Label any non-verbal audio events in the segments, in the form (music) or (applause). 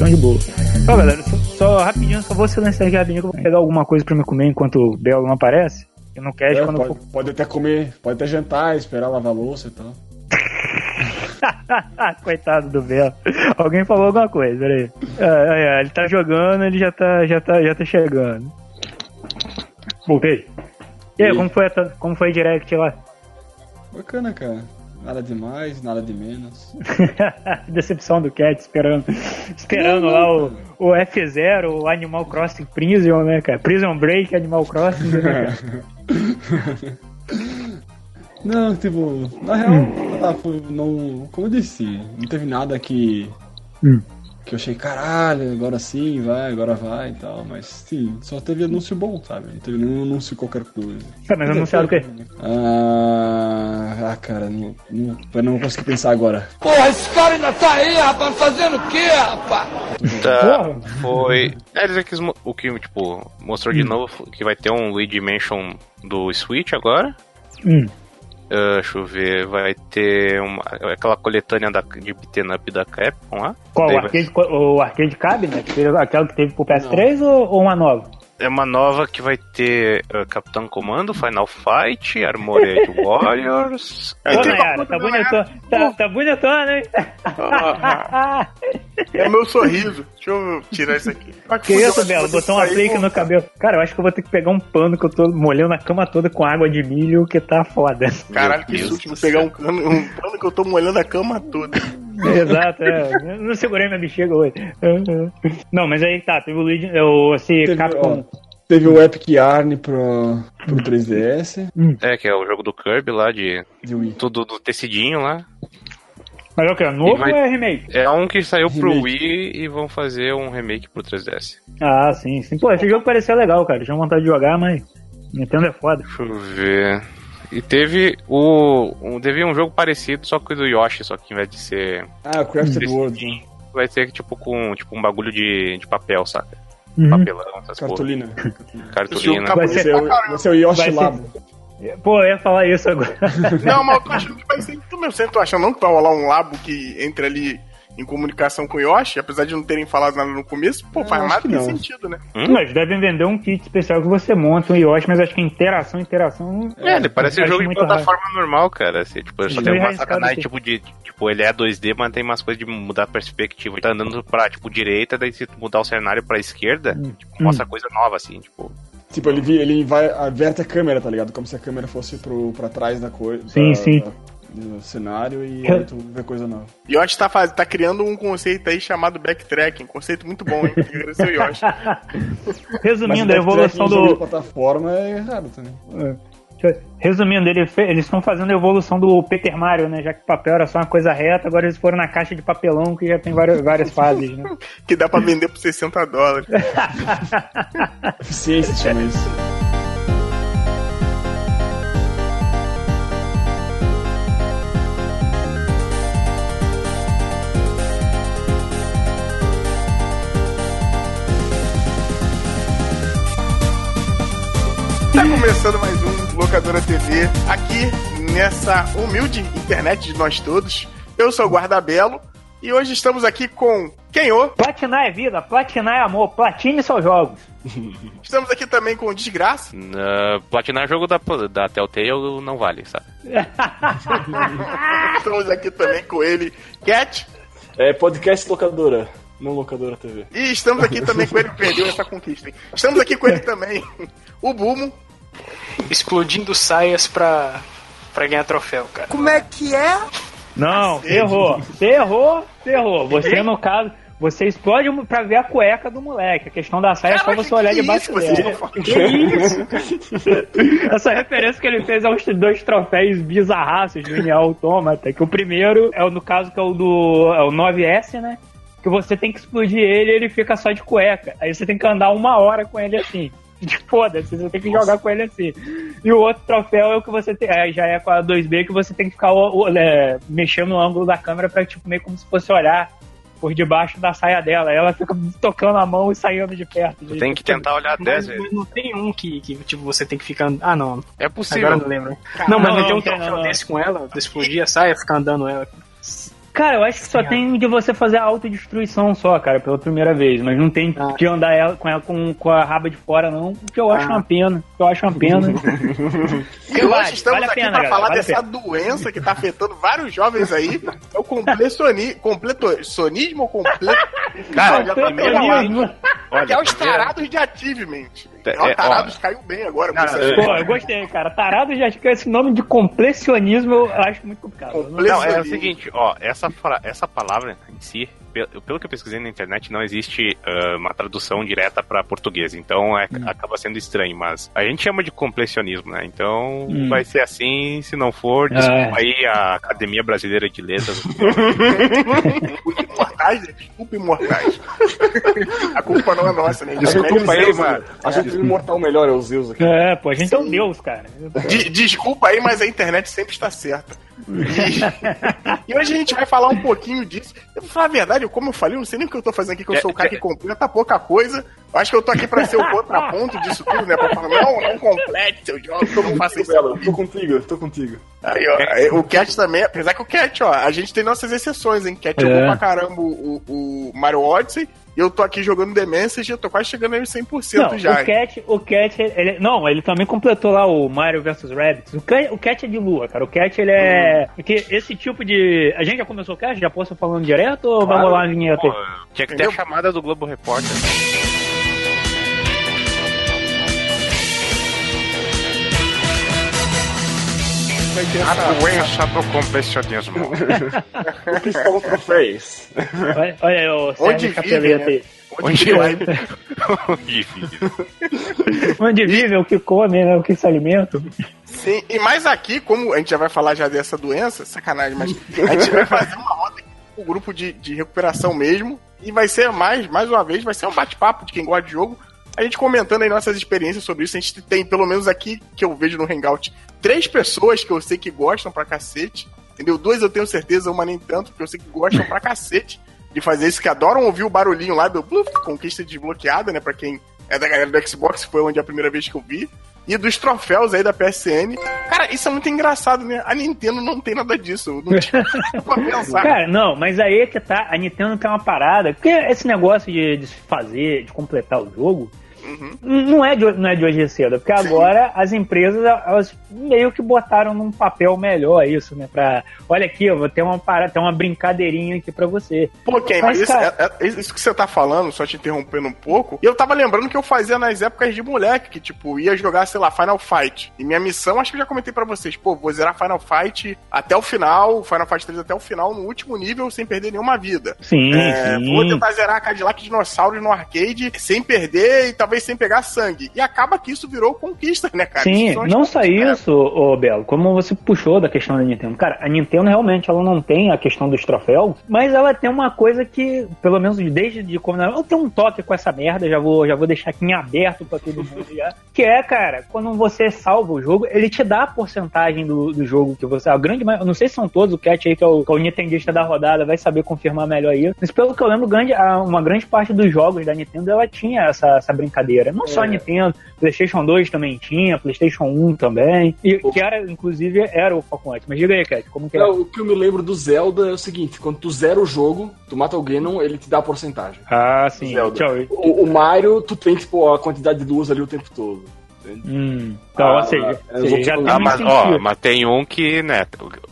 Então de boa. Ó, galera, só, só rapidinho, só vou silenciar aqui rapidinho que eu vou pegar alguma coisa pra me comer enquanto o Belo não aparece. Eu não quero É, quando eu pode, for. pode até comer, pode até jantar, esperar lavar a louça e tal. (laughs) Coitado do Belo. Alguém falou alguma coisa, peraí. Ah, ah, ah, ele tá jogando, ele já tá, já tá, já tá chegando. Voltei. E aí, E? como foi, a, como foi a direct lá? Bacana, cara. Nada de mais, nada de menos. (laughs) Decepção do Cat esperando. Esperando lá o, o F0, o Animal Crossing Prison, né, cara? Prison Break, Animal Crossing, né, cara? (laughs) Não, tipo, na real, ah, foi- não, como eu disse, não teve nada que Hum. Que eu achei, caralho, agora sim, vai, agora vai e tal, mas sim, só teve anúncio bom, sabe? Não teve nenhum anúncio qualquer coisa. Tá, mas anunciaram o quê? Ah, ah cara, não, não, não consegui pensar agora. Porra, esse cara ainda tá aí, rapaz, fazendo o quê, rapaz? Tá, Porra. foi. É, eles quis mo- o que, tipo, mostrou de novo que vai ter um Luigi Mansion do Switch agora. Hum. Ah, deixa eu ver, vai ter uma, aquela coletânea da, de beaten up da Capcom lá. Qual? O vai- arcade, o arcade Cabinet? Aquela que teve pro PS3 ou, ou uma nova? É uma nova que vai ter ah, Capitão Comando, Final Fight, Armored (laughs) Warriors. Ô, e tem- Nayara, tá bonitona. Tá, tá bonitona, hein? É meu sorriso. Deixa eu tirar isso aqui. Ah, Que isso, Belo? Botou uma vou- no cabelo. Cara, eu acho que eu vou ter que pegar um pano que eu tô molhando a cama toda com água de milho, que tá foda. Caralho, que susto. Vou pegar um um pano que eu tô molhando a cama toda. (laughs) Exato, é. Eu Não segurei minha bexiga hoje. Não, mas aí tá, teve o Luigi, o, esse Teve, Capcom. ó, teve o Epic Yarn pro, pro 3DS É, que é o jogo do Kirby lá, de de Wii. tudo do tecidinho lá. Mas é o que? É novo vai- ou é remake? É um que saiu pro Remake. Wii e vão fazer um remake pro 3DS. Ah, sim, sim. Pô, esse jogo parecia legal, cara. Tinha vontade de jogar, mas. Nintendo é foda. Deixa eu ver. E teve o. Um, teve um jogo parecido, só que o do Yoshi, só que em vez de ser. Ah, o Crafted World. tecidinho, Vai ser tipo com tipo um bagulho de, de papel, saca? Uhum. Papelão, essas porra. Cartolina. (laughs) Cartolina. Jogo Vai ser, o, você é o Yoshi Vai ser- Labo. Pô, eu ia falar isso agora. Não, mas eu tô achando que vai ser. Tu mesmo sempre tô achando não que vai rolar um labo que entre ali em comunicação com o Yoshi, apesar de não terem falado nada no começo, pô, faz mais que do que não. sentido, né? Mas devem vender um kit especial que você monta um Yoshi, mas acho que interação, interação. É, ele parece um jogo de plataforma normal, cara. Assim, tipo, só tem uma sacanagem, tipo, de. Tipo, ele é 2D, mas tem umas coisas de mudar a perspectiva. Tá andando pra, tipo, direita, daí se mudar o cenário pra esquerda, tipo, mostra coisa nova, assim, tipo. Tipo, ele, ele vai, averte a câmera, tá ligado? Como se a câmera fosse pro, pra trás da coisa. Sim, sim. Do cenário e aí tu vê coisa nova. Yoshi tá, faz... tá criando um conceito aí chamado backtracking. Conceito muito bom, hein? (laughs) Agradecer o Yoshi. (laughs) Resumindo, a Mas evolução do. plataforma é errado também. Resumindo, ele fe- eles estão fazendo a evolução do Paper Mario, né? Já que o papel era só uma coisa reta, agora eles foram na caixa de papelão que já tem várias, várias fases, né? (laughs) que dá pra vender por 60 dólares. Eficiência se começando mais um Locadora TV aqui nessa humilde internet de nós todos. Eu sou o Guardabelo e hoje estamos aqui com quem ô? Platinar é vida, platinar é amor, platine seus jogos. (laughs) Estamos aqui também com Desgraça. na- platinar jogo da, da Telltale não vale, sabe? (laughs) Estamos aqui também com ele, Cat. É podcast locadora, não locadora TV. E estamos aqui também com ele que perdeu essa conquista. Hein? Estamos aqui com ele também, (laughs) o Bumo. Explodindo saias pra, pra ganhar troféu, cara. Como é que é? Não, você errou. Você errou, você errou. Você, no caso, você explode pra ver a cueca do moleque. A questão da saia é só você olhar que debaixo dela. Que isso? (laughs) Essa referência que ele fez aos dois troféus bizarraços do Nier Automata, que o primeiro é o, no caso, que é o do é o 9S, né? Que você tem que explodir ele e ele fica só de cueca. Aí você tem que andar uma hora com ele assim. Foda-se, você tem que jogar com ele assim. E o outro troféu é o que você tem. é, já é com a 2B que você tem que ficar o- o- é, mexendo no ângulo da câmera pra, tipo, meio como se fosse olhar por debaixo da saia dela. Ela fica tocando a mão e saindo de perto. Tu tem que tentar olhar 10 Mas, vezes. não tem um que, que, tipo, você tem que ficar. Ah, não. É possível. Agora eu não lembro. Não, mas Não, não, tem um troféu não, não. desse com ela, de explodir a saia, ficar andando ela. Cara, eu acho que só tem de você fazer a autodestruição só, cara, pela primeira vez. Mas não tem Ah. de andar ela, com ela com, com a raba de fora, não. O que eu acho Ah. uma pena. O que eu acho uma pena. (laughs) E nós Vale, estamos vale aqui pena, para galera, falar vale dessa doença que tá afetando vários jovens aí. É o complexoni, completionismo ou completo? Cara, já tá meio. Olha, Que é os tarados de achievement. É, Ó, é, tarados caiu bem agora. é. Pô, eu gostei, cara. Tarado já acho que esse nome de completionismo eu acho muito complicado. Não- é o Complexionismo. seguinte, ó, essa, essa palavra em si, pe- pelo que eu pesquisei na internet, não existe ah, uma tradução direta para português, então é- acaba sendo estranho, mas a gente chama de completionismo, né? Então Hum. vai ser assim, se não for, desculpa Ah. aí a Academia Brasileira de Letras. (laughs) (laughs) Imortais, desculpa, imortais. (laughs) a culpa não é nossa, né? Desculpa aí, mano. né? A gente um imortal melhor, é o Zeus aqui. É, pô, a gente é um deus, cara. De- desculpa aí, mas a internet sempre está certa. E, (laughs) e hoje a gente vai falar um pouquinho disso. Eu vou falar a verdade, eu- como eu falei, eu não sei nem o que eu tô fazendo aqui, que eu sou o cara que completa pouca coisa. Eu acho que eu tô aqui pra ser o contraponto disso tudo, né? Pra falar, não, não complete seu jogo, não faça isso. Belo, tô contigo, tô contigo. Aí, ó, o Cat também, apesar que o Cat, ó, a gente tem nossas exceções, hein? Cat É. jogou pra caramba o, o Mario Odyssey. E eu tô aqui jogando The Message e eu tô quase chegando aí nos 100% Não, já. o Cat, o Cat, ele, não, ele também completou lá o Mario vs Rabbids. O Cat, o Cat é de lua, cara. O Cat, ele é. Porque esse tipo de. A gente já começou o Cat? Já posso falando direto ou vai Claro. rolar a vinheta? aí? Tinha que ter a chamada do Globo Repórter. Vai ter A essa- doença do completionismo. Principal troféus. Olha, olha aí, o Onde Sérgio vive, Capeleta né? aí. Onde vai? Difícil. Onde vive, o que come, né? O que se alimenta. Sim, e mais aqui, como a gente já vai falar já dessa doença, sacanagem, mas a gente vai fazer uma roda aqui com o grupo de, de recuperação mesmo. E vai ser mais, mais uma vez, vai ser um bate-papo de quem gosta de jogo. A gente comentando aí nossas experiências sobre isso. A gente tem, pelo menos aqui, que eu vejo no Hangout, três pessoas que eu sei que gostam pra cacete. Entendeu? Duas eu tenho certeza, uma nem tanto, que eu sei que gostam pra cacete de fazer isso, que adoram ouvir o barulhinho lá do bluf, conquista desbloqueada, né? Pra quem é da galera do Xbox, foi onde é a primeira vez que eu vi. E dos troféus aí da PSN. Cara, isso é muito engraçado, né? A Nintendo não tem nada disso. Não tinha (laughs) pra pensar. Cara, não, mas aí é que tá. A Nintendo tem uma parada. Porque esse negócio de, de fazer, de completar o jogo. Uhum. Não é, de, não é de hoje cedo, porque agora as empresas elas meio que botaram num papel melhor isso, né? Pra, olha aqui, eu vou ter uma parada, tem uma brincadeirinha aqui pra você. Pô, Ken, Mas, isso, cara- é- é- isso que você tá falando, só te interrompendo um pouco, e eu tava lembrando que eu fazia nas épocas de moleque, que tipo, ia jogar, sei lá, Final Fight. E minha missão, acho que eu já comentei pra vocês, pô, vou zerar Final Fight até o final, Final Fight 3 até o final, no último nível, sem perder nenhuma vida. Sim, É, sim. vou tentar zerar a Cadillac Dinossauros no arcade sem perder e talvez sem pegar sangue. E acaba que isso virou conquista, né, cara? Sim, as não só isso, ô Belo, como você puxou da questão da Nintendo. Cara, a Nintendo realmente ela não tem a questão dos troféus, mas ela tem uma coisa que, pelo menos desde de como eu tenho um toque com essa merda, já vou, já vou deixar aqui em aberto pra todo mundo já. (laughs) Que é, cara, quando você salva o jogo, ele te dá a porcentagem do, do jogo que você. A grande maioria, não sei se são todos, o Cat aí, que é o, que é o Nintendista da rodada, vai saber confirmar melhor isso. Mas pelo que eu lembro, grande, uma grande parte dos jogos da Nintendo ela tinha essa, essa brincadeira. Não só a Nintendo, PlayStation 2 também tinha, PlayStation 1 também. E que era, inclusive, era o Falcon White. Mas diga aí, Cat, como que é? O que eu me lembro do Zelda é o seguinte: quando tu zera o jogo, tu mata o Ganon, ele te dá a porcentagem. Ah, sim. O, o Mario, tu tem, tipo, a quantidade de luz ali o tempo todo. Hum, então, Ah, ou seja, é, ou seja, os já tem Ah, mas, ó, mas tem um que, né,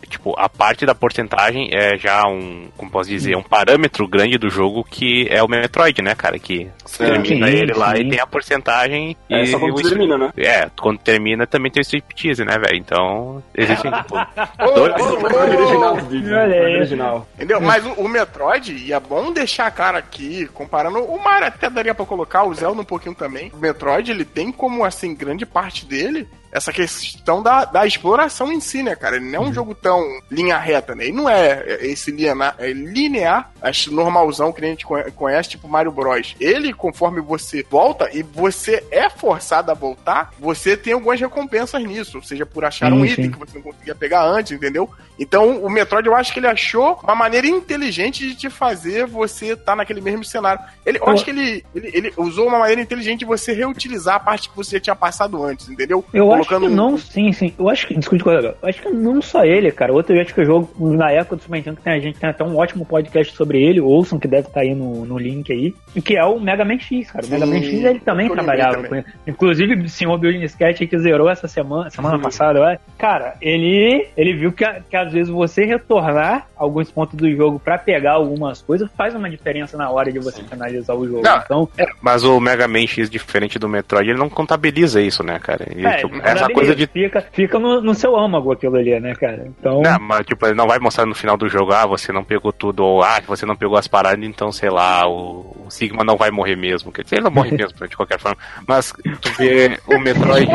tipo, a parte da porcentagem é já um, como posso dizer, um parâmetro grande do jogo que é o Metroid, né, cara, que você Sim, termina sim, ele lá sim. e tem a porcentagem É e só quando o termina, né? É, quando termina também tem o striptease, né, velho? Então, tipo, (laughs) dois- original, tu diz, né? Olha original. Entendeu? Mas o, o Metroid, e é bom deixar claro aqui, comparando o Mario até daria pra colocar, o Zelda um pouquinho também. O Metroid, ele tem como, assim, grande parte dele essa questão da, da exploração em si, né, cara? Ele não é um jogo tão linha reta, né? Ele não é esse linear, é linear, acho normalzão que a gente conhe- conhece, tipo Mario Bros. Ele, conforme você volta e você é forçado a voltar, você tem algumas recompensas nisso, seja por achar um Sim, item sim. que você não conseguia pegar antes, entendeu? Então, o Metroid, eu acho que ele achou uma maneira inteligente de te fazer você estar naquele mesmo cenário. Ele, eu acho que ele, ele, ele usou uma maneira inteligente de você reutilizar a parte que você já tinha passado antes, entendeu? Eu Ou colocando. acho que não, sim, sim. Eu acho que. Discute colega. Eu acho que não só ele, cara. Outro eu acho que eu jogo na época do Super Nintendo, que tem, a gente tem até um ótimo podcast sobre ele, ouçam, que deve estar aí no, no link aí. E que é o Mega Man X, cara. O Mega Man X ele também eu trabalhava também. com ele. Inclusive, o senhor Building Sketch que zerou essa semana, semana passada, vai. Cara, ele, ele viu que, que às vezes você retornar alguns pontos do jogo pra pegar algumas coisas faz uma diferença na hora de você finalizar o jogo. Não, então, Mas o Mega Man X, diferente do Metroid, ele não contabiliza isso, né, cara? Ele, é, tipo, essa coisa de. Fica, fica no, no seu âmago aquilo ali, né, cara? Então. Não, mas tipo, ele não vai mostrar no final do jogo, ah, você não pegou tudo, ou ah, você não pegou as paradas, então, sei lá, o, o Sigma não vai morrer mesmo. Quer dizer, ele não morre (laughs) mesmo, de qualquer forma. Mas tu vê o Metroid.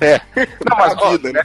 (laughs) É. Não, mas ó, vida, né?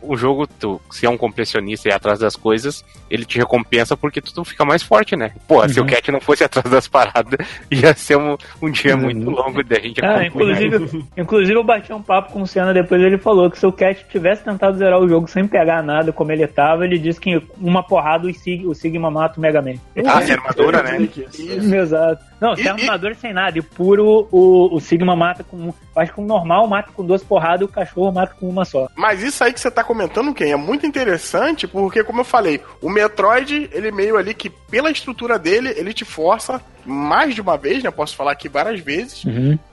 o jogo, tu, se é um completionista e ir atrás das coisas, ele te recompensa porque tu, tu fica mais forte, né? Pô, se o Cat não fosse atrás das paradas, (laughs) ia ser um, um dia muito longo da gente Ah, inclusive, inclusive eu bati um papo com o Senna depois ele falou que se o Cat tivesse tentado zerar o jogo sem pegar nada como ele tava, ele disse que uma porrada o, Sig, o Sigma mata o Mega Man. Ah, sem armadura, né? Exato. Não, sem E- armadura sem nada. E puro o, o Sigma mata com. Acho que o normal mata com duas porradas e o cachorro mata com uma só. Mas isso aí que você tá comentando, Ken, é muito interessante, porque, como eu falei, o Metroid, ele meio ali que, pela estrutura dele, ele te força mais de uma vez, né? Posso falar aqui várias vezes.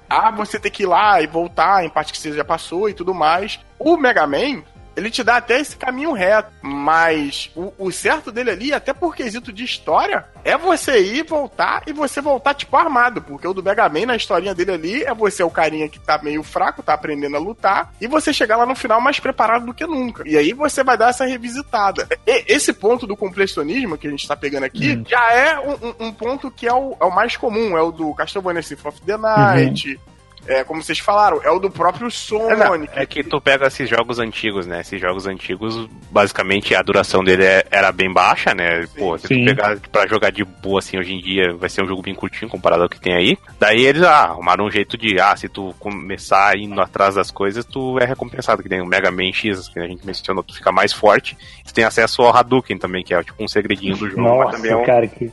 Ah, você ter que ir lá e voltar em parte que você já passou e tudo mais. O Mega Man, ele te dá até esse caminho reto. Mas o, o certo dele ali, até por quesito de história, é você ir, voltar e você voltar tipo armado. Porque o do Mega Man, na historinha dele ali, é você o carinha que tá meio fraco, tá aprendendo a lutar, e você chegar lá no final mais preparado do que nunca. E aí você vai dar essa revisitada. E- esse ponto do completionismo que a gente tá pegando aqui já é um, um- um ponto que é o, é o mais comum, é o do Castlevania Symphony of the Night. É, como vocês falaram, é o do próprio Sonic. É que tu pega esses jogos antigos, né? Esses jogos antigos, basicamente a duração dele é- era bem baixa, né? Pô, se Sim. tu pegar pra jogar de boa assim hoje em dia, vai ser um jogo bem curtinho comparado ao que tem aí. Daí eles ah, arrumaram um jeito de, ah, se tu começar indo atrás das coisas, tu é recompensado. Que nem o Mega Man X, que a gente mencionou, tu fica mais forte. Tu tem acesso ao Hadouken também, que é tipo um segredinho do jogo, mas Nossa, também é um. cara, que.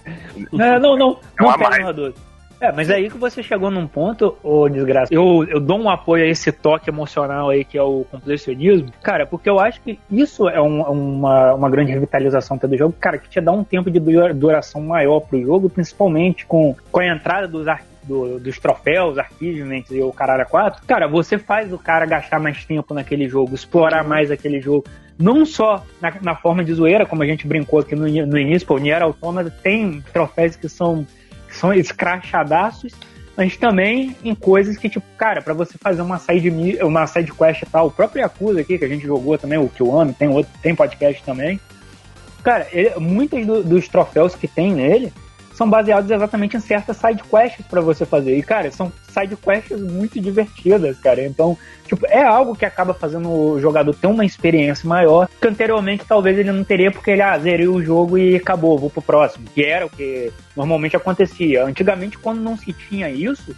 Não, não, não. É um não pega mais. no Hadouken. É, mas é aí que você chegou num ponto, ô desgraça. Eu, eu dou um apoio a esse toque emocional aí que é o completionismo. Cara, porque eu acho que isso é um- uma, uma grande revitalização do jogo, cara, que te dá um tempo de dura- duração maior pro jogo, principalmente com, com a entrada dos ar- do- dos troféus, achievements e o caralho 4, cara, você faz o cara gastar mais tempo naquele jogo, explorar mais aquele jogo. Não só na, na forma de zoeira, como a gente brincou aqui no, no início, o Nier Automata tem troféus que são, são escrachadaços, mas também em coisas que, tipo, cara, pra você fazer uma side, uma side quest e tal, o próprio Yakuza aqui, que a gente jogou também, o Kiwami, tem outro, tem podcast também. Cara, ele, muitos do- dos troféus que tem nele são baseados exatamente em certas side quests pra você fazer. E, cara, são side quests muito divertidas, cara. Então, tipo, é algo que acaba fazendo o jogador ter uma experiência maior que anteriormente talvez ele não teria porque ele, ah, zerei o jogo e acabou, vou pro próximo. Que era o que normalmente acontecia. Antigamente, quando não se tinha isso,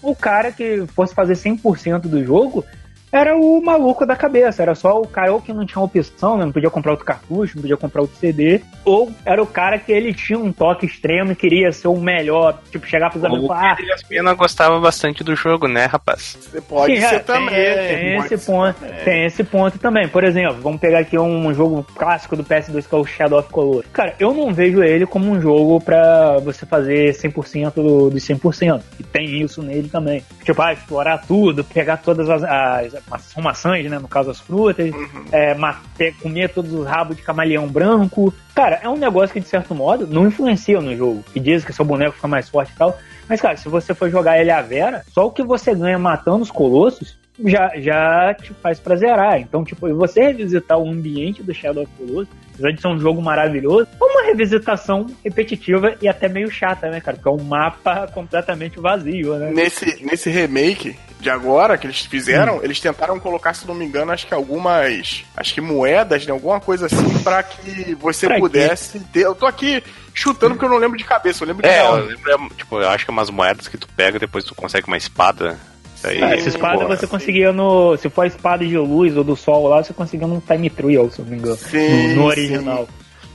o cara que fosse fazer 100% do jogo era o maluco da cabeça. Era só o cara ou que não tinha opção, né? não podia comprar outro cartucho, não podia comprar outro CD. Ou era o cara que ele tinha um toque extremo e queria ser o melhor. Tipo, chegar pros amigos e O falar, ah, Pedro Pena gostava bastante do jogo, né, rapaz? Você pode Sim, ser é, também. Tem, esse ser ponto, também. tem esse ponto também. Por exemplo, vamos pegar aqui um jogo clássico do PS2 que é o Shadow of Colossus. Cara, eu não vejo ele como um jogo pra você fazer 100% do- dos 100%. E tem isso nele também. Tipo, ah, explorar tudo, pegar todas as, as, as são maçãs, né, no caso as frutas, é, ma- ter- comer todos os rabos de camaleão branco. Cara, é um negócio que de certo modo não influencia no jogo. Que diz que seu boneco fica mais forte e tal. Mas, cara, se você for jogar ele à vera, só o que você ganha matando os colossos já, já te faz pra zerar. Então, tipo, você revisitar o ambiente do Shadow of Colossus, apesar de ser um jogo maravilhoso, é uma revisitação repetitiva e até meio chata, né, cara? Porque é um mapa completamente vazio, né? Nesse, nesse remake de agora que eles Hum. fizeram, eles tentaram colocar, se não me engano, acho que algumas. Acho que moedas, né? Alguma coisa assim, pra que você Pra quê? pudesse ter. Eu tô aqui chutando porque eu não lembro de cabeça, eu lembro de É, eu lembro, é, tipo, eu acho que é umas moedas que tu pega depois tu consegue uma espada. Isso aí, Ah, essa espada pô, você conseguia no. Se for a espada de luz ou do sol lá, você conseguia no Time Trial, se eu não me engano. Sim, no, no sim.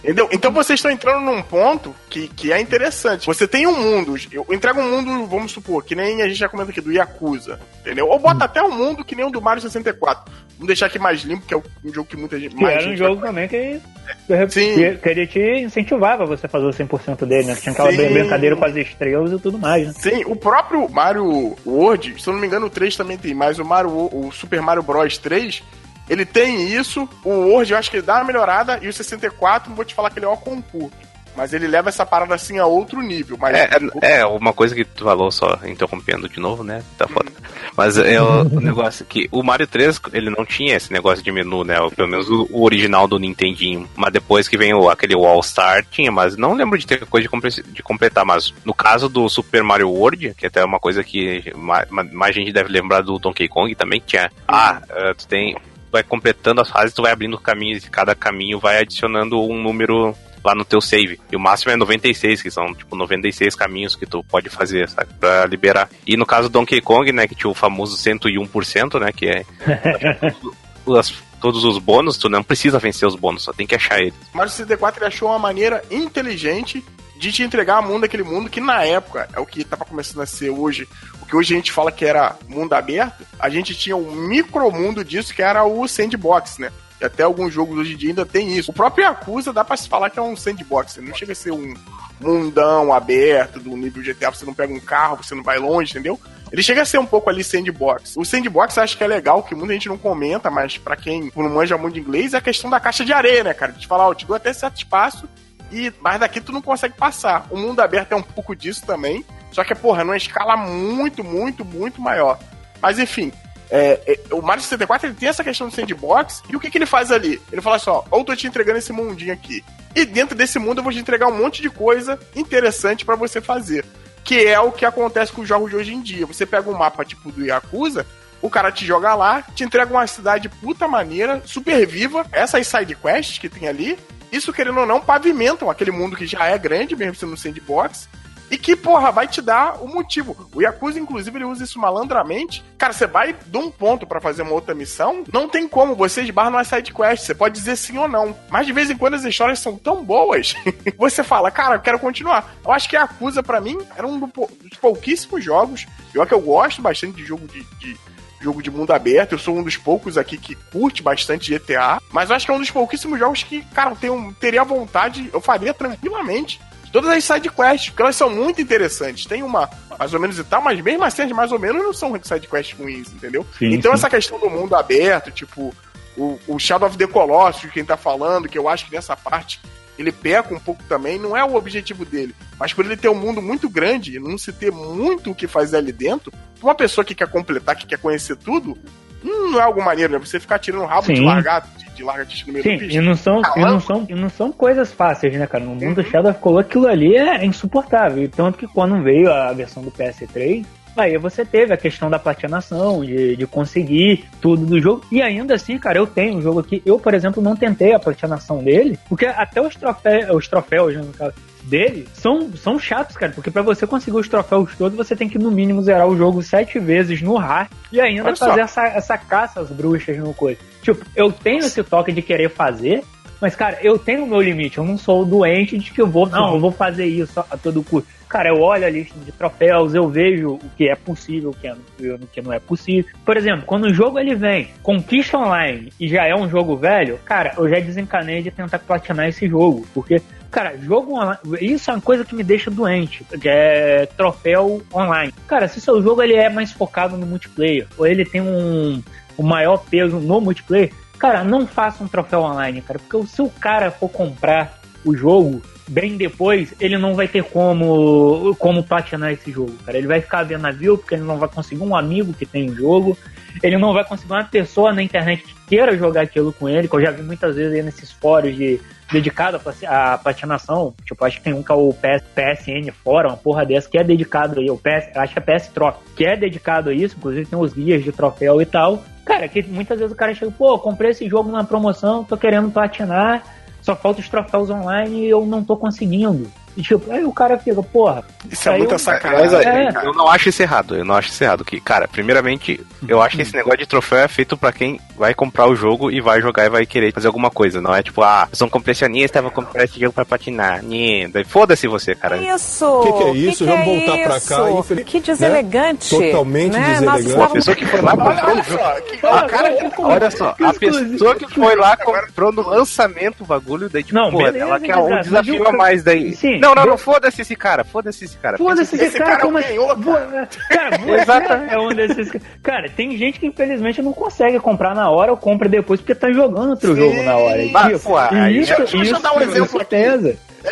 Entendeu? Então vocês estão entrando num ponto que, que é interessante. Você tem um mundo, eu entrego um mundo, vamos supor, que nem a gente já comenta aqui, do Yakuza, entendeu? Ou bota até um mundo que nem o do Mario 64. Vamos deixar aqui mais limpo, que é um jogo que muita gente. Que Mais era um gente jogo vai- também que, Sim. que, que ele te incentivava você fazer o 100% dele, né? Que tinha aquela Sim. brincadeira com as estrelas e tudo mais, né? Sim, o próprio Mario World, se eu não me engano, o 3 também tem, mas o Mario, o Super Mario Bros 3, ele tem isso. O World eu acho que ele dá uma melhorada, e o 64, não vou te falar que ele é o concurso. Mas ele leva essa parada assim a outro nível. Mas É, é, é, uma coisa que tu falou só, interrompendo de novo, né? Tá foda. Mas é o, o (laughs) negócio que o Mario 3, ele não tinha esse negócio de menu, né? Ou Pelo menos o, o original do Nintendinho. Mas depois que vem o, aquele All Star, tinha, mas não lembro de ter coisa de, de completar. Mas no caso do Super Mario World, que até é uma coisa que mais, mais gente deve lembrar do Donkey Kong também, que tinha. Ah, eh, tu tem. Vai completando as fases, tu vai abrindo caminhos e cada caminho vai adicionando um número lá no teu save. E o máximo é 96, que são, tipo, 96 caminhos que tu pode fazer, sabe? Pra liberar. E no caso do Donkey Kong, né, que tinha o famoso 101%, né, que é... (laughs) as- todos os bônus, tu não precisa vencer os bônus, só tem que achar eles. Mario 64 ele achou uma maneira inteligente de te entregar a mundo aquele mundo que na época é o que tava começando a ser hoje. O que hoje a gente fala que era mundo aberto, a gente tinha um micromundo disso que era o sandbox, né? E até alguns jogos hoje em dia ainda tem isso. O próprio Yakuza dá pra se falar que é um sandbox, ele não chega a ser um mundão aberto do nível GTA, você não pega um carro, você não vai longe, entendeu? Ele chega a ser um pouco ali sandbox. O sandbox acho que é legal, que muita gente não comenta, mas pra quem não manja muito inglês, é a questão da caixa de areia, né, cara? De falar, ó, te dou até certo espaço, e mas daqui tu não consegue passar. O mundo aberto é um pouco disso também, só que, porra, numa escala muito, muito, muito maior. Mas enfim, é, é, o Mario 64 ele tem essa questão do sandbox, e o que, que ele faz ali? Ele fala assim: ó, ou tô te entregando esse mundinho aqui, e dentro desse mundo eu vou te entregar um monte de coisa interessante pra você fazer. Que é o que acontece com os jogos de hoje em dia. Você pega um mapa tipo do Yakuza, o cara te joga lá, te entrega uma cidade puta maneira, super viva, essas side quests que tem ali, isso querendo ou não, pavimentam aquele mundo que já é grande, mesmo sendo um sandbox, e que, porra, vai te dar o motivo. O Yakuza, inclusive, ele usa isso malandramente. Cara, você vai de um ponto pra fazer uma outra missão, não tem como, você esbarra numa side quest, você pode dizer sim ou não. Mas de vez em quando as histórias são tão boas, (laughs) você fala, cara, eu quero continuar. Eu acho que Yakuza, pra mim, era um dos pouquíssimos jogos, eu que eu gosto bastante de jogo de- de jogo de mundo aberto. Eu sou um dos poucos aqui que curte bastante GTA. Mas acho que é um dos pouquíssimos jogos que, cara, eu tenho, teria vontade, eu faria tranquilamente. Todas as side quests, porque elas são muito interessantes. Tem uma mais ou menos e tal, mas mesmo assim, as mais ou menos não são side quests ruins, entendeu? Sim, então sim. essa questão do mundo aberto, tipo, o, o Shadow of the Colossus, quem tá falando, que eu acho que nessa parte ele peca um pouco também, não é o objetivo dele. Mas por ele ter um mundo muito grande e não se ter muito o que fazer ali dentro, uma pessoa que quer completar, que quer conhecer tudo, hum, não é algo maneiro, né? Você ficar tirando o rabo de Sim. largar, de, de largatixa no meio Sim, do e bicho. não, são, e, não são, e não são coisas fáceis, né, cara? No mundo do Shadow Colossus, aquilo ali é insuportável. E Tanto que quando veio a versão do PS3, aí você teve a questão da platinação, de, de conseguir tudo do jogo. E ainda assim, cara, eu tenho um jogo aqui. Eu, por exemplo, não tentei a platinação dele, porque até os troféus, os troféus né, no caso, dele são, são chatos, cara. Porque pra você conseguir os troféus todos, você tem que no mínimo zerar o jogo sete vezes no hard e ainda Olha só. fazer essa, essa caça às bruxas no coisa. Tipo, eu tenho esse toque de querer fazer, mas, cara, eu tenho o meu limite. Eu não sou doente de que eu vou, não, eu vou fazer isso a todo custo. Cara, eu olho a lista de troféus, eu vejo o que é possível, o que, é, o que não é possível. Por exemplo, quando o jogo ele vem, conquista online e já é um jogo velho, cara, eu já desencanei de tentar platinar esse jogo. Porque, cara, jogo online, isso é uma coisa que me deixa doente, que é troféu online. Cara, se seu jogo ele é mais focado no multiplayer, ou ele tem um, um maior peso no multiplayer, cara, não faça um troféu online, cara, porque se o cara for comprar o jogo bem depois, ele não vai ter como como platinar esse jogo, cara. Ele vai ficar vendo navio porque ele não vai conseguir um amigo que tem o jogo, ele não vai conseguir uma pessoa na internet que queira jogar aquilo com ele, que eu já vi muitas vezes aí nesses fóruns de dedicado à patinação, tipo, acho que tem um que é o PS, PSN fora, uma porra dessa, que é dedicado aí, o PS, acho que é PS Troca, que é dedicado a isso, inclusive tem os guias de troféu e tal. Cara, que muitas vezes o cara chega, pô, comprei esse jogo na promoção, tô querendo platinar, só falta os troféus online e eu não tô conseguindo. E, tipo, aí o cara fica, porra. Isso é muita eu- sacanagem. É. Eu não acho isso errado, eu não acho isso errado. Que, cara, primeiramente, eu acho que esse negócio de troféu é feito pra quem vai comprar o jogo e vai jogar e vai querer fazer alguma coisa. Não é tipo, ah, eu sou um completionista, vou comprar esse jogo pra patinar. Foda-se você, cara. Isso! O que que é isso? Que Vamos que é voltar pra cá, infeliz- Que deselegante. Totalmente né? Deselegante. estávamos- A pessoa que foi lá comprou Olha o jogo. Olha só, a pessoa que foi lá comprou no lançamento o bagulho, daí tipo, Não, pô, beleza, ela quer um desafio a mais daí. Sim. não, não, não, foda-se esse cara, foda-se esse cara. Foda-se Esse esse cara, cara é o como assim? canhor, Vo- Cara, você (laughs) Exatamente. é um desses. ca- Cara, tem gente que infelizmente não consegue comprar na hora ou compra depois porque tá jogando outro Sim. jogo na hora. E, Mas, pô, aí- isso, Deixa- deixa eu isso, dar um exemplo aqui. É,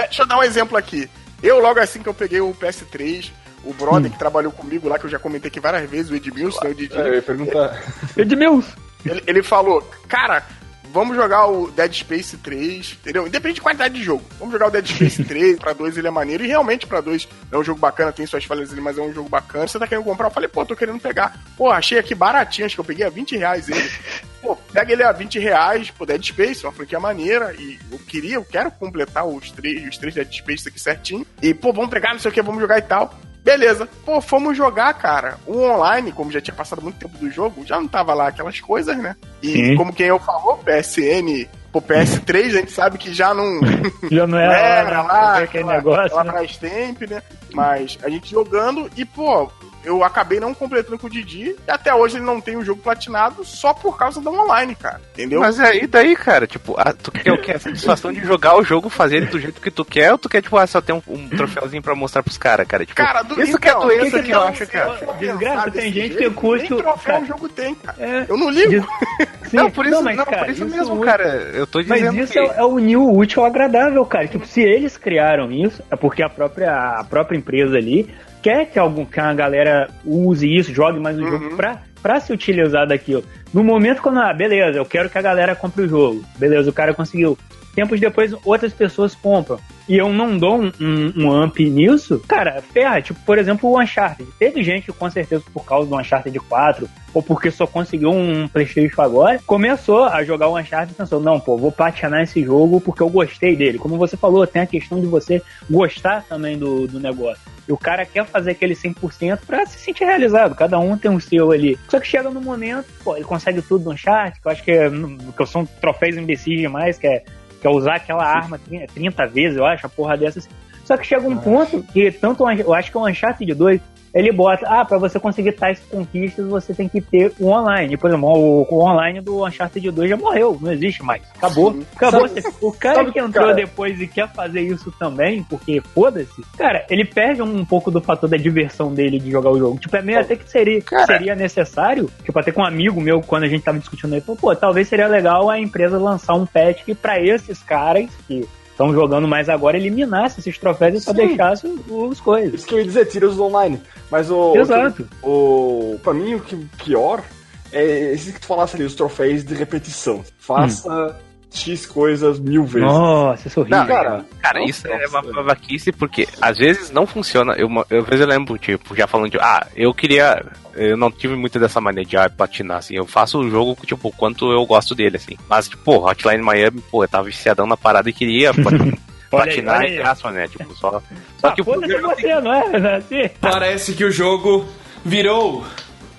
deixa eu dar um exemplo aqui. Eu, logo assim que eu peguei o PS3, o brother que trabalhou comigo lá, que eu já comentei aqui várias vezes, o Edmilson, né, o Didi, É, eu ia perguntar. Edmilson. ele, ele falou, cara, vamos jogar o Dead Space 3, entendeu? Independente de qualidade de jogo. Vamos jogar o Dead Space (laughs) 3, pra dois ele é maneiro, e realmente pra dois é um jogo bacana, tem suas falhas ali, mas é um jogo bacana. Você tá querendo comprar? Eu falei, pô, tô querendo pegar. Pô, achei aqui baratinho, acho que eu peguei a 20 reais ele. (laughs) Pô, pega ele a 20 reais, pô, Dead Space, uma franquia maneira, e eu queria, eu quero completar os três, os três Dead Space aqui certinho. E, pô, vamos pegar, não sei o que, vamos jogar e tal. Beleza. Pô, fomos jogar, cara. O online, como já tinha passado muito tempo do jogo, já não tava lá aquelas coisas, né? E Sim. como quem eu falou, PSN, pô, PS3, a gente sabe que já não, (laughs) Já não não era, era lá, aquele aquela, negócio. aquela né? Brastemp, né? Mas a gente jogando e, pô, eu acabei não completando com o Didi e até hoje ele não tem o jogo platinado só por causa do online, cara. Entendeu? Mas é, e daí, cara? Tipo, ah, tu quer o quê? A satisfação de jogar o jogo, fazer ele do jeito que tu quer, ou tu quer, tipo, ah, só ter um, um troféuzinho pra mostrar pros caras, cara? Tipo, Cara, do, isso que é então, doença que que eu não, acho, se cara. Desgraça, tem gente jeito, que curte Nem o- troféu cara. o jogo tem, cara. É. Eu não ligo. (laughs) Sim, não, por isso, não, mas, cara, por isso, isso mesmo, hoje- cara. Eu tô Mas dizendo isso que... é, é unir o útil ao agradável, cara. Tipo, se eles criaram isso, é porque a própria, a própria empresa ali quer que, algum, que a galera use isso, jogue mais o Uhum. jogo pra, pra se utilizar daquilo. No momento quando, ah, beleza, eu quero que a galera compre o jogo. Beleza, o cara conseguiu. Tempos depois, outras pessoas compram. E eu não dou um, um, um amp nisso, cara, ferra. Tipo, por exemplo, o Uncharted. Teve gente que, com certeza, por causa do Uncharted 4, ou porque só conseguiu um PlayStation agora, começou a jogar o Uncharted e pensou: não, pô, vou platinar esse jogo porque eu gostei dele. Como você falou, tem a questão de você gostar também do, do negócio. E o cara quer fazer aquele 100% pra se sentir realizado. Cada um tem o seu ali. Só que chega no momento, pô, ele consegue tudo no Uncharted, que eu acho que, é, que são troféus imbecis demais, que é, que é usar aquela arma 30 30 vezes, eu acho, a porra dessas. Só que chega um ponto que tanto eu acho que o Uncharted 2 ele bota, ah, pra você conseguir tais conquistas, você tem que ter o online. Por exemplo, o, o online do Uncharted 2 já morreu, não existe mais. Acabou. Sim. Acabou. Sabe- o cara que entrou cara- depois e quer fazer isso também, porque foda-se, cara, ele perde um pouco do fator da diversão dele de jogar o jogo. Tipo, é meio até que seria, seria necessário, tipo, até com um amigo meu, quando a gente tava discutindo aí, falou, pô, talvez seria legal a empresa lançar um patch que pra esses caras que estão jogando mais agora, eliminasse esses troféus e só Sim. deixasse os, coisas. Isso que eu ia dizer, tira os online. Mas o. Exato. O, pra mim, o que pior é esse que tu falasse ali, os troféus de repetição. Faça X coisas mil vezes. Nossa, isso é horrível. Não, cara, Cara, Nossa, isso é uma nossa. babaquice porque às vezes não funciona. Eu, eu, às vezes eu lembro, tipo, já falando de, ah, eu queria. Eu não tive muito dessa maneira de ah, platinar, assim. Eu faço o jogo, tipo, quanto eu gosto dele, assim. Mas, tipo, Hotline Miami, pô, eu tava viciadão na parada e queria (laughs) platinar, e graça, né? Tipo, só. Só Ah, que o problema você, não é? Não é assim? Parece que o jogo virou,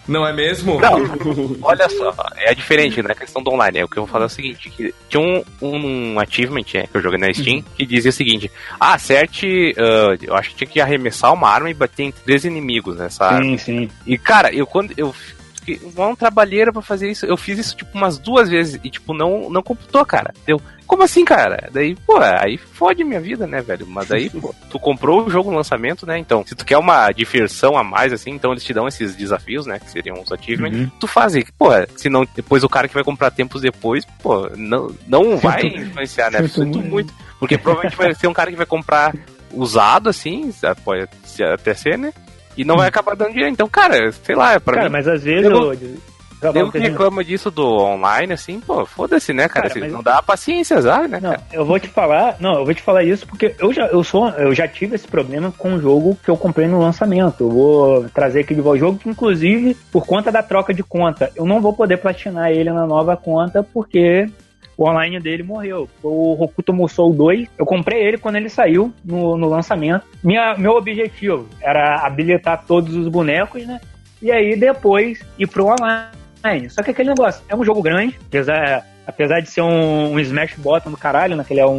não é mesmo? Não, olha só, é diferente, né? A questão do online. É o que eu vou falar é o seguinte: que tinha um, um achievement né, que eu joguei na Steam que dizia o seguinte: ah, acerte. ah, eu acho que tinha que arremessar uma arma e bater em três inimigos nessa arma. Sim, sim. E, cara, eu quando eu uma trabalheira pra fazer isso, eu fiz isso tipo umas duas vezes e tipo não não computou, cara. Deu. Como assim, cara? Daí, pô, aí fode minha vida, né, velho? Mas daí, (laughs) pô, tu comprou o jogo no lançamento, né? Então, se tu quer uma diversão a mais, assim, então eles te dão esses desafios, né? Que seriam os achievements. Uhum. Tu faz, e, pô, se não, depois o cara que vai comprar tempos depois, pô, não, não (laughs) vai influenciar, né? Sinto muito. muito. Porque provavelmente vai ser um cara que vai comprar usado, assim, pode até ser, né? E não vai acabar dando dinheiro. Então, cara, sei lá, pra Cara, mim. mas às vezes. eu eu- Eu que reclamo disso do online, assim, pô, foda-se, né, cara? Cara, Se mas- Não dá paciência, sabe, né, Não, cara? eu vou te falar, não, eu vou te falar isso porque eu já, eu sou, eu já tive esse problema com o jogo que eu comprei no lançamento. Eu vou trazer aqui de volta o jogo que, inclusive, por conta da troca de conta, eu não vou poder platinar ele na nova conta porque o online dele morreu. O Hokuto Musou 2, eu comprei ele quando ele saiu no, no lançamento. Minha, meu objetivo era habilitar todos os bonecos, né? E aí depois ir pro online. Só que aquele negócio, é um jogo grande, apesar, apesar de ser um, um Smash Bottom do caralho, né? Que ele é um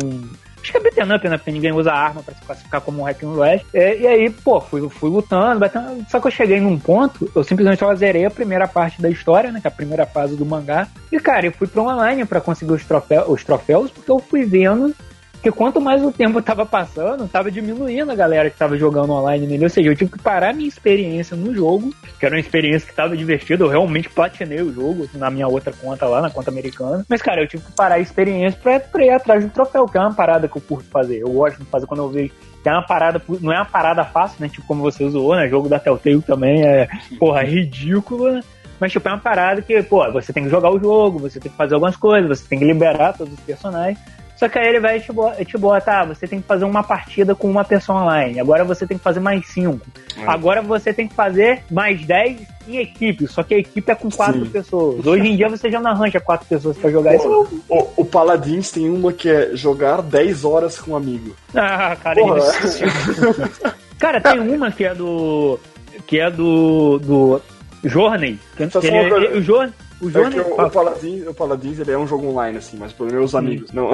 Acho que é beat'em up, né? Porque ninguém usa arma pra se classificar como um hack and slash. É, e aí, pô, fui, fui lutando, batendo. Só que eu cheguei num ponto, eu simplesmente zerei a primeira parte da história, né? Que é a primeira fase do mangá. E, cara, eu fui pro online pra conseguir os, troféus, os troféus, porque eu fui vendo que quanto mais o tempo tava passando, tava diminuindo a galera que tava jogando online nele. Ou seja, eu tive que parar minha experiência no jogo, que era uma experiência que tava divertida. Eu realmente platinei o jogo na minha outra conta lá, na conta americana. Mas, cara, eu tive que parar a experiência pra, pra ir atrás do troféu, que é uma parada que eu curto fazer. Eu gosto de fazer quando eu vejo que é uma parada, não é uma parada fácil, né? Tipo, como você usou, né? Jogo da Telltale também é, porra, ridículo, né? Mas, tipo, é uma parada que, pô, você tem que jogar o jogo, você tem que fazer algumas coisas, você tem que liberar todos os personagens. Só que aí ele vai te, bo te botar, ah, você tem que fazer uma partida com uma pessoa online. Agora você tem que fazer mais cinco. É. Agora você tem que fazer mais dez em equipe. Só que a equipe é com quatro Sim. pessoas. Hoje em dia você já não arranja quatro pessoas pra jogar isso. O, o Paladins tem uma que é jogar 10 horas com um amigo. Ah, cara, Porra. isso. (laughs) Cara, tem uma que é do. Que é do. do Journey. Que, que coisa. ele- o Journey. O É Journey. que o, o, Paladins, o Paladins ele é um jogo online, assim, mas para meus amigos. Não.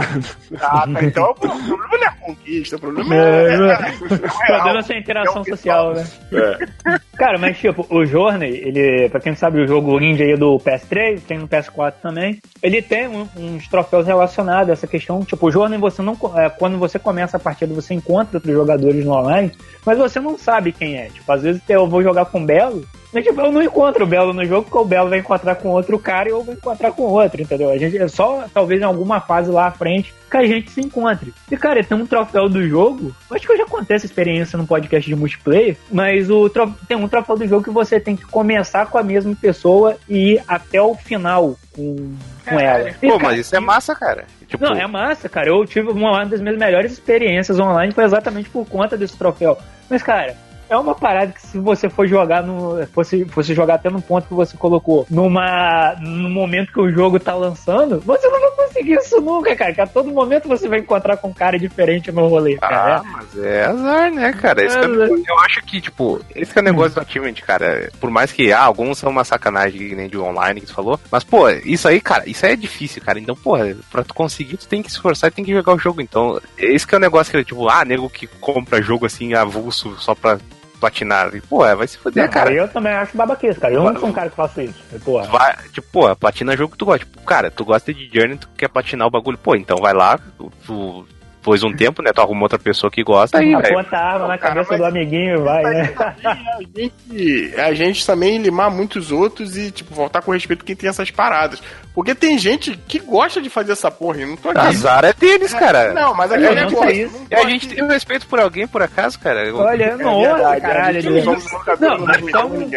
Ah, tá. Então o problema não é a conquista, o problema É, é. é. é, Tá essa interação social, né? É. Cara, mas tipo, o Journey, ele, pra quem não sabe, o jogo indie aí do PS3, tem no PS4 também, ele tem um- uns troféus relacionados a essa questão. Tipo, o Journey, você não, é, quando você começa a partida, você encontra outros jogadores no online, mas você não sabe quem é. Tipo, às vezes eu vou jogar com o Belo, mas tipo, eu não encontro o Belo no jogo, porque o Belo vai encontrar com outro cara e eu vou encontrar com outro, entendeu? A gente é só, talvez em alguma fase lá à frente, que a gente se encontre. E, cara, tem um troféu do jogo. Acho que eu já contei essa experiência no podcast de multiplayer. Mas o tro- tem um troféu do jogo que você tem que começar com a mesma pessoa e ir até o final com, com ela. E, Pô, cara, mas isso é massa, cara. Tipo, não, é massa, cara. Eu tive uma das minhas melhores experiências online foi exatamente por conta desse troféu. Mas, cara, é uma parada que se você for jogar no. Fosse, fosse jogar até no ponto que você colocou, numa. No momento que o jogo tá lançando, você não vai conseguir isso nunca, cara. Que a todo momento você vai encontrar com um cara diferente no rolê, Ah, cara. mas é azar, né, cara? É É, negócio. eu acho que, tipo, esse que é o negócio do achievement, cara. Por mais que ah, alguns são uma sacanagem, nem de online que tu falou. Mas, pô, isso aí, cara, isso aí é difícil, cara. Então, pô, pra tu conseguir, tu tem que se esforçar e tem que jogar o jogo. Então, esse que é o negócio que, tipo, ah, nego que compra jogo assim, avulso, só pra platinar. E, pô, vai se fuder, Não, cara. Eu também acho babaquice, cara. Eu não sou um cara que faço isso. Porra. Vai, tipo, pô, platina jogo que tu gosta. Tipo, cara, tu gosta de Journey, tu quer platinar o bagulho. Pô, então vai lá, tu, tu depois de um tempo, né, tu arruma outra pessoa que gosta aí. Aponta a arma na cara, cabeça mas- do amiguinho e vai, né? a gente, a gente também limar muitos outros e, tipo, voltar com respeito a quem tem essas paradas. Porque tem gente que gosta de fazer essa porra, eu não tô aqui. Azar é deles, cara. Não, mas É, aquele não negócio. sei isso. não E a gente tem respeito por alguém, por acaso, cara? Eu- Olha, É nossa, verdade, caralho. a gente né? não Não, não só um,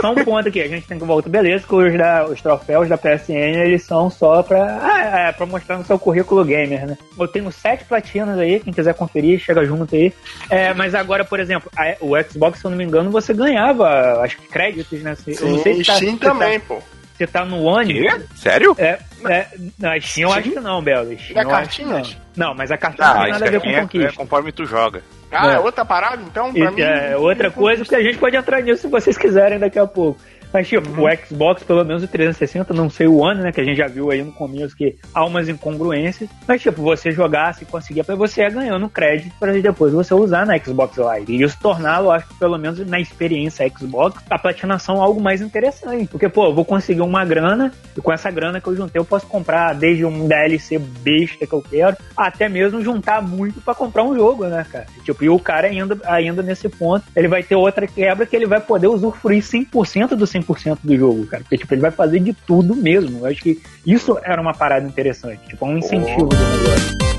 só um ponto aqui, a gente tem que voltar. Beleza, que os, da, os troféus da PSN, eles são só pra, ah, é, pra mostrar no seu currículo gamer, né? Eu tenho sete platinas aí, quem quiser conferir, chega junto aí. É, mas agora, por exemplo, a- o Xbox, se eu não me engano, você ganhava, acho que créditos, né? Eu não sei Sim, se tá, Steam se tá- também, pô. se tá no One. Quê? Sério? É, é, na Steam eu acho que não, Belo. Steam E a que não. cartinhas? Não, mas a cartinha não tem nada a ver com é, é conquista. conforme tu joga. Ah, é É. outra parada, então? E, Pra mim. é outra coisa que a gente pode entrar nisso se vocês quiserem daqui a pouco. Mas, tipo, Uhum. o Xbox, pelo menos o 360, não sei o One, né? Que a gente já viu aí no começo que há umas incongruências. Mas, tipo, você jogasse e conseguia, pra você ia ganhando crédito para depois você usar na Xbox Live. E isso torná-lo, acho que pelo menos na experiência Xbox, a platinação algo mais interessante. Porque, pô, eu vou conseguir uma grana, e com essa grana que eu juntei, eu posso comprar desde um DLC besta que eu quero, até mesmo juntar muito pra comprar um jogo, né, cara? Tipo, e o cara ainda, ainda nesse ponto, ele vai ter outra quebra que ele vai poder usufruir 100% do 100% do jogo, cara. Porque, tipo, ele vai fazer de tudo mesmo. Eu acho que isso era uma parada interessante. Tipo, um incentivo do negócio.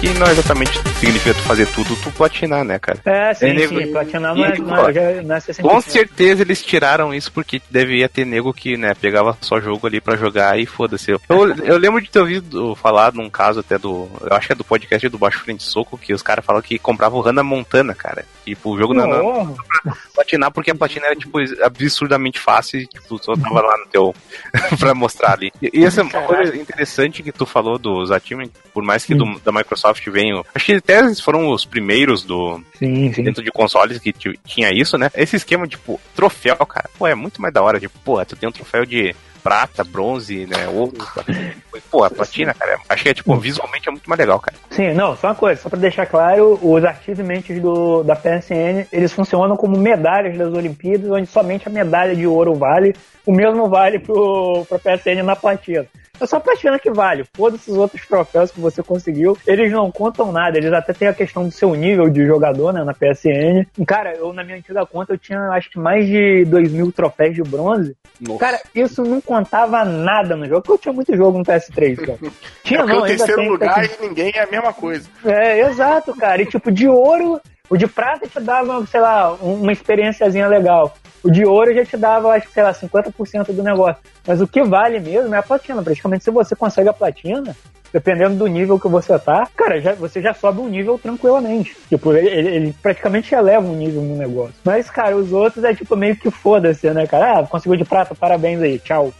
Que não exatamente significa tu fazer tudo, tu platinar, né, cara? É, sim, É, nego- sim. Platinar não é, não é, já- não é 60%. Com certeza eles tiraram isso porque devia ter nego que, né, pegava só jogo ali pra jogar e foda-se. Eu, eu (laughs) lembro de ter ouvido falar num caso até do. Eu acho que é do podcast do Baixo Frente Soco, que os caras falam que compravam o Hannah Montana, cara. Tipo, o jogo não, não, Porra. platinar porque a platina era, tipo, absurdamente fácil e, tipo, só tava lá no teu. (laughs) pra mostrar ali. E, e essa é uma coisa interessante que tu falou dos achievements, por mais que do- da Microsoft venham. Acho que até eles foram os primeiros do, Sim, sim. dentro de consoles que ti- tinha isso, né? Esse esquema, tipo, troféu, cara, pô, é muito mais da hora. Tipo, pô, tu tem um troféu de prata, bronze, né? Ouro, (laughs) pô, a platina, cara, acho que é, tipo, visualmente é muito mais legal, cara. Sim, não, só uma coisa, só pra deixar claro, os achievements do, da PSN, eles funcionam como medalhas das Olimpíadas, onde somente a medalha de ouro vale, o mesmo vale pro, pra PSN na platina. É só platina que vale, foda-se os outros troféus que você conseguiu, eles não contam nada, eles até têm a questão do seu nível de jogador, né, na PSN. Cara, eu na minha antiga conta eu tinha acho que mais de 2 mil troféus de bronze. Nossa. Cara, isso não contava nada no jogo, porque eu tinha muito jogo no PS3, cara. (laughs) Tinha É não, o terceiro tem, lugar tem- e ninguém é a mesma coisa. é, exato, cara. E tipo, de ouro, o de prata te dava, sei lá, um- uma experiênciazinha legal. O de ouro já te dava, acho que, sei lá, 50% do negócio. Mas o que vale mesmo é a platina. Praticamente, se você consegue a platina, dependendo do nível que você tá, cara, já, você já sobe um nível tranquilamente. Tipo, ele, ele- ele praticamente eleva um nível no negócio. Mas, cara, os outros é tipo meio que foda-se, né, cara? Ah, conseguiu de prata, parabéns aí, tchau.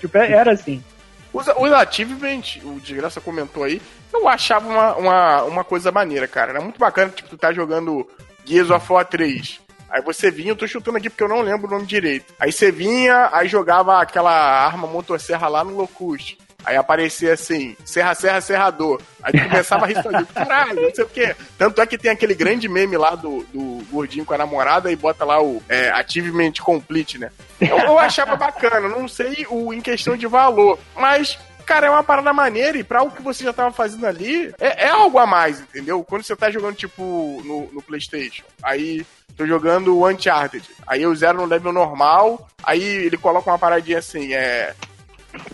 Tipo, é- era assim. Os, os achievement, o Desgraça comentou aí, eu achava uma, uma, uma coisa maneira, cara. Era muito bacana, tipo, tu tá jogando Gears of War 3. Aí você vinha, eu tô chutando aqui porque eu não lembro o nome direito. Aí você vinha, aí jogava aquela arma motosserra lá no Locust. Aí aparecia assim, serra, serra, serrador. Aí tu começava a rir sozinho. (laughs) Caralho, não sei o quê. Tanto é que tem aquele grande meme lá do, do gordinho com a namorada e bota lá o é, achievement complete, né? Eu, eu achava bacana, não sei o em questão de valor, mas cara, é uma parada maneira e pra algo que você já tava fazendo ali, é, é algo a mais, entendeu? Quando você tá jogando, tipo, no, no PlayStation, aí tô jogando o Uncharted, aí eu zero no level normal, aí ele coloca uma paradinha assim, é.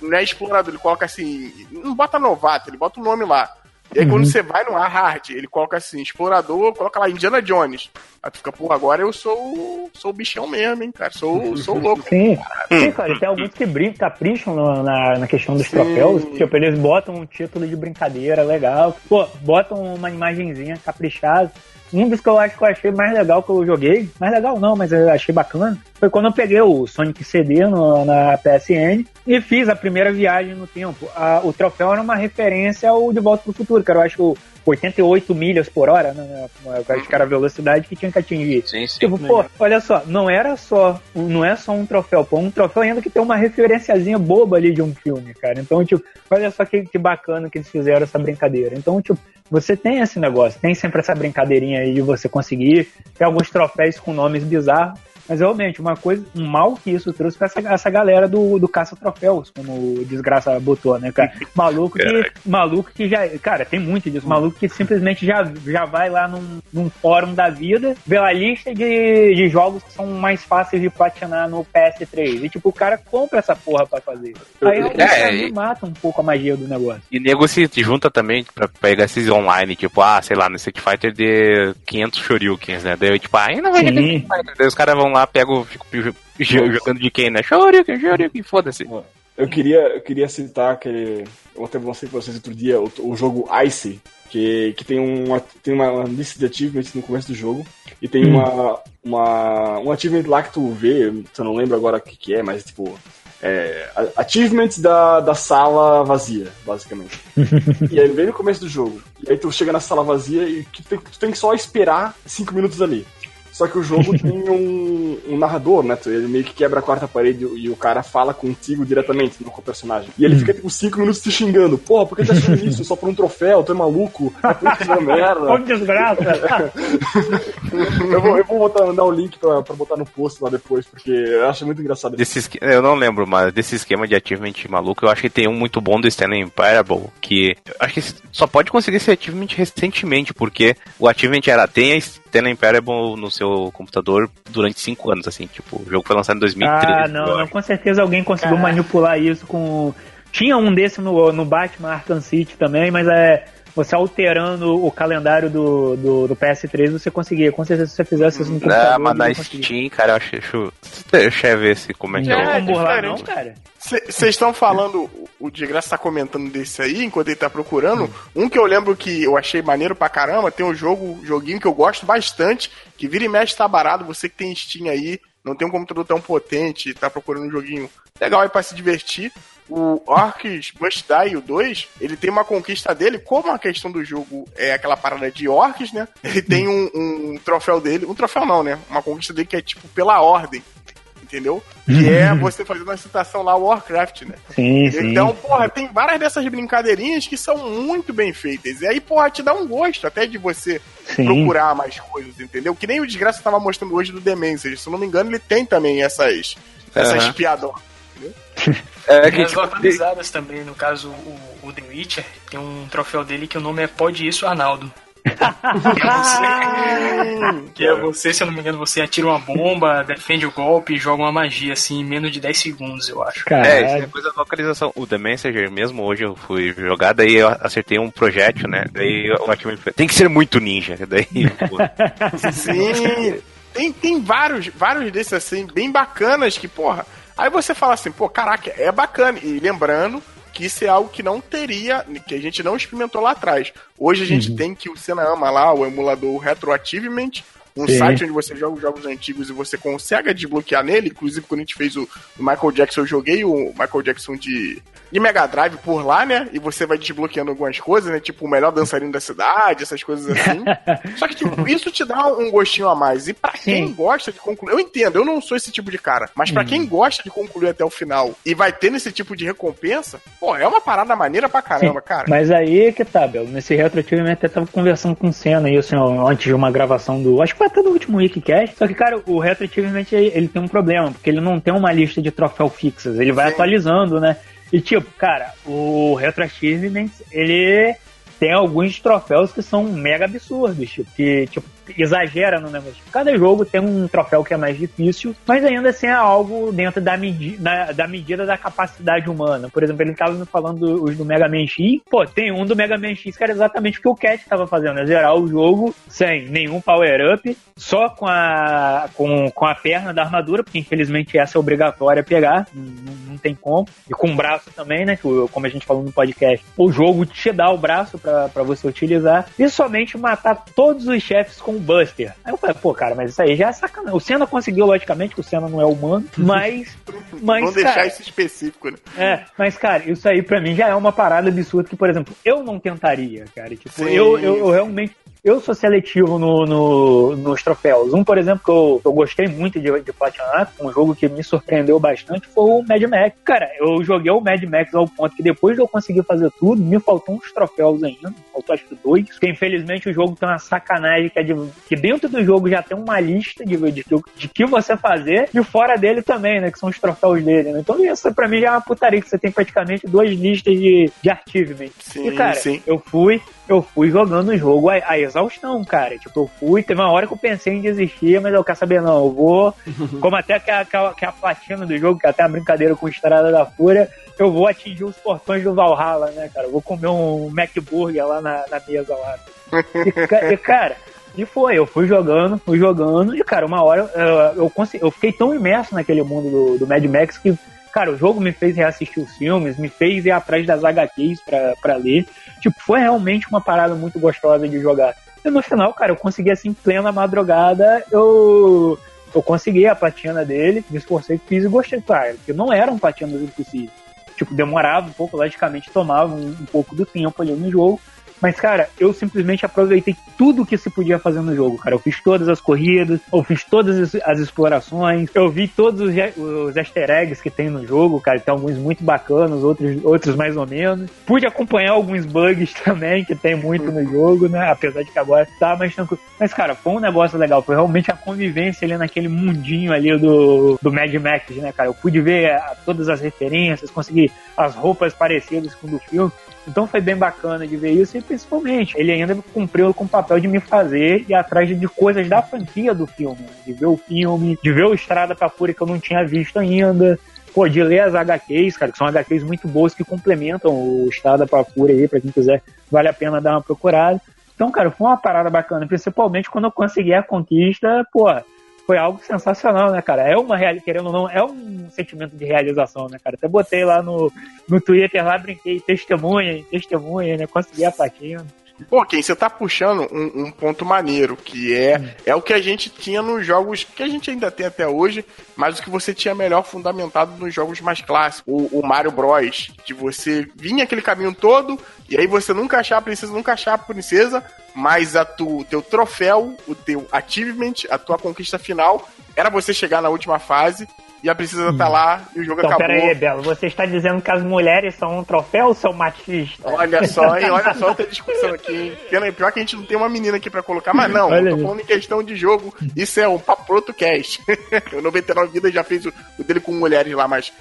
Não é explorador, ele coloca assim. Não bota novato, ele bota o nome lá. E aí quando você vai no hard, ele coloca assim, explorador, coloca lá Indiana Jones. Aí tu fica, pô, agora eu sou sou o bichão mesmo, hein, cara. Sou, sou louco. Sim, sim, cara, tem alguns que brin capricham na, na, na questão dos troféus. Tipo, eles botam um título de brincadeira legal. Pô, botam uma imagenzinha caprichada. Um dos que eu acho que eu achei mais legal que eu joguei, mais legal não, mas eu achei bacana, foi quando eu peguei o Sonic CD no- na PSN e fiz a primeira viagem no tempo. A- o troféu era uma referência ao De Volta pro Futuro, que era, eu acho, 88 milhas por hora, né? Era a velocidade que tinha que atingir. Sim, sim. Tipo, pô, olha só, não era só, não é só um troféu, pô, um troféu ainda que tem uma referenciazinha boba ali de um filme, cara. Então, tipo, olha só que, que bacana que eles fizeram essa brincadeira. Então, tipo, você tem esse negócio, tem sempre essa brincadeirinha aí de você conseguir, tem alguns troféus com nomes bizarros. Mas realmente, uma coisa, um mal que isso trouxe foi essa, essa galera do, do caça-troféus, como o Desgraça botou, né, cara? Maluco que, maluco que já. Cara, tem muito disso. Maluco que simplesmente já, já vai lá num, num fórum da vida, vê a lista de, de jogos que são mais fáceis de platinar no PS3. E, tipo, o cara compra essa porra pra fazer. Aí É, é, mata um pouco a magia do negócio. E nego se junta também pra pegar esses online, tipo, ah, sei lá, no Street Fighter de 500 Shoryukens, né? Daí, tipo, ah, não vai ter. Street Fighter. Daí os caras vão lá, ficam jo- jo- jogando de quem, né? Shoryuken, Shoryuken, foda-se. Eu queria, eu queria citar aquele. Eu até mostrei pra vocês outro dia o, o jogo Ice, que, que tem, uma, tem uma lista de achievements no começo do jogo. E tem uma, uma, um achievement lá que tu vê, eu não lembro agora o que, que é, mas tipo. É, achievements da, da sala vazia, basicamente. (laughs) e aí vem no começo do jogo. E aí tu chega na sala vazia e tu tem, tu tem que só esperar 5 minutos ali. Só que o jogo (laughs) tem um, um narrador, né? Ele meio que quebra a quarta parede e o cara fala contigo diretamente, não com o personagem. E ele fica, tipo, cinco minutos te xingando. Porra, por que tá achando isso? Só por um troféu? Tu é maluco? É por isso que é (laughs) Ô, merda. desgraça! (laughs) eu vou, eu vou botar, mandar o link pra, pra botar no post lá depois, porque eu acho muito engraçado. Desse esque- Eu não lembro, mas desse esquema de achievement maluco, eu acho que tem um muito bom do Stanley Parable, que eu acho que só pode conseguir esse achievement recentemente, porque o achievement era tem a Stanley Parable no seu computador durante 5 anos, assim, tipo, o jogo foi lançado em 2013. Ah, não, eu não, com certeza alguém conseguiu manipular isso com. Tinha um desse no, no Batman Arkham City também, mas é. Você alterando o calendário do, do, do PS3, você conseguia. Com certeza, se você fizesse isso no computador. Ah, mas na. Steam, cara, eu acho. Deixa, deixa eu ver se como é que é. é, É, não, cara. Vocês estão falando, o- o de graça tá comentando desse aí, enquanto ele tá procurando. Um que eu lembro que eu achei maneiro pra caramba, tem um jogo, joguinho que eu gosto bastante, que vira e mexe tá barato, você que tem Steam aí, não tem um computador tão potente, tá procurando um joguinho legal aí pra se divertir. O Orcs Must Die, o 2, ele tem uma conquista dele, como a questão do jogo é aquela parada de orcs, né? Ele tem um, um troféu dele, um troféu não, né? Uma conquista dele que é tipo pela ordem, entendeu? Que é você fazendo a citação lá, Warcraft, né? Sim, sim. Então, porra, tem várias dessas brincadeirinhas que são muito bem feitas. E aí, porra, te dá um gosto até de você Sim. procurar mais coisas, entendeu? Que nem o Desgraça tava mostrando hoje do Dementia. Se eu não me engano, ele tem também essas, essas Aham. Piadolas. É Tem que, as tipo, localizadas também, no caso, o, o The Witcher, tem um troféu dele que o nome é Pode Isso Arnaldo. que, é você, (laughs) que é você, se eu não me engano, você atira uma bomba, defende o golpe e joga uma magia, assim, em menos de 10 segundos, eu acho. Cara, É, isso é coisa da localização. O The Messenger mesmo, hoje eu fui jogar, daí eu acertei um projétil, né? Daí o falou, tem que ser muito ninja. (laughs) Daí, Sim. Tem, tem vários, vários desses assim, bem bacanas que, porra. Aí você fala assim, pô, caraca, é bacana. E lembrando que isso é algo que não teria, que a gente não experimentou lá atrás. Hoje a gente tem que o Senna ama lá, o emulador Retroativement, um Sim. site onde você joga os jogos antigos e você consegue desbloquear nele. Inclusive, quando a gente fez o, Michael Jackson, eu joguei o Michael Jackson de, de Mega Drive por lá, né? E você vai desbloqueando algumas coisas, né? Tipo, o melhor dançarino da cidade, essas coisas assim. (laughs) Só que, tipo, isso te dá um gostinho a mais. E pra quem Sim. gosta de concluir, eu entendo, eu não sou esse tipo de cara, mas pra quem gosta de concluir até o final e vai ter esse tipo de recompensa, pô, é uma parada maneira pra caramba, cara. Mas aí que tá, Bel. Nesse retroativo eu até tava conversando com o Senna aí, assim, ó, antes de uma gravação do. Acho que foi até do último Wikicast. Só que, cara, o retroativement ele ele tem um problema, porque ele não tem uma lista de troféu fixas. Ele vai Sim. atualizando, né? E tipo, cara, o retroativement, ele tem alguns troféus que são mega absurdos, tipo, que tipo, exagera no negócio. Cada jogo tem um troféu que é mais difícil, mas ainda assim é algo dentro da, medi da, da medida da capacidade humana. Por exemplo, ele tava me falando do- os do Mega Man X. Pô, tem um do Mega Man X que era exatamente o que o Cat tava fazendo, é zerar o jogo sem nenhum power-up, só com a, com, com a perna da armadura, porque infelizmente essa é obrigatória pegar, não, não tem como. E com o braço também, né? Como a gente falou no podcast, o jogo te dá o braço pra você utilizar e somente matar todos os chefes com o Buster. Aí eu falei, pô, cara, mas isso aí já é sacanagem. O Senna conseguiu, logicamente, que o Senna não é humano, (laughs) mas. mas Vamos deixar isso específico, né? é, mas, cara, isso aí pra mim já é uma parada absurda que, por exemplo, eu não tentaria, cara. Tipo, Sim, eu, eu, eu realmente. Eu sou seletivo no, no- nos troféus. Um, por exemplo, que eu, eu gostei muito de, de platinar, um jogo que me surpreendeu bastante, foi o Mad Max. Cara, eu joguei o Mad Max ao ponto que depois de eu conseguir fazer tudo, me faltou uns troféus ainda. Faltou acho que dois. Porque infelizmente o jogo tem uma sacanagem que, é de, que dentro do jogo já tem uma lista de, de, de que você fazer e fora dele também, né? Que são os troféus dele, né? Então isso pra mim já é uma putaria, que você tem praticamente duas listas de, de achievement. Sim, e, cara, sim. eu fui, eu fui jogando o jogo a, a exaustão, cara. Tipo, eu fui, teve uma hora que eu pensei em desistir, mas eu quero saber, não, eu vou. (laughs) Como até que a, que a, que a platina do jogo, que é até a brincadeira com Estrada da Fúria, eu vou atingir os portões do Valhalla, né, cara? Eu vou comer um McBurger lá na, na mesa lá. E, e, cara. E foi, eu fui jogando, fui jogando, e cara, uma hora eu, eu, consegui, eu fiquei tão imerso naquele mundo do, do Mad Max que, cara, o jogo me fez reassistir os filmes, me fez ir atrás das HQs pra, pra ler. Tipo, foi realmente uma parada muito gostosa de jogar. E no final, cara, eu consegui assim, plena madrugada, eu, eu consegui a platina dele, me esforcei, fiz e gostei, cara, porque não eram platinas impossíveis. Tipo, demorava um pouco, logicamente tomava um, um pouco do tempo ali no jogo. Mas, cara, eu simplesmente aproveitei tudo que se podia fazer no jogo, cara. Eu fiz todas as corridas, eu fiz todas as, explorações, eu vi todos os, os easter eggs que tem no jogo, cara. Tem alguns muito bacanas, outros, outros mais ou menos. Pude acompanhar alguns bugs (laughs) também, que tem muito no jogo, né? Apesar de que agora tá mais tranquilo. Mas, cara, foi um negócio legal. Foi realmente a convivência ali naquele mundinho ali do, do Mad Max, né, cara? Eu pude ver ah, todas as referências, consegui as roupas parecidas com o do filme. Então foi bem bacana de ver isso e principalmente ele ainda cumpriu com o papel de me fazer ir atrás de, coisas da franquia do filme, né? de ver o filme, de ver o Estrada pra Fúria que eu não tinha visto ainda. pô, de ler as HQs, cara, que são HQs muito boas que complementam o Estado da Papura aí, pra quem quiser, vale a pena dar uma procurada. Então, cara, foi uma parada bacana, principalmente quando eu consegui a conquista, pô, foi algo sensacional, né, cara? É uma realidade, querendo ou não, é um sentimento de realização, né, cara? Até botei lá no, no Twitter lá, brinquei, testemunha, testemunha, né? Consegui a plaquinha. Pô, quem você tá puxando um, um, ponto maneiro, que é, é o que a gente tinha nos jogos que a gente ainda tem até hoje, mas o que você tinha melhor fundamentado nos jogos mais clássicos. O, o Mario Bros. Que você vinha aquele caminho todo, e aí você nunca achava a princesa, nunca achava a princesa, mas a tu, teu troféu, o teu achievement, a tua conquista final, era você chegar na última fase e a princesa tá lá e o jogo Então, acabou. pera aí, Belo, você está dizendo que as mulheres são um troféu ou são machistas? Olha só, hein? (laughs) Olha só outra discussão aqui, hein? Pior que a gente não tem uma menina aqui pra colocar, mas não, Olha eu tô falando em questão de jogo. Isso é um papo pro outro cast. (laughs) o 99 Vidas já fez o, o dele com mulheres lá, mas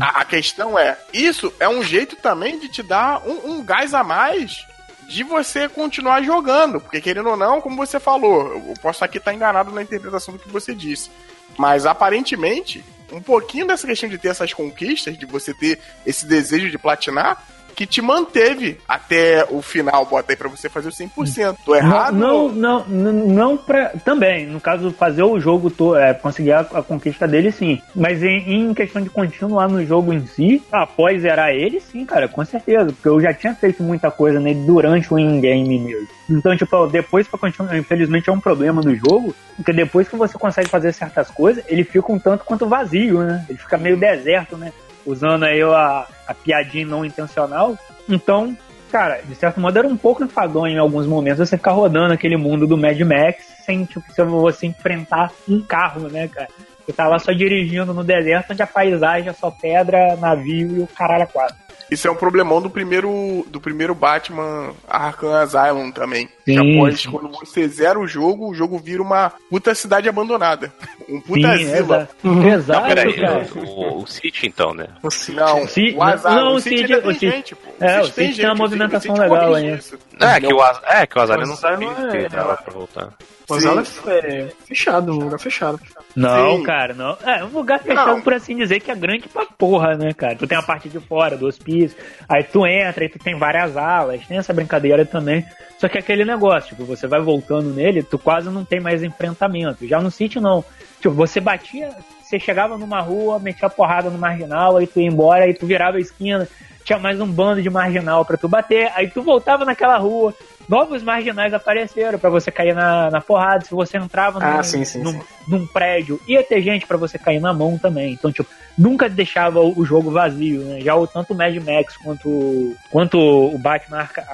a, a questão é: isso é um jeito também de te dar um, um gás a mais de você continuar jogando. Porque querendo ou não, como você falou, eu posso aqui estar enganado na interpretação do que você disse. Mas aparentemente, um pouquinho dessa questão de ter essas conquistas, de você ter esse desejo de platinar, que te manteve até o final, bota aí pra você fazer o 100%. Tô errado? Não, não, não, não pra. Também, no caso, fazer o jogo, é, conseguir a, a conquista dele, sim. Mas em, em questão de continuar no jogo em si, após zerar ele, sim, cara, com certeza. Porque eu já tinha feito muita coisa nele durante o in-game mesmo. Então, tipo, depois pra continuar, infelizmente é um problema do jogo, porque depois que você consegue fazer certas coisas, ele fica um tanto quanto vazio, né? Ele fica meio deserto, né? Usando aí a, a piadinha não intencional. Então, cara, de certo modo era um pouco enfadonho em alguns momentos você ficar rodando aquele mundo do Mad Max sem tipo, você enfrentar um carro, né, cara? Você tá lá só dirigindo no deserto onde a paisagem é só pedra, navio e o caralho a quatro. Isso é um problemão do primeiro, do primeiro Batman Arkham Asylum também. que Sim, após, sim. quando você zera o jogo, o jogo vira uma puta cidade abandonada. Um puta Sim, zila. exato. Exato, Peraí, cara. o, o City então, né? Não, o Asylum, não, o o City City- ainda tem o City- gente, pô. é, o City tem City tem uma gente, movimentação o City legal aí. isso. É, que o, Az- é, que o Azalea não sabe não que é- tava pra voltar. O Azala é fechado, um lugar fechado. Não, Sim. cara, não. É um lugar fechado, Não. por assim dizer, que é grande pra porra, né, cara? Tu tem a parte de fora do hospício, aí tu entra, aí tu tem várias alas, tem essa brincadeira também. Só que é aquele negócio, tipo, você vai voltando nele, tu quase não tem mais enfrentamento. Já no sítio, não. Tipo, você batia, você chegava numa rua, metia porrada no marginal, aí tu ia embora, aí tu virava a esquina, tinha mais um bando de marginal pra tu bater, aí tu voltava naquela rua, novos marginais apareceram pra você cair na, na porrada, se você entrava Ah, num, sim, sim, num, sim. num prédio, ia ter gente pra você cair na mão também. Então, tipo, nunca deixava o o jogo vazio, né? Já o tanto o Mad Max quanto, quanto o Batman Arkham,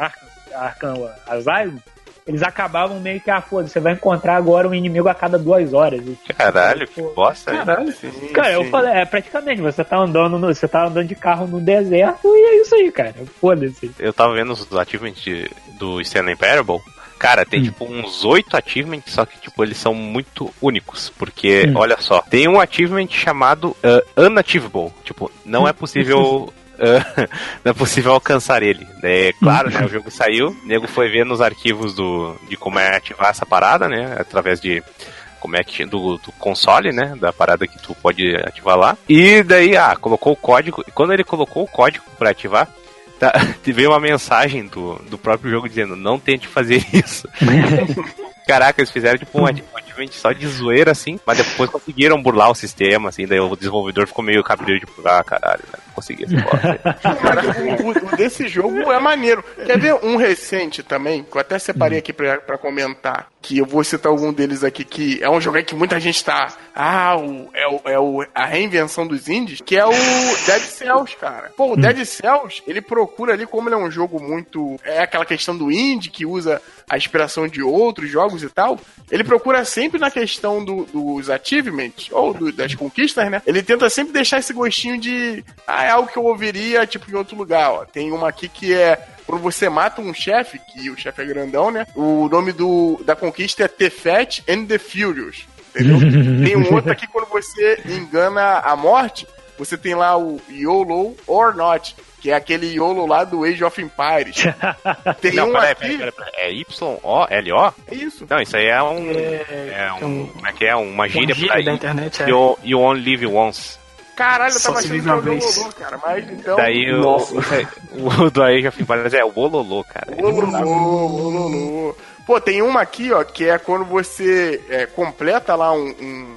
Arkham Asylum, eles acabavam meio que, ah, foda, você vai encontrar agora um inimigo a cada duas horas. E, tipo, Caralho, que pô, bosta. Caralho. Cara, eu sim. falei, é praticamente, você tá andando no, você tá andando de carro no deserto e é isso aí, cara. Foda-se. Eu tava vendo os achievements de- do Stanley Parable. Cara, tem tipo uns oito achievements, só que tipo eles são muito únicos. Porque, Hum. olha só, tem um achievement chamado uh, Unachievable. Tipo, não é possível. (laughs) (laughs) não é possível alcançar ele. É claro, né? O jogo saiu, o nego foi ver nos arquivos do, de como é ativar essa parada, né? Através de como é que do, do console, né? Da parada que tu pode ativar lá. E daí, ah, colocou o código. E quando ele colocou o código pra ativar, tá, (laughs) veio uma mensagem do, do próprio jogo dizendo: não tente fazer isso. (laughs) Caraca, eles fizeram tipo um achievement só de zoeira assim, mas depois conseguiram burlar o sistema, assim, daí o desenvolvedor ficou meio cabreiro, tipo, ah, caralho, né? não consegui essa bosta. Cara, (laughs) o, o- desse jogo é maneiro. Quer ver um recente também, que eu até separei aqui pra, pra comentar, que eu vou citar algum deles aqui, que é um jogo aí que muita gente tá. Ah, o, é, o, é o, a reinvenção dos indies, que é o Dead Cells, cara. Pô, o Dead Cells, ele procura ali, como ele é um jogo muito. É aquela questão do indie, que usa a inspiração de outros jogos e tal. Ele procura sempre na questão do- dos achievements, ou do- das conquistas, né? Ele tenta sempre deixar esse gostinho de. Ah, é algo que eu ouviria, tipo, em outro lugar, ó. Tem uma aqui que é. Quando você mata um chefe, que o chefe é grandão, né? O nome do, da conquista é The Fat and the Furious. Entendeu? (laughs) tem um outro aqui quando você engana a morte, você tem lá o YOLO or Not, que é aquele YOLO lá do Age of Empires. (laughs) Tem não, um peraí, aqui. peraí, peraí, peraí. É Y-O-L-O? É isso. Não, isso aí é um. É, É um. um- Como é que é? Uma gíria gíria pra da internet, é. You, you only live once. Caralho, eu Só tava se achando que era uma o vez. Bololô, cara. Mas então. Daí o, Nossa. (laughs) o, do já fim parece é o bololô, cara. Bololô, bololô. Pô, tem uma aqui, ó, que é quando você é, completa lá um, um,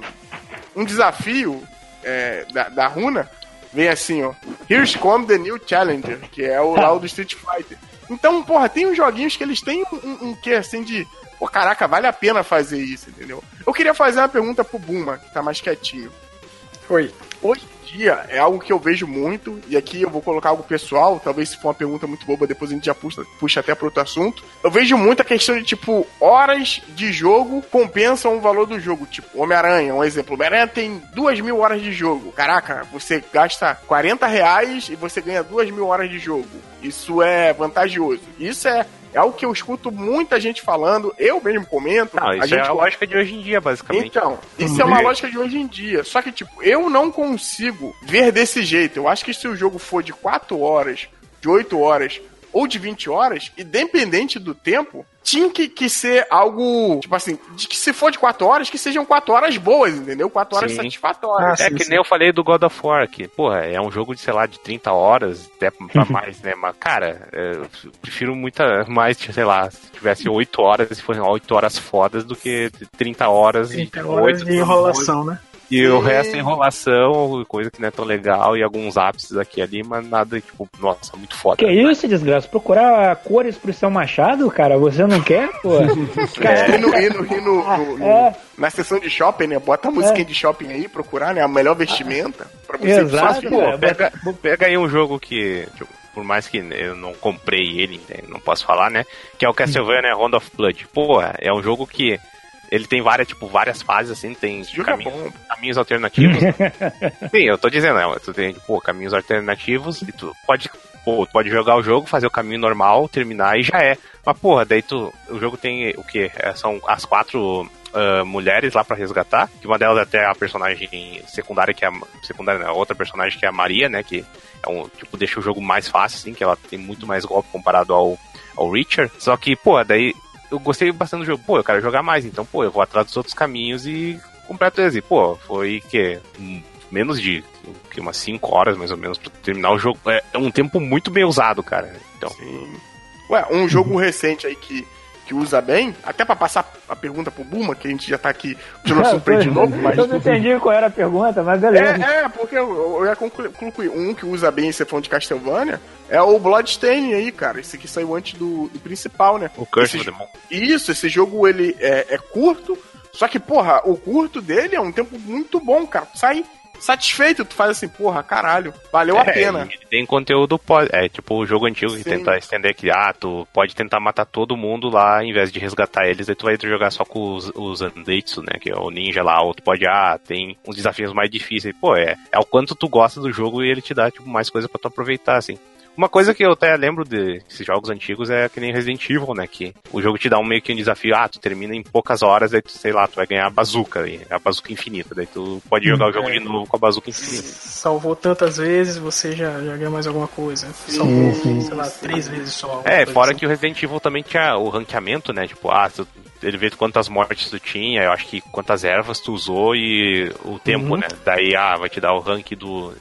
um desafio é, da, da runa. Vem assim, ó. Here's come the new challenger, que é o (laughs) lá do Street Fighter. Então, porra, tem uns joguinhos que eles têm um, um, um quê assim de. Pô, caraca, vale a pena fazer isso, entendeu? Eu queria fazer uma pergunta pro Buma, que tá mais quietinho. Oi. Hoje em dia é algo que eu vejo muito, e aqui eu vou colocar algo pessoal, talvez se for uma pergunta muito boba, depois a gente já puxa, puxa até para outro assunto. Eu vejo muito a questão de, tipo, horas de jogo compensam o valor do jogo. Tipo, Homem-Aranha, um exemplo. Homem-Aranha tem duas mil horas de jogo. Caraca, você gasta 40 reais e você ganha duas mil horas de jogo. Isso é vantajoso. Isso é, é algo que eu escuto muita gente falando, eu mesmo comento. Não, a isso gente é a lógica de hoje em dia, basicamente. então, isso é uma lógica de hoje em dia. Só que, tipo, eu não consigo ver desse jeito. Eu acho que se o jogo for de 4 horas, de 8 horas ou de 20 horas, independente do tempo, tinha que, que ser algo, tipo assim, de que se for de 4 horas, que sejam 4 horas boas, entendeu? 4 horas Sim. satisfatórias. É que nem eu falei do God of War, que, porra, é um jogo de, sei lá, de 30 horas, até pra (laughs) mais, né? Mas, cara, é, eu prefiro muita mais, sei lá, se tivesse 8 horas e fossem 8 horas fodas do que 30 horas 30 e horas 8 de enrolação, né? E o resto é enrolação, coisa que não é tão legal, e alguns ápices aqui e ali, mas nada, tipo, nossa, muito foda. Que isso, desgraça? Procurar cores pro seu machado, cara? Você não quer, pô? (laughs) É, e no, e no, e no- no- no- É. na sessão de shopping, né? Bota a musiquinha de shopping aí, procurar, né? A melhor vestimenta. Pra você Exato, só- Pô, cara. pega, pega aí um jogo que, tipo, por mais que eu não comprei ele, né, não posso falar, né? Que é o Castlevania Round of Blood. Porra, é um jogo que ele tem várias, tipo, várias fases, assim, tem é caminhos, caminhos alternativos. (laughs) Sim, eu tô dizendo, né? Tu tem, pô, caminhos alternativos e tu pode, pô, tu pode jogar o jogo, fazer o caminho normal, terminar e já é. Mas, porra, daí tu, o jogo tem o quê? É, São as quatro ah, mulheres lá pra resgatar, que uma delas é até a personagem secundária, que é a, secundária, né? A outra personagem que é a Maria, né? Que é um, tipo, deixa o jogo mais fácil, assim, que ela tem muito mais golpe comparado ao, ao Richard. Só que, pô, daí eu gostei bastante do jogo. Pô, eu quero jogar mais, então, pô, eu vou atrás dos outros caminhos e completo eles. E, pô, foi que menos de que umas 5 horas mais ou menos pra terminar o jogo. É, é um tempo muito bem usado, cara. Então, Sim. Ué, um jogo recente aí que, que usa bem, até pra passar a pergunta pro Buma, que a gente já tá aqui de novo, mas. Eu não entendi qual era a pergunta, mas beleza. É, é, porque eu, eu ia conclu- concluir. Um que usa bem esse fã de Castlevania é o Bloodstain aí, cara. Esse aqui saiu antes do, do principal, né? o Curse Esse of the Moon. Isso, esse jogo ele é, é curto, só que, porra, o curto dele é um tempo muito bom, cara. Sai satisfeito, tu faz assim, porra, caralho, valeu a É, pena. e ele tem conteúdo pode, é tipo o jogo antigo que Sim. tenta estender que ah, tu pode tentar matar todo mundo lá em vez de resgatar eles, aí tu vai jogar só com os, os Andeitsu, né, que é o ninja lá, ou tu pode ah, tem uns desafios mais difíceis. Pô, é, é o quanto tu gosta do jogo e ele te dá tipo mais coisa pra tu aproveitar assim. Uma coisa que eu até lembro desses jogos antigos é que nem Resident Evil, né? Que o jogo te dá um meio que um desafio, ah, tu termina em poucas horas, aí tu, sei lá, tu vai ganhar a bazuca, aí, a bazuca infinita. Daí tu pode jogar o jogo de novo com a bazuca infinita. Salvou tantas vezes, você já, já ganha mais alguma coisa. Salvou, sei lá, três vezes só. É, fora assim. que o Resident Evil também tinha o ranqueamento, né? Tipo, ah, tu- ele vê quantas mortes tu tinha, eu acho que quantas ervas tu usou e o tempo, Uhum. né? Daí, ah, vai te dar o rank do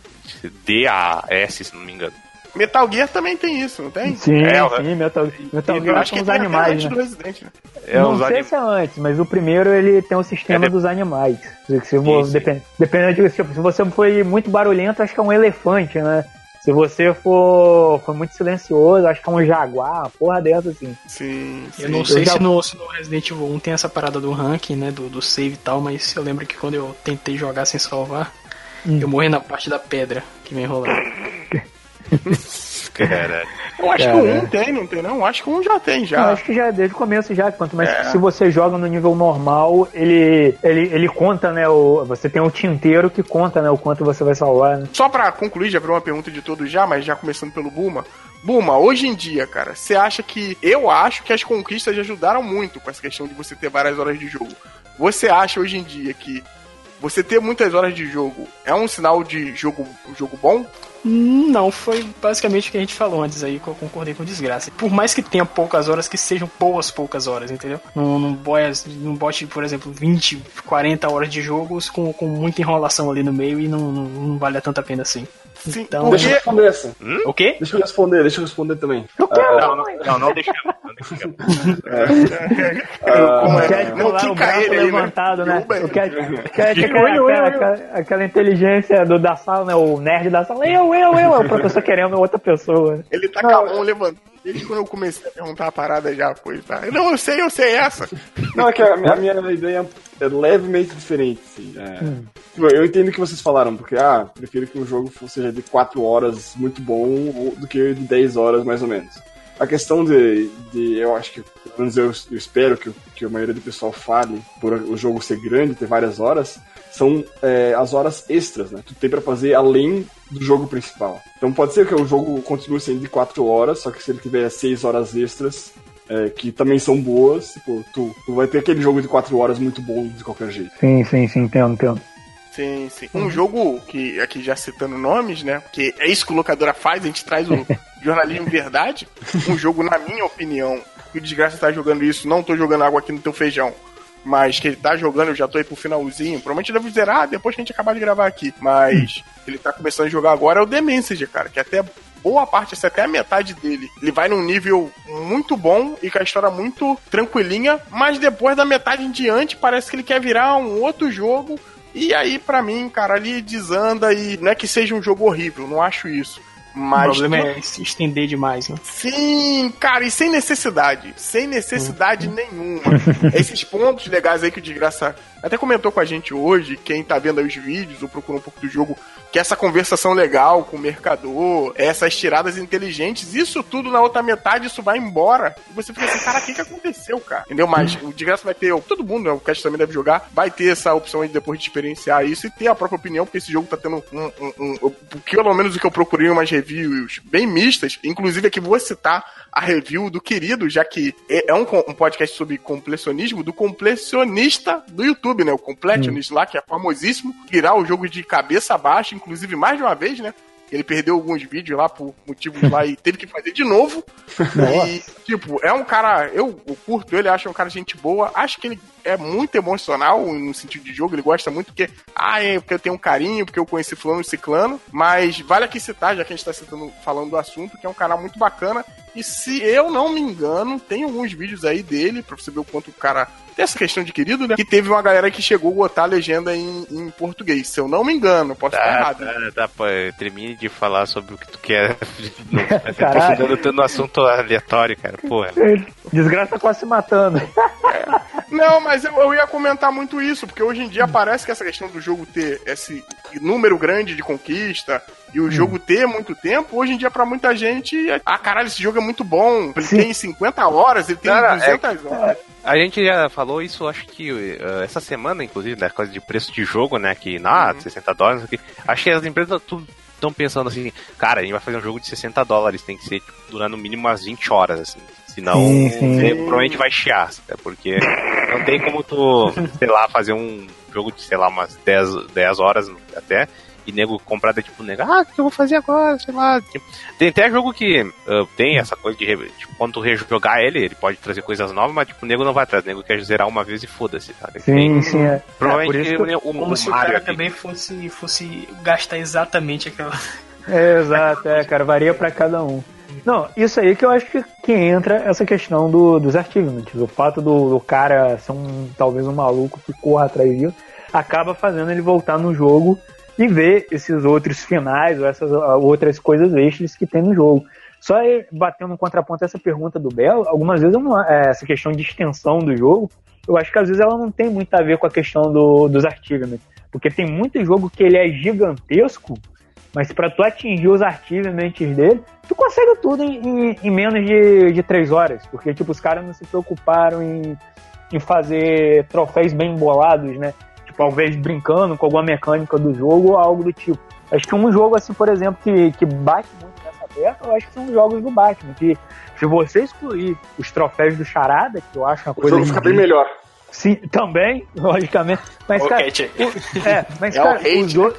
D a S, se não me engano. Metal Gear também tem isso, não tem? Sim, É, sim, Metal, Metal Eu Gear acho são que os animais, antes né? do Resident, né? É, não os sei anim- se é antes, mas o primeiro ele tem o sistema É de- dos animais. Se, se vo- Sim, sim. depend- dependendo de tipo, se você foi muito barulhento, acho que é um elefante, né? Se você for, for muito silencioso, acho que é um jaguar, uma porra dessa assim. Sim, sim. Eu não sei já- se, no, se no Resident Evil 1 tem essa parada do ranking, né? Do, do save e tal, mas eu lembro que quando eu tentei jogar sem salvar, Hum. eu morri na parte da pedra que me enrolava. (laughs) (laughs) Cara, Eu acho que Cara. o 1 tem, não tem não? Acho que 1 já tem, Eu já. acho que já desde o começo já, quanto mais É. se você joga no nível normal, ele, ele, ele conta, né? O, você tem um tinteiro que conta, né? O quanto você vai salvar, né? Só pra concluir, já virou uma pergunta de todos já, mas já começando pelo Buma. Buma, hoje em dia, cara, você acha que. Eu acho que as conquistas já ajudaram muito com essa questão de você ter várias horas de jogo. Você acha hoje em dia que você ter muitas horas de jogo é um sinal de jogo, jogo bom? Não, foi basicamente o que a gente falou antes aí, que eu concordei com desgraça. Por mais que tenha poucas horas, que sejam boas poucas horas, entendeu? Não, bote, por exemplo, 20, 40 horas de jogos com, com muita enrolação ali no meio e não, não, não vale tanto a pena assim. Sim, Então, Deixa eu responder essa. o quê? Deixa eu responder, deixa eu responder também. Eu quero, Não, não, não, não deixamos. Não deixamos. Como é? Quer Não pular o quica braço ele né? levantado, né? (laughs) Eu aquela, inteligência do, da sala, né? O nerd da sala. Eu, eu, eu. É o professor querendo outra pessoa. Ele tá com a mão levantada. Desde quando eu comecei a perguntar a parada já foi, tá? Não, eu sei, eu sei essa. Não, é que a minha, a minha ideia é levemente diferente. Assim. É, tipo, eu entendo o que vocês falaram, porque, ah, prefiro que um jogo seja de 4 horas muito bom do que de 10 horas mais ou menos. A questão de, de eu acho que, pelo menos eu, eu espero que, que a maioria do pessoal fale por o jogo ser grande, ter várias horas, são é, as horas extras, né? Tu tem pra fazer além do jogo principal. Então pode ser que o jogo continue sendo de 4 horas, só que se ele tiver 6 horas extras, é, que também são boas, tipo, tu, tu vai ter aquele jogo de 4 horas muito bom de qualquer jeito. Sim, sim, sim, entendo, entendo. Sim, sim. Um jogo que, aqui já citando nomes, né? Que é isso que o locadora faz, a gente traz o (laughs) jornalismo verdade. Um jogo, na minha opinião, que o Desgraça tá jogando isso, não tô jogando água aqui no teu feijão. Mas que ele tá jogando, eu já tô aí pro finalzinho. Provavelmente eu devo zerar depois que a gente acabar de gravar aqui. Mas ele tá começando a jogar agora é o The Message, cara. Que até boa parte, assim, até a metade dele, ele vai num nível muito bom e com a história muito tranquilinha. Mas depois da metade em diante, parece que ele quer virar um outro jogo. E aí, pra mim, cara, ali desanda e não é que seja um jogo horrível, não acho isso. O Mas problema é se estender demais, né? Sim, cara, e sem necessidade. Sem necessidade nenhuma. (laughs) Esses pontos legais aí que o Desgraça até comentou com a gente hoje, quem tá vendo aí os vídeos ou procura um pouco do jogo, que essa conversação legal com o mercador, essas tiradas inteligentes, isso tudo na outra metade, isso vai embora. E você fica assim, cara, o que, que aconteceu, cara? Entendeu? Mas o Desgraça vai ter, todo mundo, né, o Cast também deve jogar, vai ter essa opção aí depois de experienciar isso e ter a própria opinião, porque esse jogo tá tendo um. um, um, pelo menos o que eu procurei em umas reviews bem mistas, inclusive aqui vou citar a review do querido, já que é é um, um podcast sobre completionismo, do completionista do YouTube, né? O Completionist lá, que é famosíssimo, virar o jogo de cabeça baixa, inclusive mais de uma vez, né? Ele perdeu alguns vídeos lá por motivos lá e teve que fazer de novo. E, tipo, é um cara. Eu, eu curto ele, acho um cara gente boa. Acho que ele é muito emocional no sentido de jogo. Ele gosta muito porque, ah, é porque eu tenho um carinho, porque eu conheci Fulano e Ciclano. Mas vale aqui citar, já que a gente tá citando, falando do assunto, que é um canal muito bacana. E se eu não me engano, tem alguns vídeos aí dele, pra você ver o quanto o cara. Tem essa questão de querido, né? Que teve uma galera que chegou a botar a legenda em, em português. Se eu não me engano, posso estar Tá, errado. tá, tá, pô, termine de falar sobre o que tu quer. (laughs) Caralho. tanto no assunto aleatório, cara. Porra. Desgraça quase se matando. Não, mas eu, eu ia comentar muito isso, porque hoje em dia parece que essa questão do jogo ter esse número grande de conquista e o jogo ter muito tempo, hoje em dia pra muita gente, é, ah, caralho, esse jogo é muito bom, ele Sim. tem 50 horas, ele tem Cara, é 200 horas. A gente já falou isso, acho que eh, essa semana, inclusive, da coisa de preço de jogo, né? Que, ah, 60 dólares. Acho que as empresas estão pensando assim, cara, a gente vai fazer um jogo de 60 dólares, tem que ser, tipo, durar no mínimo umas 20 horas, assim. Senão, Sim, sim. você provavelmente vai chiar, sabe? porque não tem como tu, sei lá, fazer um jogo de, sei lá, umas 10, 10 horas até, e nego comprar, daí, tipo, nego, ah, o que eu vou fazer agora, sei lá. Tipo, Tem até jogo que ah, tem essa coisa de, tipo, quando tu rejogar ele, ele pode trazer coisas novas, mas, tipo, o nego não vai atrás, o nego quer zerar uma vez e foda-se, sabe? Sim, Tem- sim. É. Provavelmente É, por isso o, o, Como se o cara aqui- também fosse, fosse gastar exatamente aquela. É, exato, é, cara, varia pra cada um. Não, isso aí que eu acho que, que entra essa questão do, dos achievements. O fato do, do cara ser um, talvez um maluco que corra atrás disso, acaba fazendo ele voltar no jogo e ver esses outros finais ou essas ah, outras coisas extras que tem no jogo. Só batendo um contraponto a essa pergunta do Belo, algumas vezes é, essa questão de extensão do jogo, eu acho que às vezes ela não tem muito a ver com a questão do, dos achievements. Porque tem muito jogo que ele é gigantesco, mas pra tu atingir os achievements dele, tu consegue tudo em, em- em menos de, de três horas. Porque, tipo, os caras não se preocuparam em, em fazer troféus bem bolados, né? Tipo, ao invés de brincando com alguma mecânica do jogo ou algo do tipo. Acho que um jogo, assim, por exemplo, que, que bate muito nessa tecla, eu acho que são os jogos do Batman. Que se você excluir os troféus do Charada, que eu acho uma O coisa. jogo fica bem melhor. Sim, também, (laughs) logicamente. Mas, cara, Cat. o- é, mas, É o cara, hate, os, o-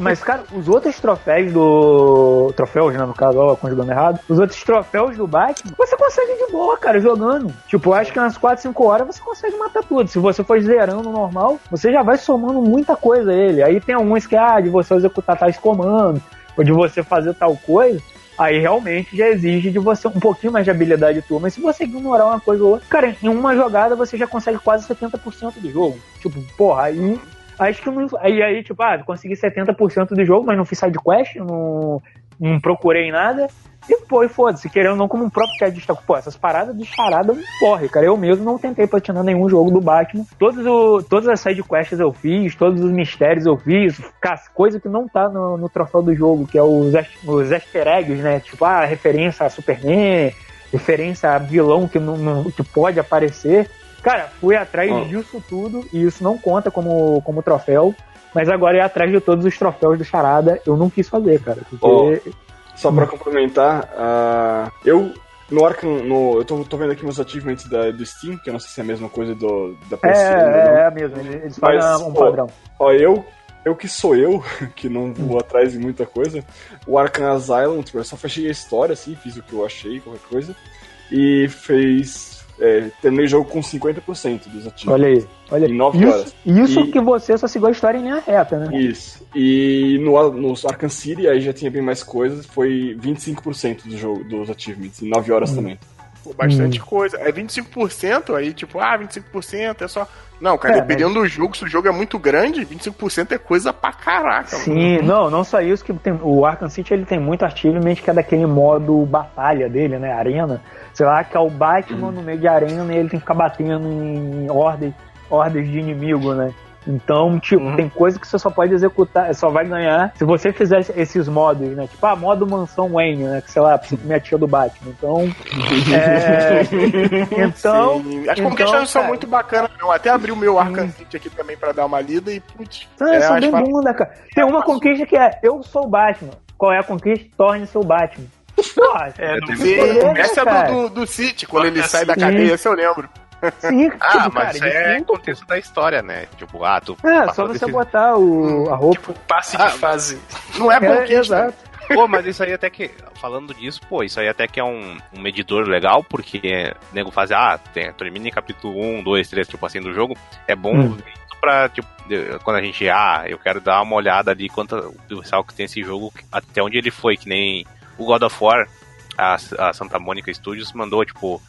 mas, cara, os outros troféus do. Troféus, né? No caso, ó, conjugando errado. Os outros troféus do Batman, você consegue de boa, cara, jogando. Tipo, acho que umas 4, 5 horas você consegue matar tudo. Se você for zerando normal, você já vai somando muita coisa a ele. Aí tem alguns que, ah, de você executar tais comandos, ou de você fazer tal coisa aí realmente já exige de você um pouquinho mais de habilidade tua. Mas se você ignorar uma coisa ou outra, cara, em uma jogada você já consegue quase 70% do jogo. Tipo, porra, aí. Acho que não. Aí, aí tipo, ah, consegui 70% do jogo, mas não fiz side quest, não, não procurei nada. E, pô, foda-se, querendo não, como um próprio Ted destacou, pô, essas paradas de charada não corre, cara. Eu mesmo não tentei platinar nenhum jogo do Batman. Todos o, todas as sidequests eu fiz, todos os mistérios eu fiz, coisa que não tá no, no troféu do jogo, que é os, os easter eggs, né? Tipo, ah, referência a Superman, referência a vilão que, não, não, que pode aparecer. Cara, fui atrás oh. disso tudo e isso não conta como, como troféu. Mas agora ir atrás de todos os troféus do Charada, eu não quis fazer, cara. Porque oh. Só pra complementar, uh, eu no Arkham, no, eu tô, tô, vendo aqui meus achievements da, do Steam, que eu não sei se é a mesma coisa do, da PS. É, é, é, mesmo, eles fazem um padrão. Ó, ó, eu, eu que sou eu, (laughs) que não vou atrás de muita coisa, o Arkham Asylum, tipo, eu só fechei a história, assim, fiz o que eu achei, qualquer coisa, e fez é, terminei o jogo com 50% dos ativos. Olha aí, olha Em 9 isso, horas. Isso e... que você só seguiu a história em linha reta, né? Isso. E no, no Arkham City aí já tinha bem mais coisas, foi 25% do jogo, dos achievements, em 9 horas hum. também. Pô, bastante hum. coisa. É 25% aí, tipo, ah, 25% é só. Não, cara, é, dependendo mas... do jogo, se o jogo é muito grande, 25% é coisa pra caraca. Sim, mano. não, não só isso, que tem, o Arkham City ele tem muito achievement que é daquele modo batalha dele, né, arena sei lá, que é o Batman no meio de arena e ele tem que ficar batendo em ordens, ordens de inimigo, né? Então, tipo, uhum. tem coisa que você só pode executar, só vai ganhar se você fizer esses modos, né? Tipo, ah, modo mansão Wayne, né? Que sei lá, pra comer a tia do Batman. Então. (laughs) é... então. Sim. As então, conquistas são muito bacanas. Eu até abri o meu Arkham City aqui também pra dar uma lida e, putz. é, são bem para... bunda, cara. Tem uma conquista que é: Eu sou o Batman. Qual é a conquista? Torne-se o Batman. (laughs) É, é, essa é do, do, do City, quando ele sai da cadeia, esse eu lembro. Sim, ah, tipo, mas cara, é contexto da história, né? Tipo, ah, tu. É, só você desse... botar o, a roupa. Tipo, passe de ah, fase. Não é conquista. É, exato. Pô, mas isso aí até que, falando disso, pô, isso aí até que é um, um medidor legal, porque o nego faz, ah, tem, termina em capítulo 1, 2, 3, tipo assim, do jogo, é bom hum. pra, tipo, quando a gente, ah, eu quero dar uma olhada ali quanto o pessoal que tem esse jogo, até onde ele foi, que nem o God of War, a, a Santa Mônica Studios mandou, tipo,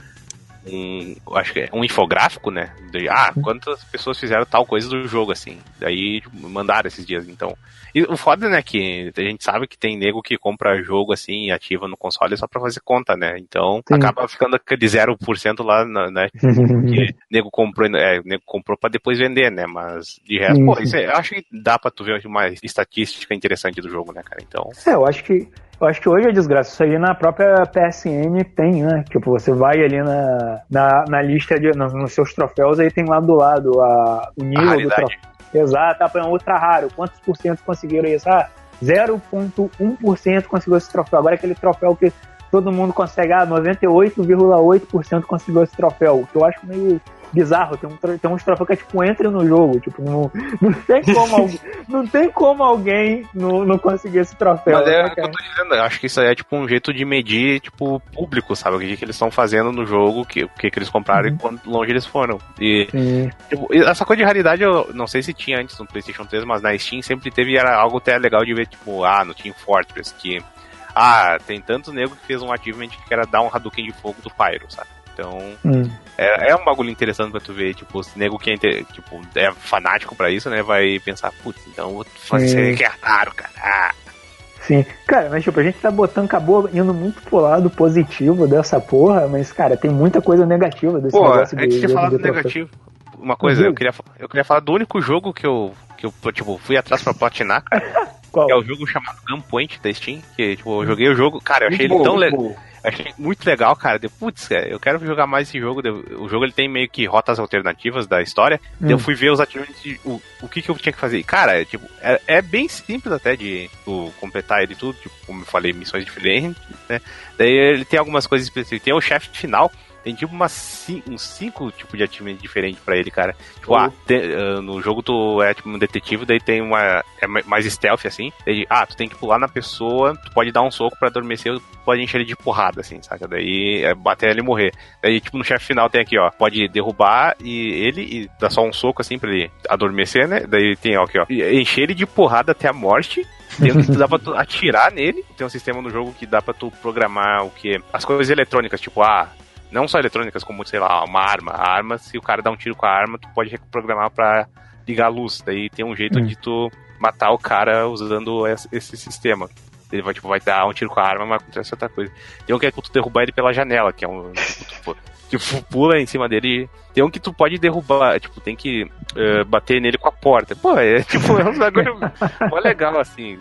um, acho que é um infográfico, né? De, ah, uhum. quantas pessoas fizeram tal coisa do jogo, assim. Daí mandaram esses dias, então. E o foda, né, que a gente sabe que tem nego que compra jogo assim, ativa no console só pra fazer conta, né? Então Sim. acaba ficando aquele 0% lá, né? (laughs) que nego comprou, é, nego comprou pra depois vender, né? Mas de resto, Sim. pô, isso é, eu acho que dá pra tu ver uma estatística interessante do jogo, né, cara? Então. É, eu acho que eu acho que hoje é desgraça. Isso aí na própria PSN tem, né? Tipo, você vai ali na, na, na lista, de, nos, nos, seus troféus, aí tem lá do lado a, o nível do troféu. Exato, tá, é ultra raro. Quantos por cento conseguiram isso? Ah, 0,1% conseguiu esse troféu. Agora aquele troféu que todo mundo consegue, ah, 98,8% conseguiu esse troféu. O que eu acho meio bizarro. Tem, um, tem uns troféus que é tipo, entra no jogo. Tipo, não, não tem como alguém, (laughs) não, tem como alguém não, não conseguir esse troféu. Mas é né, eu tô dizendo, eu acho que isso aí é tipo um jeito de medir, tipo, público, sabe? O que, que eles estão fazendo no jogo, o que, que, que eles compraram uhum. e quanto longe eles foram. E tipo, essa coisa de raridade eu não sei se tinha antes no PlayStation 3, mas na Steam sempre teve era algo até legal de ver, tipo, ah, no Team Fortress, que. Ah, tem tanto nego que fez um achievement que era dar um Hadouken de fogo do Pyro, sabe? Então, hum. é, é um bagulho interessante pra tu ver, tipo, se nego que é, tipo, é fanático pra isso, né, vai pensar, putz, então vou fazer que é raro, cara. Ah. Sim, cara, mas tipo, a gente tá botando, acabou indo muito pro lado positivo dessa porra, mas, cara, tem muita coisa negativa desse Pô, negócio antes de, de falar do negativo, uma coisa, eu queria, eu queria falar do único jogo que eu, que eu tipo, fui atrás pra platinar, (laughs) Qual? que é o jogo chamado Gunpoint da Steam, que, tipo, eu joguei o jogo, cara, eu achei muito ele bom, tão legal Achei muito legal, cara. De, putz, eu quero jogar mais esse jogo. O jogo ele tem meio que rotas alternativas da história. Hum. Eu fui ver os ativos o, o que, que eu tinha que fazer. E, cara, é, tipo, é, é, bem simples até de tu, completar ele tudo. Tipo, como eu falei, missões diferentes, né? Daí ele tem algumas coisas específicas. Tem o chefe final, tem tipo umas, uns cinco tipos de achievement diferentes pra ele, cara. Tipo, ah, te- ah, no jogo tu é tipo um detetive, daí tem uma. É ma- mais stealth, assim. Daí, ah, tu tem que pular na pessoa, tu pode dar um soco pra adormecer, pode encher ele de porrada, assim, saca? Daí é bater ele e morrer. Daí, tipo, no chefe final tem aqui, ó. Pode derrubar e ele e dar só um soco assim pra ele adormecer, né? Daí tem ó, aqui, ó. Encher ele de porrada até a morte. Tem um que dá pra tu (laughs) atirar nele. Tem um sistema no jogo que dá pra tu programar o que? As coisas eletrônicas, tipo, ah, não só eletrônicas, como, sei lá, uma arma. A arma, se o cara dá um tiro com a arma, tu pode reprogramar pra ligar a luz. Daí tem um jeito Hum. de tu matar o cara usando esse sistema. Ele vai, tipo, vai dar um tiro com a arma, mas acontece outra coisa. Tem um que é tu derrubar ele pela janela, que é um. Tipo, tu, tipo, pula em cima dele. Tem um que tu pode derrubar, tipo, tem que eh, bater nele com a porta. Pô, é (laughs) tipo, é um bagulho (laughs) mó legal, assim.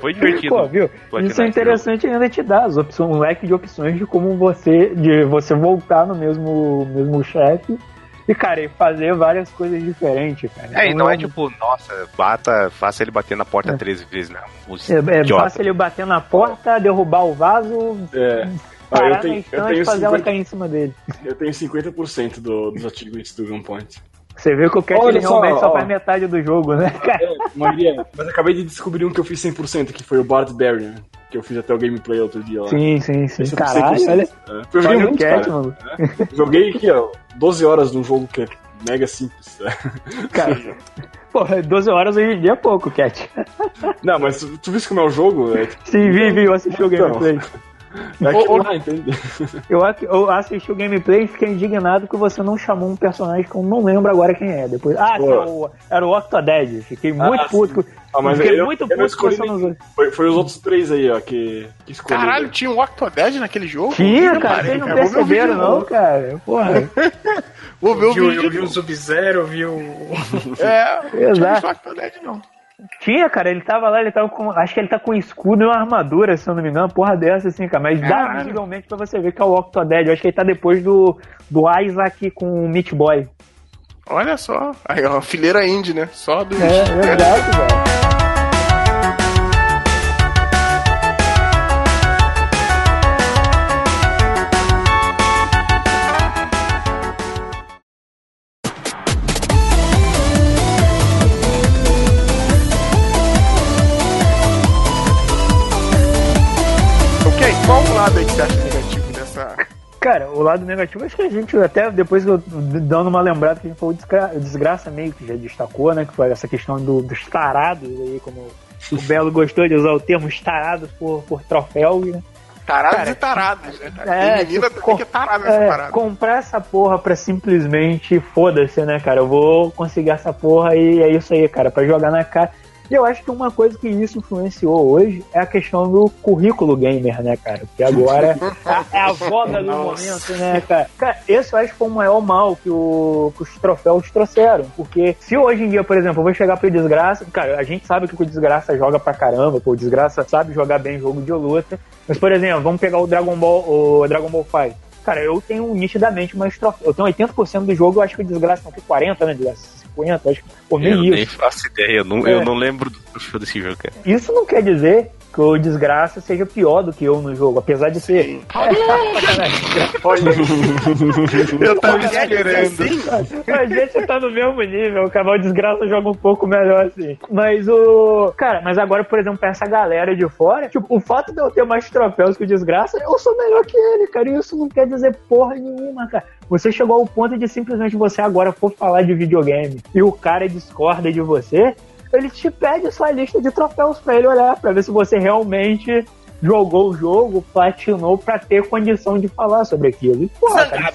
Foi divertido. Pô, viu? Isso é interessante ainda te dar as opções, um leque de opções de como você, de você voltar no mesmo, mesmo chefe e, cara, e fazer várias coisas diferentes, cara. É, e Então, não é tipo, nossa, bata, faça ele bater na porta 13 vezes, né? Os É, é fácil ele bater na porta, derrubar o vaso, É. Ah, parar eu na tenho, eu estante e tenho, fazer ela 50, cair em cima dele. eu tenho 50% do, dos achievements do Gunpoint. Você vê que o Cat Olha só, realmente só ó. faz metade do jogo, né, cara? É, Maria, mas acabei de descobrir um que eu fiz 100%, que foi o Bard Barrier, que eu fiz até o gameplay outro dia lá. Sim, sim, sim. Esse Caralho, 100%. olha. É. Eu joguei muito, Cat, cara. mano. Joguei aqui, ó, 12 horas num jogo que é mega simples. Cara, (laughs) porra, 12 horas hoje em dia é pouco, Cat. Não, mas tu, tu viste como é o jogo? É, Sim, vi, vi, eu assisti o Então. gameplay. é (laughs) entende? (laughs) Eu, eu assisti o gameplay e fiquei indignado que você não chamou um personagem que eu não lembro agora quem é. Depois, ah, era o, era o Octodad. Fiquei muito Ah, puto. sim. Ah, mas fiquei eu- muito eu puto que escolhi. Foi, foi os outros três aí, ó, que, que escolheram. Caralho, tinha um Octodad naquele jogo? Tinha, cara, parei, vocês não cara. Vou ver o perceberam, não, cara. Porra. (laughs) Vou ver o vídeo. eu vi o Sub-Zero, vi o. É, não tinha Exato. o Octodad, não. Tinha, cara, ele tava lá, ele tava com. Acho que ele tá com escudo e uma armadura, se eu não me engano, uma porra dessa, assim, cara. Mas dá visivelmente pra você ver que é o Octodad. Eu acho que ele tá depois do, do Isaac com o Meat Boy. Olha só. Aí, ó, fileira indie, né? Só dos. É, é exato, velho. Cara, o lado negativo, acho que a gente, até depois eu dando uma lembrada, que a gente falou desgra desgraça meio que já destacou, né? Que foi essa questão do, dos tarados aí, como o (laughs) Belo gostou de usar o termo tarados por, por troféus, né? Tarados Cara, e taradas, né? é, menina tipo, também que é tarada nessa É, parada. comprar essa porra pra simplesmente foda-se, né, cara? Eu vou conseguir essa porra e é isso aí, cara, pra jogar na cara. E eu acho que uma coisa que isso influenciou hoje é a questão do currículo gamer, né, cara? Porque agora (laughs) é a voga do momento, né, cara? Cara, esse eu acho que foi o maior mal que, o- que os troféus trouxeram. Porque se hoje em dia, por exemplo, eu vou chegar pro Desgraça, cara, a gente sabe que o Desgraça joga pra caramba, pô, o Desgraça sabe jogar bem jogo de luta. Mas, por exemplo, vamos pegar o Dragon Ball, o Dragon Ball 5. Cara, eu tenho nitidamente mais troféus. Eu tenho 80% do jogo, eu acho que o Desgraça não tem 40, né, Desgraça? 50, acho que. Pô, nem Eu isso. nem faço ideia, eu não, É. eu não lembro do desse jogo, cara. Isso não quer dizer que o Desgraça seja pior do que eu no jogo, apesar de ser. (laughs) Eu tava Porra, esperando. A gente tá no mesmo nível, o Cavalo Desgraça joga um pouco melhor assim. Mas o. Cara, mas agora, por exemplo, pra essa galera de fora, tipo, o fato de eu ter mais troféus que o Desgraça, eu sou melhor que ele, cara. E isso não quer dizer porra nenhuma, cara. Você chegou ao ponto de simplesmente você agora for falar de videogame e o cara discorda de você, ele te pede sua lista de troféus pra ele olhar, pra ver se você realmente jogou o jogo, platinou pra ter condição de falar sobre aquilo. E, porra, cara,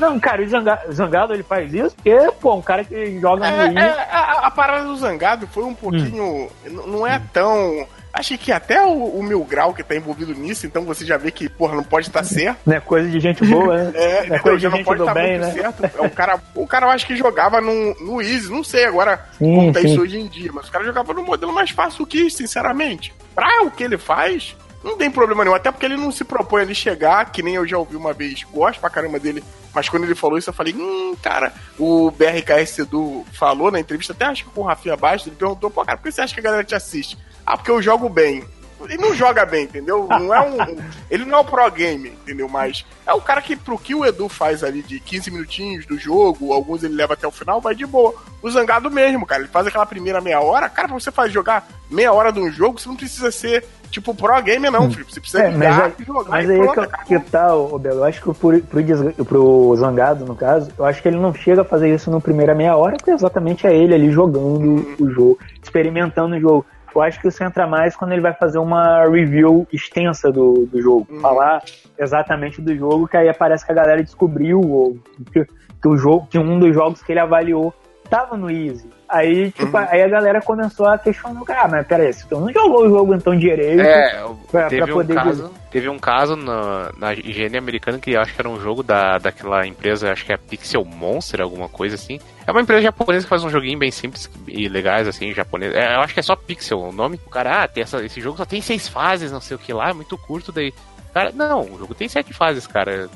não, cara, o Zanga- Zangado ele faz isso porque, pô, um cara que joga no É, é, a, a parada do Zangado foi um pouquinho. n- Não é tão. Acho que até o, o Mil Grau que tá envolvido nisso, então você já vê que, porra, não pode estar certo. Não é coisa de gente boa, né? (laughs) É, não é coisa de não gente pode estar bem, muito né? certo. É um cara, o cara eu acho que jogava no, no Easy, não sei agora Sim, como tá sim. isso hoje em dia, mas o cara jogava no modelo mais fácil que isso, sinceramente. Pra o que ele faz, não tem problema nenhum, até porque ele não se propõe ali chegar, que nem eu já ouvi uma vez, gosto pra caramba dele, mas quando ele falou isso eu falei, hum, cara, o BRKS Edu falou na entrevista, até acho que com o Rafinha Bastos, ele perguntou, pô, cara, por que você acha que a galera te assiste? Ah, porque eu jogo bem. ele não joga bem, entendeu? Não é um, (laughs) ele não é o pro game, entendeu? Mas é o cara que, pro que o Edu faz ali de 15 minutinhos do jogo, alguns ele leva até o final, vai de boa. O Zangado mesmo, cara, ele faz aquela primeira meia hora. Cara, pra você fazer jogar meia hora de um jogo, você não precisa ser tipo pro gamer, não, filho. Você precisa É, mas, ligar aí- e jogar. mas aí pronto, que, que tá, ô, Belo, eu acho que pro, pro, pro Zangado, no caso, eu acho que ele não chega a fazer isso no primeira meia hora, porque exatamente é ele ali jogando o jogo, experimentando o jogo. Eu acho que isso entra mais quando ele vai fazer uma review extensa do, do jogo. Falar exatamente do jogo, que aí parece que a galera descobriu ou, que, que o jogo, que um dos jogos que ele avaliou tava no Easy. Aí, tipo, aí a galera começou a questionar, ah, mas peraí, se tu não jogou o jogo então direito, É, pra, teve, pra um poder caso, teve um caso na, na higiene americana que acho que era um jogo da, daquela empresa, acho que é Pixel Monster, alguma coisa assim. É uma empresa japonesa que faz um joguinho bem simples e legais, assim, japonês. É, eu acho que é só Pixel o nome. O cara, ah, tem essa, esse jogo só tem seis fases, não sei o que lá, é muito curto daí. Cara, não, o jogo tem sete fases, cara.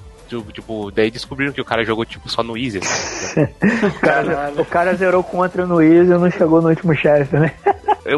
Tipo, daí descobriram que o cara jogou tipo só no Easy. Assim. (laughs) O cara, o cara zerou contra no Easy e não chegou no último chefe, né?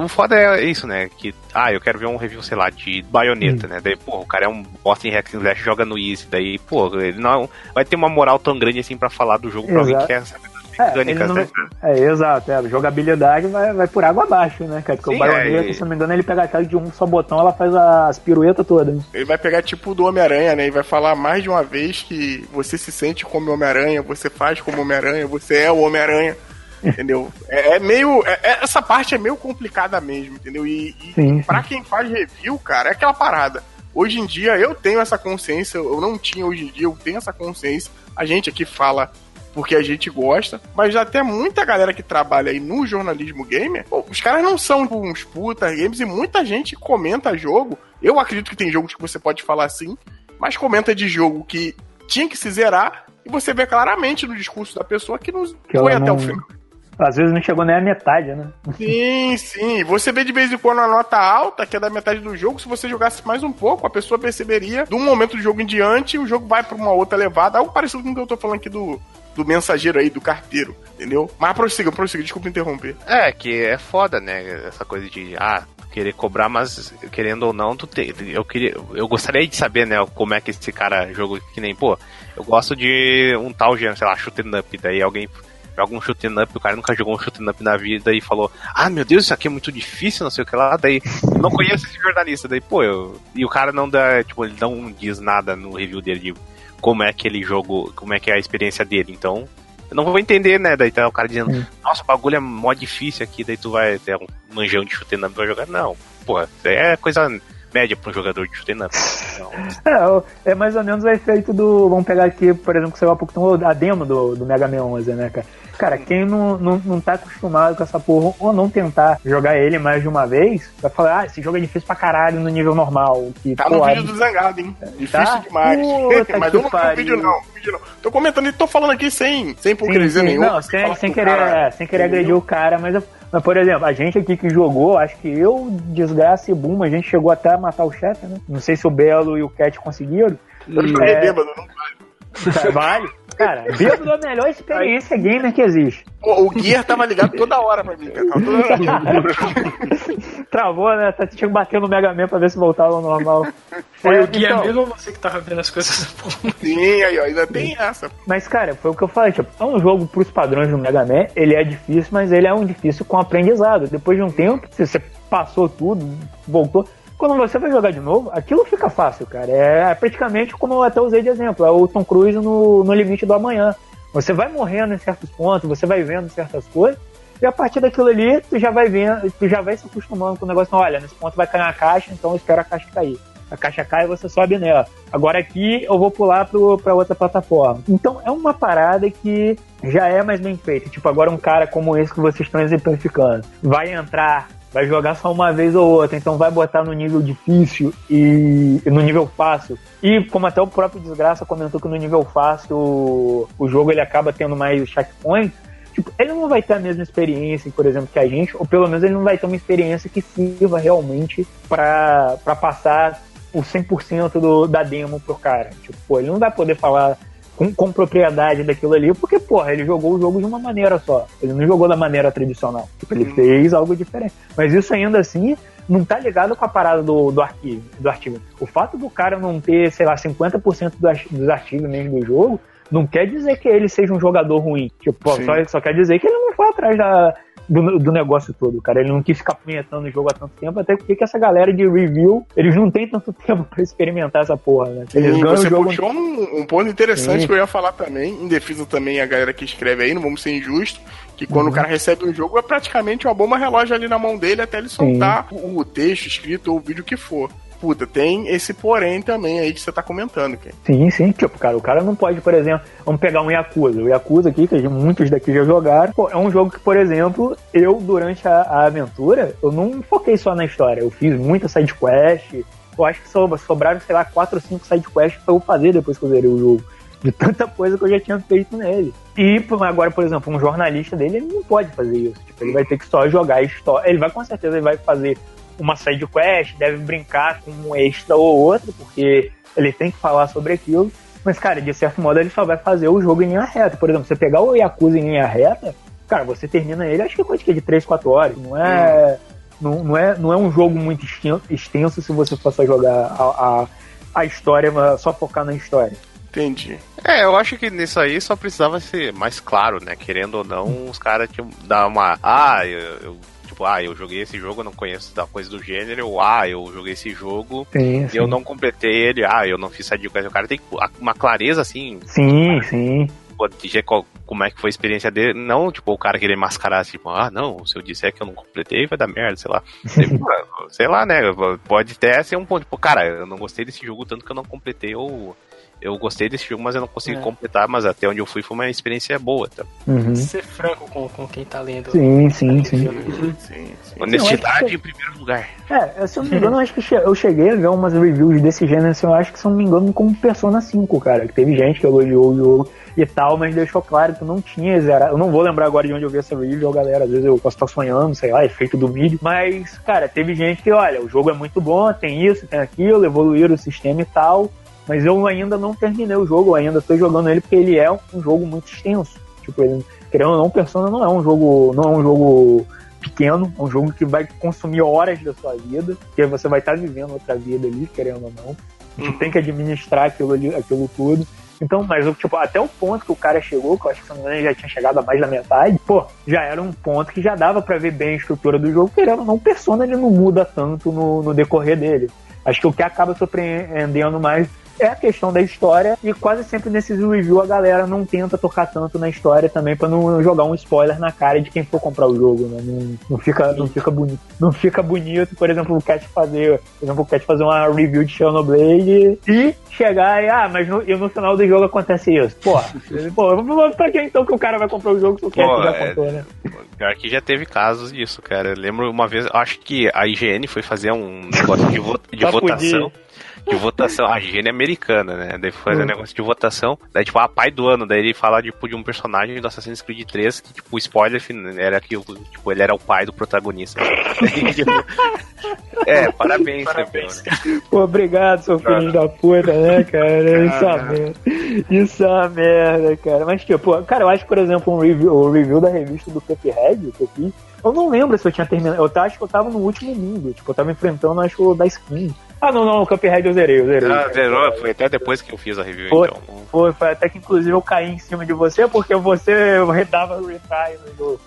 O foda é isso, né? Que, ah, eu quero ver um review, sei lá, de baioneta, Hum. né? Daí, pô, o cara é um bosta em hack and slash, joga no easy. Daí, pô, ele não vai ter uma moral tão grande assim pra falar do jogo pra alguém Exato. que quer saber É, mecânicas, não né? vai- é, exato, é, a jogabilidade vai, vai por água abaixo, né, cara? Porque Sim, o baioneta, é, se não me engano, ele pega a tela de um só botão, ela faz as piruetas todas. né? Ele vai pegar tipo do Homem-Aranha, né? E vai falar mais de uma vez que você se sente como Homem-Aranha, você faz como Homem-Aranha, você é o Homem-Aranha. (laughs) Entendeu? É, é meio. é- é- essa parte é meio complicada mesmo, entendeu? E, e Sim, pra quem faz review, cara, é aquela parada. Hoje em dia eu tenho essa consciência, eu não tinha hoje em dia, eu tenho essa consciência. A gente aqui fala porque a gente gosta, mas até muita galera que trabalha aí no jornalismo gamer, pô, os caras não são tipo, uns puta games e muita gente comenta jogo. Eu acredito que tem jogos que você pode falar assim, mas comenta de jogo que tinha que se zerar e você vê claramente no discurso da pessoa que não Que foi ela até não- o final. Às vezes não chegou nem a metade, né? Sim, sim. Você vê de vez em quando uma nota alta, que é da metade do jogo. Se você jogasse mais um pouco, a pessoa perceberia, de um momento do jogo em diante, o jogo vai pra uma outra levada. Algo parecido com o que eu tô falando aqui do, do mensageiro aí, do carteiro, entendeu? Mas prossiga, prossiga, desculpa interromper. É, que é foda, né? Essa coisa de, ah, querer cobrar, mas querendo ou não, tu tem. Eu queria. Eu gostaria de saber, né, como é que esse cara jogou que nem, pô, eu gosto de um tal gênero, sei lá, shoot'em up, daí alguém joga um shoot'em up, o cara nunca jogou um shoot'em up na vida e falou, ah, meu Deus, isso aqui é muito difícil, não sei o que lá, daí não conheço esse jornalista, daí, pô, eu, e o cara não dá, tipo, ele não diz nada no review dele de como é que ele jogou, como é que é a experiência dele, então eu não vou entender, né? Daí tá o cara dizendo, nossa, o bagulho é mó difícil aqui, daí tu vai ter um manjão de chutei up vai jogar. Não, porra, é coisa média pra um jogador de up. Não. É, é mais ou menos o efeito do. Vamos pegar aqui, por exemplo, que saiu há pouco tempo a demo do, do Mega Man 11, né, cara? Cara, quem não, não, não tá acostumado com essa porra, ou não tentar jogar ele mais de uma vez, vai falar, ah, esse jogo é difícil pra caralho no nível normal. Que, Tá no pô, vídeo do Zangado, hein? Difícil Tá? demais. Puta (laughs) Mas eu não pariu. vídeo, não. vídeo não. Tô comentando e tô falando aqui sem, sem hipocrisia sim. nenhuma. Não, sem, sem querer, é, sem querer agredir o cara, mas, eu- mas, por exemplo, a gente aqui que jogou, acho que eu, Desgraça e Boom, a gente chegou até a matar o chefe, né? Não sei se o Belo e o Cat conseguiram. Eu É. bêbado, não vale. Vale? Cara, bêbado é a melhor experiência gamer que existe. Pô, o Gear tava ligado toda hora pra mim, cara. Toda hora. (laughs) Travou, né? Tá, tinha que bater no Mega Man pra ver se voltava ao normal. Foi É, o guia então, mesmo ou você que tava vendo as coisas? Sim, aí, ó, ainda tem essa. Mas, cara, foi o que eu falei, tipo, é um jogo pros padrões do Mega Man, ele é difícil, mas ele é um difícil com aprendizado. Depois de um tempo, se você passou tudo, voltou, quando você vai jogar de novo, aquilo fica fácil, cara. É, praticamente como eu até usei de exemplo, é o Tom Cruise no, no limite do amanhã. Você vai morrendo em certos pontos, você vai vendo certas coisas, e a partir daquilo ali, tu já vai vendo, tu já vai se acostumando com o negócio, olha, nesse ponto vai cair a caixa, então eu espero a caixa cair. A caixa cai e você sobe nela. Agora aqui eu vou pular pro, pra outra plataforma. Então é uma parada que já é mais bem feita. Tipo, agora um cara como esse que vocês estão exemplificando vai entrar, vai jogar só uma vez ou outra, então vai botar no nível difícil e, no nível fácil. E como até o próprio Desgraça comentou que no nível fácil o, o jogo ele acaba tendo mais checkpoints, tipo, ele não vai ter a mesma experiência, por exemplo, que a gente, ou pelo menos ele não vai ter uma experiência que sirva realmente pra passar o 100% do, da demo pro cara. Tipo, pô, ele não vai poder falar com, com propriedade daquilo ali, porque, porra, ele jogou o jogo de uma maneira só. Ele não jogou da maneira tradicional. Tipo, ele fez algo diferente. Mas isso ainda assim não tá ligado com a parada do, do arquivo, do artigo. O fato do cara não ter, sei lá, 50% dos, dos artigos mesmo do jogo, não quer dizer que ele seja um jogador ruim. Tipo, só, só quer dizer que ele não foi atrás da, do, do negócio todo, cara. Ele não quis ficar punhetando o jogo há tanto tempo, até porque que essa galera de review, eles não têm tanto (laughs) tempo pra experimentar essa porra, né? Eles Sim, ganham o você jogo. puxou um, um ponto interessante Sim. que eu ia falar também, em defesa também a galera que escreve aí, não vamos ser injustos, que quando Uhum. o cara recebe um jogo é praticamente uma bomba relógio ali na mão dele até ele soltar o texto escrito ou o vídeo que for. Puta, tem esse porém também aí que você tá comentando, Ken. Sim, sim. Tipo, cara, o cara não pode, por exemplo, vamos pegar um Yakuza. O Yakuza aqui, que muitos daqui já jogaram, pô, é um jogo que, por exemplo, eu, durante a, a aventura, eu não foquei só na história. Eu fiz muita sidequest. Eu acho que so- sobraram, sei lá, 4 ou 5 sidequests pra eu fazer depois que eu zerei o jogo. De tanta coisa que eu já tinha feito nele. E agora, por exemplo, um jornalista dele, ele não pode fazer isso. Tipo, ele vai ter que só jogar a história. Ele vai, com certeza, ele vai fazer uma side quest, deve brincar com um extra ou outro, porque ele tem que falar sobre aquilo. Mas, cara, de certo modo, ele só vai fazer o jogo em linha reta. Por exemplo, você pegar o Yakuza em linha reta, cara, você termina ele, acho que é coisa que é de 3, 4 horas. Não é, não, não é, não é um jogo muito exten- extenso se você for só jogar a, a, a história, só focar na história. Entendi. É, eu acho que nisso aí só precisava ser mais claro, né? Querendo ou não, os caras tinham dar uma. Ah, eu, eu- Tipo, ah, eu joguei esse jogo, não conheço da coisa do gênero. Ou, ah, eu joguei esse jogo Sim, e eu não completei ele. Ah, eu não fiz side quest. O cara tem uma clareza assim, Sim, sim. pode dizer qual- como é que foi a experiência dele. Não, tipo, o cara querer mascarar, tipo, ah, não, se eu disser que eu não completei, vai dar merda, sei lá. Tipo, (laughs) sei lá, né? Pode até ser um ponto, tipo, cara, eu não gostei desse jogo tanto que eu não completei, ou eu gostei desse jogo, mas eu não consegui É. completar, mas até onde eu fui foi uma experiência boa, tá? Uhum. Ser franco com, com quem tá lendo. Sim, sim, sim. Sim, sim. Honestidade em primeiro lugar. É, se eu não me engano, eu acho que che- eu cheguei a ver umas reviews desse gênero, assim, eu acho que, se eu não me engano, como Persona 5, cara. Que teve gente que elogiou o jogo e tal, mas deixou claro que não tinha zerado. Eu não vou lembrar agora de onde eu vi essa review, galera. Às vezes eu posso estar sonhando, sei lá, efeito do vídeo. Mas, cara, teve gente que, olha, o jogo é muito bom, tem isso, tem aquilo, evoluir o sistema e tal. Mas eu ainda não terminei o jogo, ainda tô jogando ele porque ele é um jogo muito extenso. Tipo, ele, querendo ou não, Persona não é um jogo. não é um jogo pequeno, é um jogo que vai consumir horas da sua vida, porque você vai estar vivendo outra vida ali, querendo ou não. A gente tem que administrar aquilo, ali, aquilo tudo. Então, mas tipo, até o ponto que o cara chegou, que eu acho que se não me já tinha chegado a mais da metade, pô, já era um ponto que já dava pra ver bem a estrutura do jogo, querendo ou não, o Persona ele não muda tanto no, no decorrer dele. Acho que o que acaba surpreendendo mais é a questão da história e quase sempre nesses reviews a galera não tenta tocar tanto na história também pra não jogar um spoiler na cara de quem for comprar o jogo, né? Não, não fica, não fica bonito. Não fica bonito, por exemplo, o Cat fazer, por exemplo, o Cat fazer uma review de Xenoblade e chegar e, ah, mas no, e no final do jogo acontece isso. Porra, pô, (laughs) pra que então que o cara vai comprar o jogo se o Cat Pô, já é- comprou, né? Pior que já teve casos disso, cara. Eu lembro uma vez, acho que a IGN foi fazer um negócio de, vo- de votação. De votação, a é americana, né? Daí fazer um Hum. negócio de votação. Daí, tipo, ah, pai do ano. Daí ele fala, tipo, de um personagem do Assassin's Creed 3 que, tipo, o spoiler era que, o- tipo, ele era o pai do protagonista. (laughs) é, parabéns, Parabéns, campeão. Pô, obrigado, seu filho da puta, né, cara? Isso é merda. Isso é uma merda, cara. Mas, tipo, cara, eu acho que, por exemplo, um review, o review da revista do Cuphead que eu fiz, eu não lembro se eu tinha terminado. Eu acho que eu tava no último mundo. Tipo, eu tava enfrentando, acho o da skin. Ah, não, não, o Cuphead eu zerei, eu zerei. Ah, zerou, foi até depois que eu fiz a review, Foi. então. Foi, foi até que inclusive eu caí em cima de você porque você dava retry no jogo.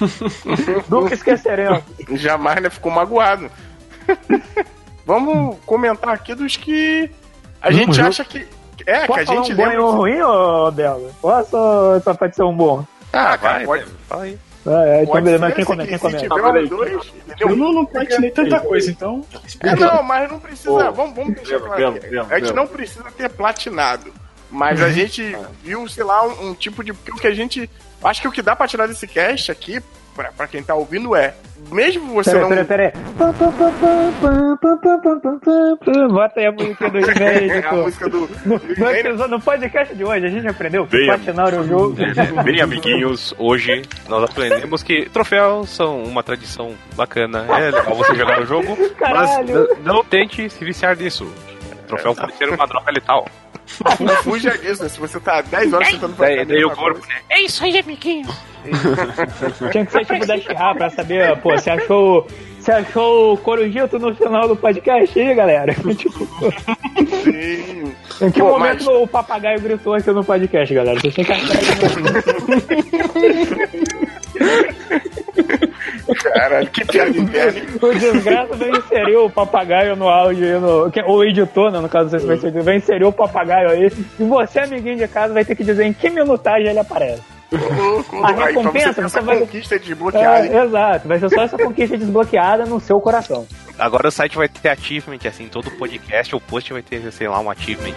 (laughs) Nunca esqueceremos. Jamais, né? Ficou magoado. (laughs) Vamos comentar aqui dos que a gente acha que. É, que Posso a falar gente um bom e lembra. um ruim, ô Bela? Posso ou só pode ser um bom? Ah, cara, vai, pode. Fala aí. Ah, é, então beleza, mas quem começa? Quem começa? Eu não, não platinei tanta coisa, então. É, não, mas não precisa. Vamos, vamos deixar claro. Belo, a gente Belo. não precisa ter platinado. Mas a gente viu, sei lá, um, um tipo de. Porque o que a gente. Acho que o que dá pra tirar desse cast aqui, pra, pra quem tá ouvindo, é. Mesmo você pera, não. Pera, pera. Bota aí a música do (laughs) Inveja. a música do. (laughs) No, no podcast de hoje, a gente aprendeu bem, patinar o jogo. É, bem, amiguinhos, hoje nós aprendemos que troféus são uma tradição bacana. É legal você jogar o jogo, Caralho. mas não tente se viciar nisso. Troféu pode ser uma droga letal. Não fuja disso, né? Se você tá 10 horas tentando fazer. Daí, a daí o corpo, coisa. né? É isso aí, amiguinho. (laughs) Tinha que ser tipo da Shihá pra saber, pô, você achou. Você achou o Corujito no final do podcast aí, galera? (laughs) tipo, Sim. em que Pô, momento mas- o papagaio gritou aqui no podcast, galera? Vocês têm que achar (laughs) Caralho, que piada interna. O desgraça vai inserir o papagaio no áudio aí, no, ou o editor, né, no caso, não sei se vai ser, vai inserir o papagaio aí. E você, amiguinho de casa, vai ter que dizer em que minutagem ele aparece. Louco, A aí, recompensa, você ter você essa vai- conquista desbloqueada? É, exato, vai ser só essa conquista desbloqueada no seu coração. Agora o site vai ter achievement, assim, todo podcast ou post vai ter, sei lá, um achievement.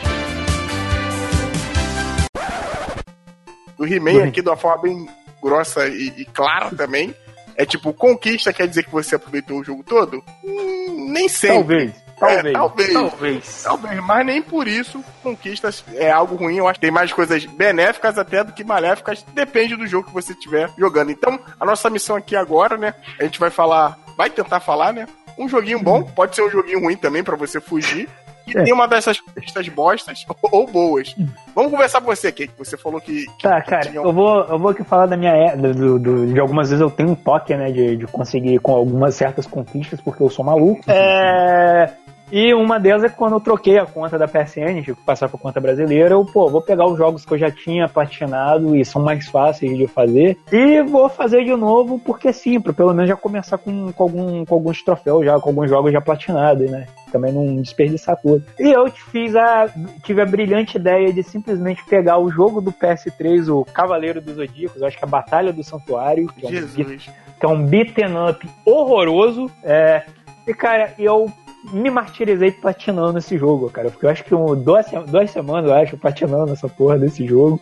O He-Man aqui de uma forma bem grossa e, e clara também. É tipo, conquista quer dizer que você aproveitou o jogo todo? Hum, nem sempre. Talvez, talvez. É, talvez. Talvez. Talvez, mas nem por isso conquistas é algo ruim. Eu acho que tem mais coisas benéficas até do que maléficas. Depende do jogo que você estiver jogando. Então, a nossa missão aqui agora, né? A gente vai falar, vai tentar falar, né? Um joguinho bom, pode ser um joguinho ruim também pra você fugir. E É. tem uma dessas conquistas bostas (laughs) ou boas. Vamos conversar com você, Kate. Você falou que. que Tá, cara, tinha eu vou, eu vou aqui falar da minha. é- Do, do- do- de algumas vezes eu tenho um toque, né, de, de conseguir com algumas certas conquistas, porque eu sou maluco. É. E uma delas é que quando eu troquei a conta da PSN, tive que passar pra conta brasileira, eu, pô, vou pegar os jogos que eu já tinha platinado e são mais fáceis de fazer, e vou fazer de novo, porque sim, pra pelo menos já começar com, com, algum, com alguns troféus, já, com alguns jogos já platinados, né? Também não desperdiçar tudo. E eu fiz a. tive a brilhante ideia de simplesmente pegar o jogo do PS3, o Cavaleiro dos Zodíacos, acho que é a Batalha do Santuário, que é um, beat- Jesus. que é um beaten up horroroso. É, e, cara, eu me martirizei platinando esse jogo, cara. Porque eu acho que um, duas, duas semanas, eu acho, platinando essa porra desse jogo.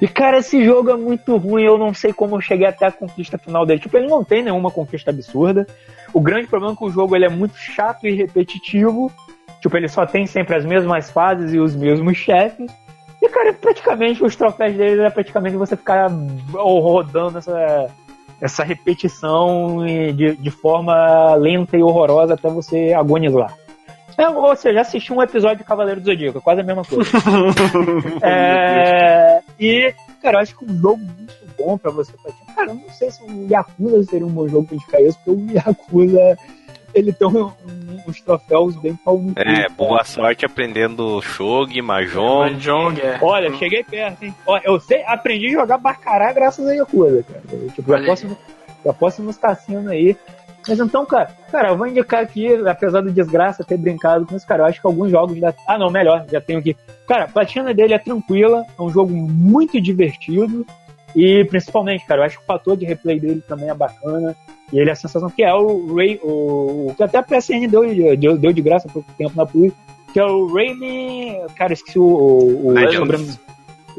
E, cara, esse jogo é muito ruim. Eu não sei como eu cheguei até a conquista final dele. Tipo, ele não tem nenhuma conquista absurda. O grande problema é que o jogo ele é muito chato e repetitivo. Tipo, ele só tem sempre as mesmas fases e os mesmos chefes. E, cara, praticamente os troféus dele é praticamente você ficar rodando essa, essa repetição de, de forma lenta e horrorosa até você agonizar. É, ou seja, assistir um episódio de Cavaleiro do Zodíaco, é quase a mesma coisa. (laughs) É, e, cara, eu acho que um jogo muito bom pra você platinar. Cara, eu não sei se o Yakuza seria um bom jogo pra indicar isso, porque o Yakuza ele tem um- um- uns troféus bem cu, É, cara. boa sorte aprendendo Shogi, Mahjong. Mahjong, é. Olha, cheguei perto, hein? Ó, eu sei, aprendi a jogar Bacará graças a Yakuza, cara. Eu, tipo, já Olha posso, já posso nos aí. Mas então, cara, cara, eu vou indicar aqui, apesar do desgraça ter brincado com isso, cara, eu acho que alguns jogos da. Ah, não, melhor, já tenho aqui. Cara, a platina dele é tranquila, é um jogo muito divertido. E principalmente, cara, eu acho que o fator de replay dele também é bacana. E ele é a sensação que é o Ray, o, que até a PSN deu, deu, deu de graça por pouco tempo na Plus, que é o Rayman. Cara, esqueci o. o, o Legends.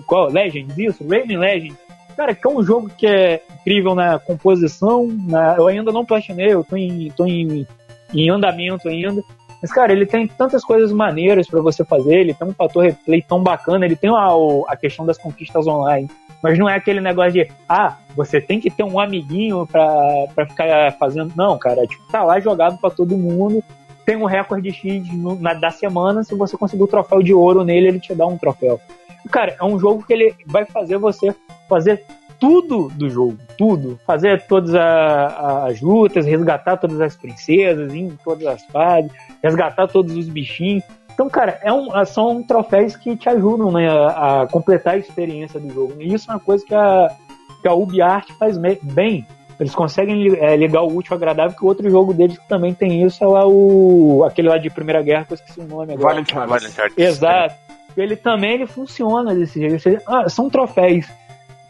qual? Legends, isso, Rayman Legends. Cara, que é um jogo que é incrível na composição. Na, eu ainda não platinei, eu tô em, tô em, em andamento ainda. Mas, cara, ele tem tantas coisas maneiras pra você fazer, ele tem um fator replay tão bacana, ele tem a, a questão das conquistas online. Mas não é aquele negócio de, ah, você tem que ter um amiguinho pra, pra ficar fazendo. Não, cara, tipo, tá lá jogado pra todo mundo. Tem um recorde X no- na, da semana. Se você conseguir o troféu de ouro nele, ele te dá um troféu. Cara, é um jogo que ele vai fazer você fazer tudo do jogo, tudo. Fazer todas a- as lutas, resgatar todas as princesas, em todas as fases, resgatar todos os bichinhos. Então, cara, é um, são troféus que te ajudam né, a, a completar a experiência do jogo. E isso é uma coisa que a, que a UbiArt faz bem. Eles conseguem é, ligar o útil ao agradável, que o outro jogo deles que também tem isso é o. aquele lá de Primeira Guerra, que eu esqueci o nome agora. Valiant Hearts. Exato. Ele também ele funciona desse jeito. Ah, são troféus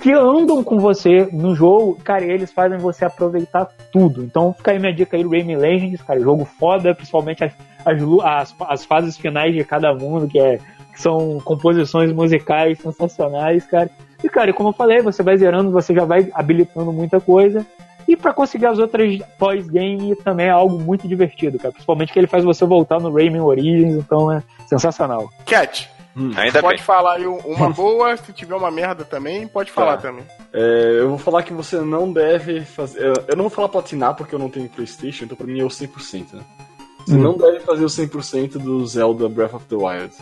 que andam com você no jogo, cara, eles fazem você aproveitar tudo. Então fica aí minha dica aí, Rayman Legends, cara, jogo foda, principalmente as, as, as, as fases finais de cada mundo, que, é, que são composições musicais sensacionais, cara. E, cara, como eu falei, você vai zerando, você já vai habilitando muita coisa. E pra conseguir as outras pós-game também é algo muito divertido, cara. Principalmente que ele faz você voltar no Rayman Origins, então é sensacional. Cat, Ainda pode bem. falar aí uma (laughs) boa, se tiver uma merda também, pode falar também. É, eu vou falar que você não deve fazer. Eu, eu não vou falar platinar porque eu não tenho PlayStation, então pra mim é o 100%, né? Você não deve fazer o 100% do Zelda Breath of the Wild.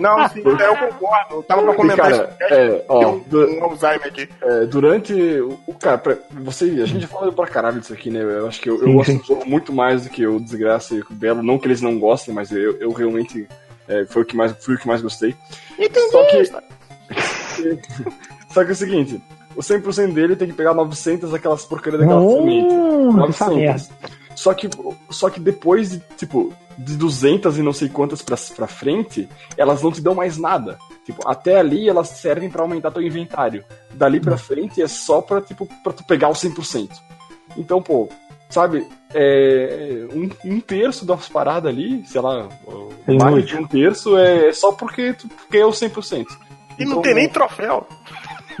Não, sim, (laughs) eu concordo. Eu tava pra comentar Cara, isso. é, ó, um, du- um Alzheimer aqui. É, durante o, o- cara, pra, você, a gente já falou pra caralho disso aqui, né? Eu acho que eu, eu gosto sim. do jogo muito mais do que o Desgraça e o Belo, não que eles não gostem, mas eu, eu realmente é, foi o que mais fui o que mais gostei. Só que (laughs) Só que é o seguinte, o 100% dele tem que pegar 900 daquelas porcarias daquela semente. Hum, essa merda. 900. Só que, só que depois de, tipo, de 200 e não sei quantas pra, pra frente, elas não te dão mais nada. Tipo, até ali elas servem pra aumentar teu inventário. Dali pra frente é só pra, tipo, pra tu pegar o 100%. Então, pô, sabe, é, um, um terço das paradas ali, sei lá, É mais inútil. de um terço é só porque tu ganhou 100%. E não Então, tem nem troféu.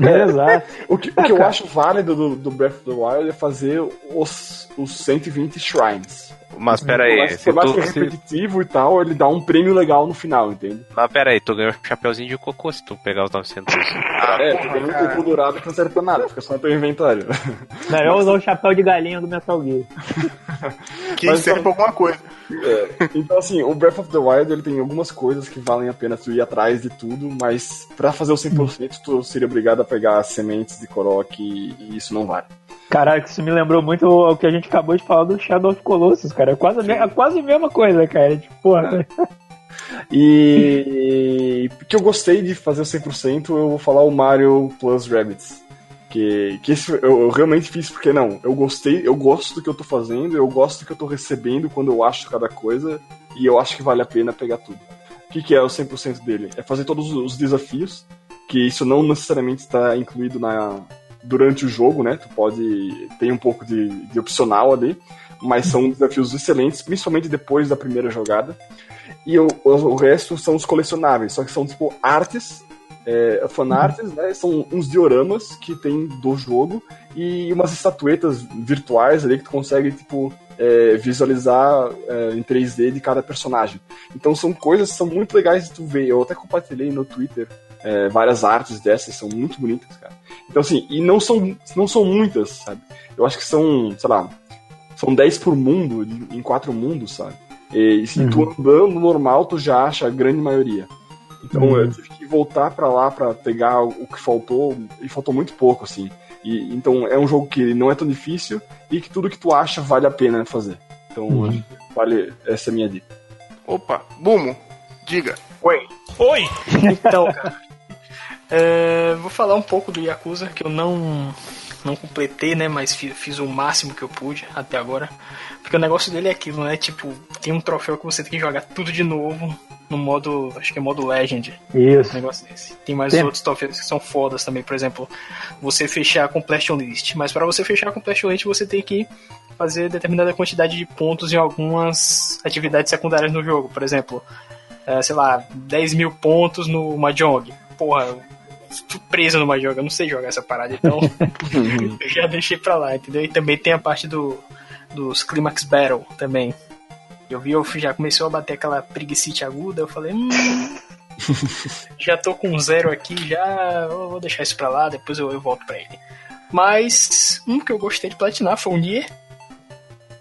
É, exato. (laughs) O que, o que eu acho válido do, do Breath of the Wild é fazer os, os 120 shrines. Mas pera Por aí, mais, se tu, que é se, repetitivo e tal, ele dá um prêmio legal no final, entende? mas pera aí, tu ganhou um chapeuzinho de cocô se tu pegar os 900. é, tu ganha um cocô dourado que não serve pra nada, fica só no teu inventário. Melhor usar o chapéu de galinha do Metal Gear. (laughs) Que Mas serve pra alguma coisa. É, então, assim, o Breath of the Wild ele tem algumas coisas que valem a pena tu ir atrás de tudo, mas pra fazer o 100% tu seria obrigado a pegar sementes de Korok e, e isso não vale. Caraca, isso me lembrou muito o que a gente acabou de falar do Shadow of Colossus, cara. É quase, a é quase a mesma coisa, cara. Tipo, porra. E que eu gostei de fazer o 100%, eu vou falar o Mario Plus Rabbids. Que, que esse eu, eu realmente fiz porque não, eu gostei, eu gosto do que eu tô fazendo, eu gosto do que eu tô recebendo quando eu acho cada coisa, e eu acho que vale a pena pegar tudo. O que, que é o 100% dele? É fazer todos os desafios, que isso não necessariamente está incluído na, durante o jogo, né? Tu pode. tem um pouco de, de opcional ali, mas são desafios excelentes, principalmente depois da primeira jogada. E o, o, resto são os colecionáveis, só que são tipo artes, é, fanarts, né? São uns dioramas que tem do jogo e umas estatuetas virtuais ali que tu consegue, tipo, é, visualizar é, em 3D de cada personagem. Então são coisas que são muito legais de tu ver. Eu até compartilhei no Twitter é, várias artes dessas, são muito bonitas, cara. Então assim, e não são, não são muitas, sabe? Eu acho que são, sei lá, são 10 por mundo, em quatro mundos, sabe? E se tu andando normal, tu já acha a grande maioria. Então eu tive que voltar pra lá pra pegar o que faltou, e faltou muito pouco, assim. E, então é um jogo que não é tão difícil e que tudo que tu acha vale a pena fazer. Então acho que vale, essa é a minha dica. Opa, Bumo, diga. Oi. Oi! Então, cara. (laughs) é, vou falar um pouco do Yakuza, que eu não não completei, né? Mas fiz, fiz o máximo que eu pude até agora. Porque o negócio dele é aquilo, né? Tipo, tem um troféu que você tem que jogar tudo de novo no modo. Acho que é modo Legend. Um Isso. negócio desse. Tem mais Tem. outros troféus que são fodas também, por exemplo, você fechar a completion list. Mas para você fechar a completion list, você tem que fazer determinada quantidade de pontos em algumas atividades secundárias no jogo. Por exemplo, é, sei lá, 10 mil pontos no Mahjong. Porra, preso no Mahjong, eu não sei jogar essa parada, então (laughs) eu já deixei pra lá, entendeu? E também tem a parte do, dos Climax Battle também. Eu vi, eu já começou a bater aquela preguicite aguda, eu falei, hum, (laughs) já tô com zero aqui, já vou deixar isso pra lá, depois eu, eu volto pra ele. Mas um que eu gostei de platinar foi o Nier.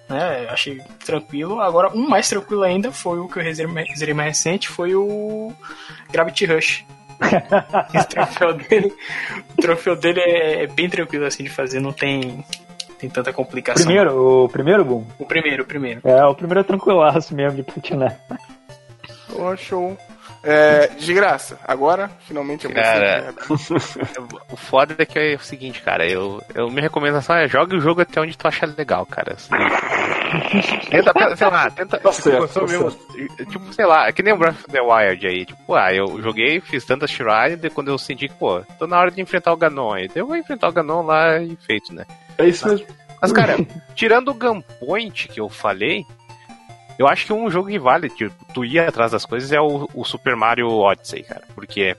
Né, achei tranquilo. Agora, um mais tranquilo ainda foi o que eu reservei mais recente, foi o Gravity Rush. (laughs) o troféu dele, o troféu dele é, é bem tranquilo assim de fazer, não tem, tem tanta complicação. Primeiro, o primeiro boom. O primeiro, o primeiro. É, o primeiro é tranquilaço mesmo de platinar. Ô, show. É, de graça, agora, finalmente eu vou Cara. (laughs) O foda é que é o seguinte, cara, eu, eu minha recomendação é jogue o jogo até onde tu achar legal, cara. Assim, (laughs) tenta, sei lá, tenta. Tá tipo, certo, tá mesmo, tipo, sei lá, é que nem o Breath of the Wild aí. Tipo, ah, eu joguei, fiz tantas shrines, e quando eu senti que, pô, tô na hora de enfrentar o Ganon aí. Eu vou enfrentar o Ganon lá e feito, né? É isso mesmo. Mas, cara, tirando o Gunpoint que eu falei, eu acho que um jogo que vale, tipo, tu ir atrás das coisas é o, o Super Mario Odyssey, cara. Porque,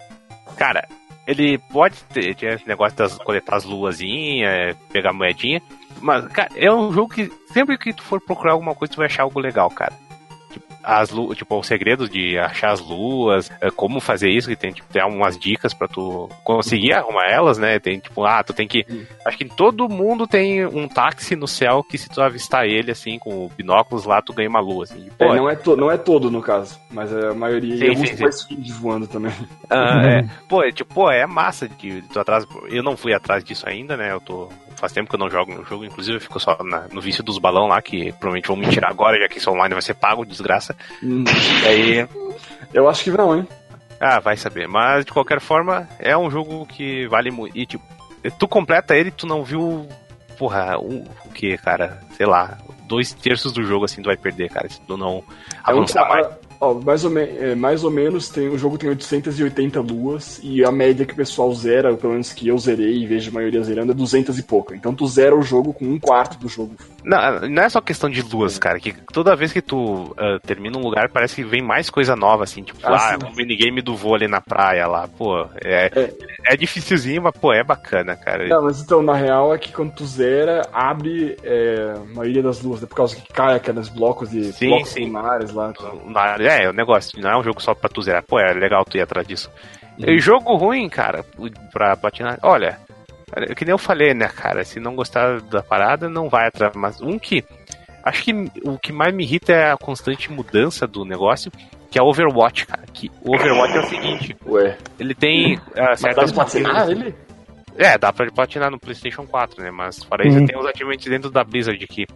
cara, ele pode ter, ter esse negócio das coletar as luazinhas, pegar moedinha, mas, cara, é um jogo que sempre que tu for procurar alguma coisa, tu vai achar algo legal, cara. Tipo, as tipo, os segredos de achar as luas, é, como fazer isso, que tem, tipo, tem umas dicas pra tu conseguir arrumar elas, né? Tem, tipo, ah, tu tem que. Acho que todo mundo tem um táxi no céu que se tu avistar ele, assim, com binóculos lá, tu ganha uma lua, assim. Pô, É, não, é to, não é todo, no caso, mas é a maioria. Sim, e alguns sim, voando também. Ah, é. Pô, é, tipo, pô, é massa de tu atrás. Eu não fui atrás disso ainda, né? Eu tô. Faz tempo que eu não jogo no jogo, inclusive eu fico só na- no vício dos balão lá, que provavelmente vão me tirar agora, já que isso online vai ser pago, desgraça. E (laughs) aí. Eu acho que não, hein? Ah, vai saber. Mas de qualquer forma, é um jogo que vale muito. E tipo, tu completa ele, tu não viu. Porra, um, o que, cara? Sei lá, dois terços do jogo assim tu vai perder, cara, se tu não É um mais. Ó, mais, ou é, mais ou menos tem, o jogo tem 880 luas e a média que o pessoal zera, pelo menos que eu zerei e vejo a maioria zerando, é 200 e pouco. Então tu zera o jogo com um quarto do jogo. Não, não é só questão de luas, cara. Que toda vez que tu ah, termina um lugar, parece que vem mais coisa nova, assim. Tipo, Ah, ah, o minigame do vôlei na praia lá. Pô, é, é. dificilzinho, mas, pô, é bacana, cara. Não, mas então, na real, é que quando tu zera, abre é, a maioria das luas, né? por causa que cai aqueles blocos de Sim, blocos sim. lunares lá. Na- É, o negócio, não é um jogo só pra tu zerar. Pô, é legal tu ir atrás disso. E jogo ruim, cara, pra platinar. Olha, é que nem eu falei, né, cara? Se não gostar da parada, não vai atrás. Mas um que. Acho que o que mais me irrita é a constante mudança do negócio, que é o Overwatch, cara. Que o Overwatch é o seguinte: Ué. ele tem ah, dá certas de platinar ele? é, dá pra platinar no PlayStation 4, né? Mas fora isso, Uhum. tem os achievements dentro da Blizzard que.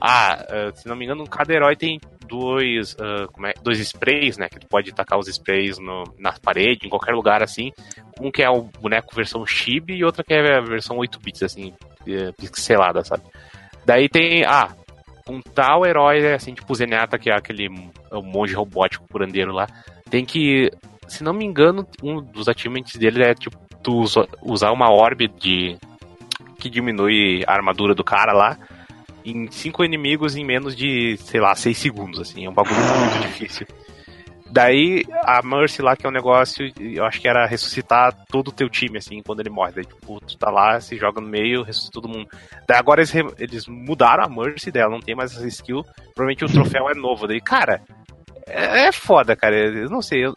Ah, ah, se não me engano, cada herói tem dois, ah, como é, dois sprays, né? Que tu pode tacar os sprays no, na parede, em qualquer lugar assim. Um que é o boneco versão chibi e outra que é a versão 8 bits, assim, pixelada, sabe? Daí tem. Ah, um tal herói, assim, tipo o Zenyatta, que é aquele um monge robótico curandeiro lá. Tem que. Se não me engano, um dos achievements dele é tipo tu usa- usar uma orbe de. que diminui a armadura do cara lá em cinco inimigos em menos de, sei lá, seis segundos, assim. É um bagulho muito difícil. Daí, a Mercy lá, que é um negócio, eu acho que era ressuscitar todo o teu time, assim, quando ele morre. Daí, tipo, tu tá lá, se joga no meio, ressuscita todo mundo. Daí agora eles, eles mudaram a Mercy dela, não tem mais essa skill. Provavelmente o troféu é novo. Daí, cara, é, é foda, cara. Eu não sei, eu,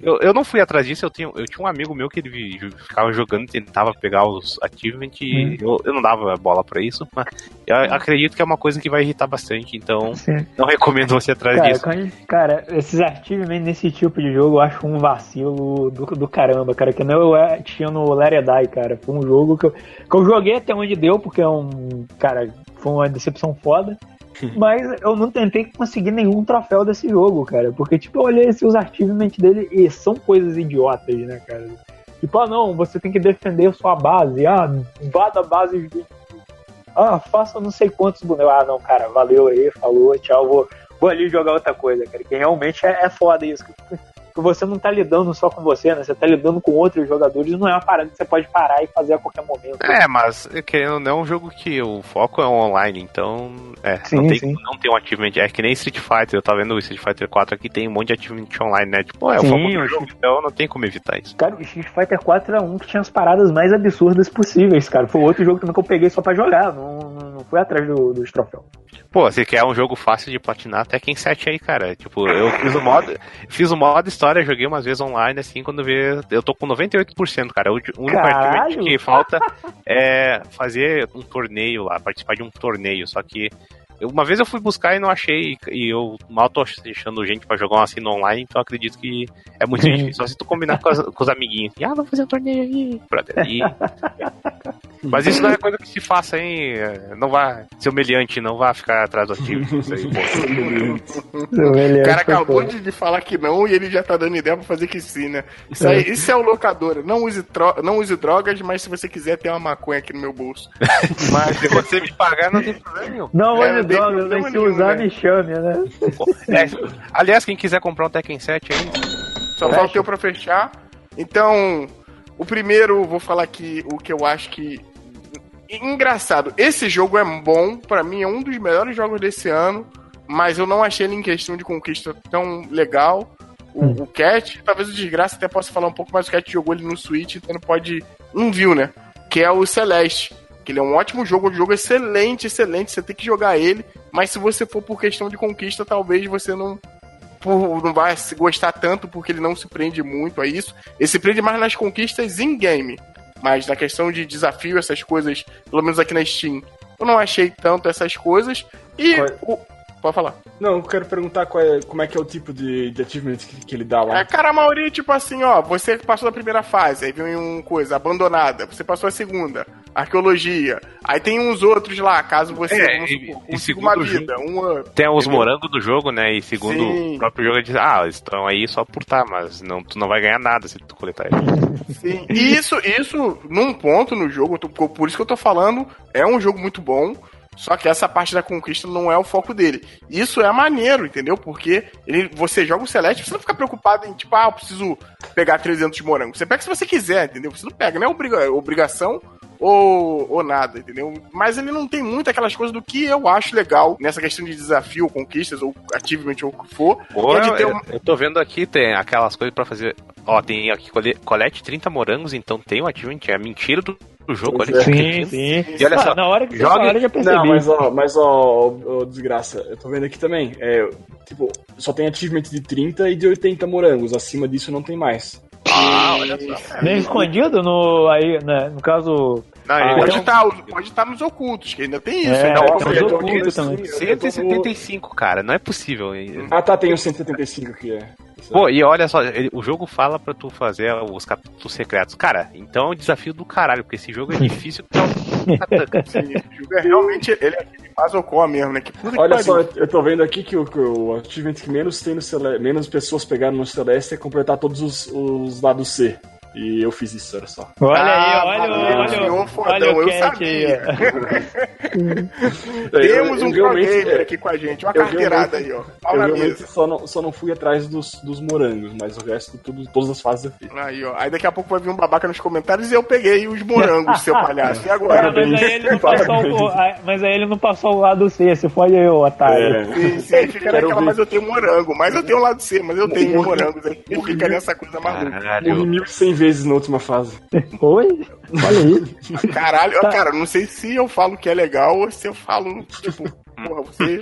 eu, eu não fui atrás disso, eu, tinha eu tinha um amigo meu que ele ficava jogando, tentava pegar os achievements e eu, eu não dava bola pra isso, mas eu acredito que é uma coisa que vai irritar bastante, então Sim. não recomendo você atrás Cara, disso. cara, esses achievements nesse tipo de jogo eu acho um vacilo do, do caramba, cara. Que não eu é, tinha no Die, cara. Foi um jogo que eu, que eu joguei até onde deu, porque é um. Cara, foi uma decepção foda. (laughs) Mas eu não tentei conseguir nenhum troféu desse jogo, cara. Porque, tipo, eu olhei assim, os achievements dele e são coisas idiotas, né, cara? Tipo, ah, não, você tem que defender sua base. Ah, vá da base. Ah, faça não sei quantos bonecos. Ah, não, cara, valeu aí, falou, tchau, vou, vou ali jogar outra coisa, cara. Que realmente é, é foda isso. Que, você não tá lidando só com você, né? Você tá lidando com outros jogadores. Não é uma parada que você pode parar e fazer a qualquer momento. É, mas querendo ou não, é um jogo que o foco é online, então. É, Sim, não, tem, sim. não tem um achievement. É que nem Street Fighter, eu tava vendo o Street Fighter 4 aqui, tem um monte de achievement online, né? Tipo, é o Sim, foco eu do jogo, então não tem como evitar isso. Cara, o Street Fighter 4 era um que tinha as paradas mais absurdas possíveis, cara. Foi outro jogo também que eu peguei só pra jogar. Não, não fui atrás do, dos troféus. Pô, você quer um jogo fácil de platinar, até quem 7 aí, cara. Tipo, eu fiz o modo, fiz o modo história, joguei umas vezes online, assim, quando vê. Eu tô com 98%, cara. O único achievement que falta é fazer um torneio lá, participar de um torneio. Só que eu- uma vez eu fui buscar e não achei, e eu mal tô achando gente pra jogar um assim no online, então eu acredito que é muito difícil. Só se tu combinar com, as- com os amiguinhos. E, ah, vamos fazer um torneio aí, brother. E- (laughs) Mas isso não é coisa que se faça, hein? É, Não vá, seu meliante, não vá ficar atrás do ativo. Isso aí, pô. (laughs) O cara acabou de de falar que não e ele já tá dando ideia pra fazer que sim, né? Isso, aí, isso é o locadora. Não use, não use drogas, mas se você quiser ter uma maconha aqui no meu bolso. (laughs) Mas se você me pagar, não tem problema nenhum. Não, É, tem droga, problema mas se nenhum, usar, né? me chame, né? (laughs) É, aliás, quem quiser comprar um Tekken 7 aí, Só Fecha. falta eu pra fechar. Então, o primeiro, vou falar aqui o que eu acho que. Engraçado, esse jogo é bom, pra mim é um dos melhores jogos desse ano, mas eu não achei ele em questão de conquista tão legal. O, o Cat, talvez o Desgraça até possa falar um pouco, mas o Cat jogou ele no Switch, então não pode. Não viu, né? Que é o Celeste. Que ele é um ótimo jogo, um jogo excelente, excelente. Você tem que jogar ele, mas se você for por questão de conquista, talvez você não, por, não vai se gostar tanto porque ele não se prende muito a isso. Ele se prende mais nas conquistas in-game. Mas na questão de desafio, essas coisas, pelo menos aqui na Steam, eu não achei tanto essas coisas. E. Qual é? O... Pode falar. Não, eu quero perguntar qual é- como é que é o tipo de, de achievement que, que ele dá lá. É, cara, a maioria, tipo assim, ó, você passou da primeira fase, aí vem um coisa, abandonada, você passou a segunda, arqueologia, aí tem uns outros lá, caso você, É, e- e consiga uma vida, um up. Tem os entendeu? morangos do jogo, né? E segundo Sim. o próprio jogo, diz: Ah, eles estão aí só por tá, mas não, tu não vai ganhar nada se tu coletar eles. (laughs) Sim, e isso, isso, num ponto no jogo, por isso que eu tô falando, é um jogo muito bom, só que essa parte da conquista não é o foco dele. Isso é maneiro, entendeu? Porque ele, você joga o Celeste, você não fica preocupado em, tipo, ah, eu preciso pegar 300 morangos. Você pega se você quiser, entendeu? Você não pega, não é obriga- obrigação ou, ou nada, entendeu? Mas ele não tem muito aquelas coisas do que eu acho legal nessa questão de desafio, conquistas, ou achievement, ou o que for. Pô, é de eu, ter um- eu tô vendo aqui, tem aquelas coisas pra fazer. Ó, tem aqui cole- colete 30 morangos, então tem o achievement, é mentira do, do jogo. Olha Pois que é. Sim, sim. E olha Ah, só, na hora que joga- falaram, eu já percebi. Não, mas ó, mas ó, ó, ó, desgraça, eu tô vendo aqui também. É, tipo, só tem achievement de 30 e de 80 morangos. Acima disso não tem mais. Ah, olha só. Nem escondido no. Aí, né, no caso. Não, Ah, Pode estar pode estar nos ocultos, que ainda tem isso. É, ainda tem pode- os eu tô ocultos também. assim, eu tô no- 175, cara, não é possível. Ah, tá, tem o 175 que é. Pô, e olha só, ele- o jogo fala pra tu fazer os capítulos secretos. Cara, então é um desafio do caralho, porque esse jogo é difícil katana. (laughs) Sim, o jogo é realmente ele é Mazocó mesmo, né? Que puta que Olha pariu. só, eu tô vendo aqui que o, que o achievement que menos tem no Celeste, menos pessoas pegaram no Celeste é completar todos os, os lados C. E eu fiz isso, olha só. Olha Ah, aí, olha, olha, senhor olha, fodão, o eu sabia. aí, ó. Temos Eu- um eu pro gamer aqui com a gente, uma carteirada aí, ó. Pau Eu realmente só não, só não fui atrás dos, dos morangos, mas o resto, tudo, todas as fases eu fiz. Aí, ó. Aí daqui a pouco vai vir um babaca nos comentários e eu peguei os morangos, seu palhaço. E agora? mas, aí ele não passou, o- mas aí ele não passou o lado C, se foi eu, otário. É. Sim, sim, aí fica naquela, ver. mas eu tenho morango. Mas eu tenho um lado C, mas eu tenho morangos. Aí fica nessa coisa maluca. Morri Caralho. 1100 vezes na última fase. (laughs) Oi? Olha aí. Caralho, Tá. cara, não sei se eu falo que é legal ou se eu falo, tipo, porra, você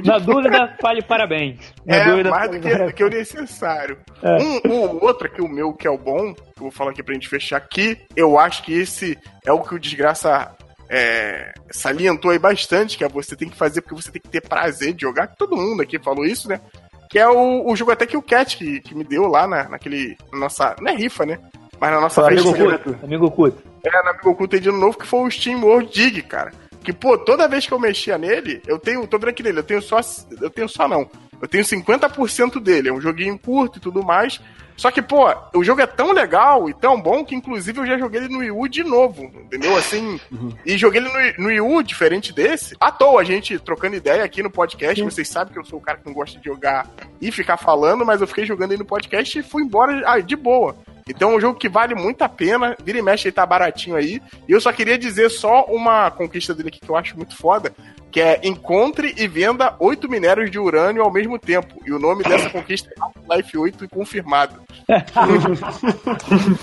de Na dúvida, fale parabéns. Na É, dúvida, mais do que, do que o necessário. É. Um, o outro aqui, o meu, que é o bom, que eu vou falar aqui pra gente fechar aqui, eu acho que esse é o que o Desgraça é, salientou aí bastante, que é você tem que fazer porque você tem que ter prazer de jogar, que todo mundo aqui falou isso, né? Que é o, o jogo até que o Cat que, que me deu lá na, naquele. na Nossa. Não é rifa, né? Mas na nossa Amigo festinha. Culto, amigo Culto. É, na Amigo Oculto de novo, que foi o Steam World Dig, cara. Que, pô, toda vez que eu mexia nele, eu tenho. Tô vendo aqui nele, eu tenho só. Eu tenho só não. Eu tenho 50% dele. É um joguinho curto e tudo mais. Só que, pô, o jogo é tão legal e tão bom que, inclusive, eu já joguei ele no Wii U de novo. Entendeu? Assim. E joguei ele no, no Wii U, diferente desse. À toa, a gente trocando ideia aqui no podcast. Vocês sabem que eu sou o cara que não gosta de jogar e ficar falando, mas eu fiquei jogando aí no podcast e fui embora ah, de boa. Então é um jogo que vale muito a pena. Vira e mexe, ele tá baratinho aí. E eu só queria dizer só uma conquista dele aqui que eu acho muito foda. Que é encontre e venda oito minérios de urânio ao mesmo tempo. E o nome dessa conquista é Half-Life 8 e confirmado. (laughs)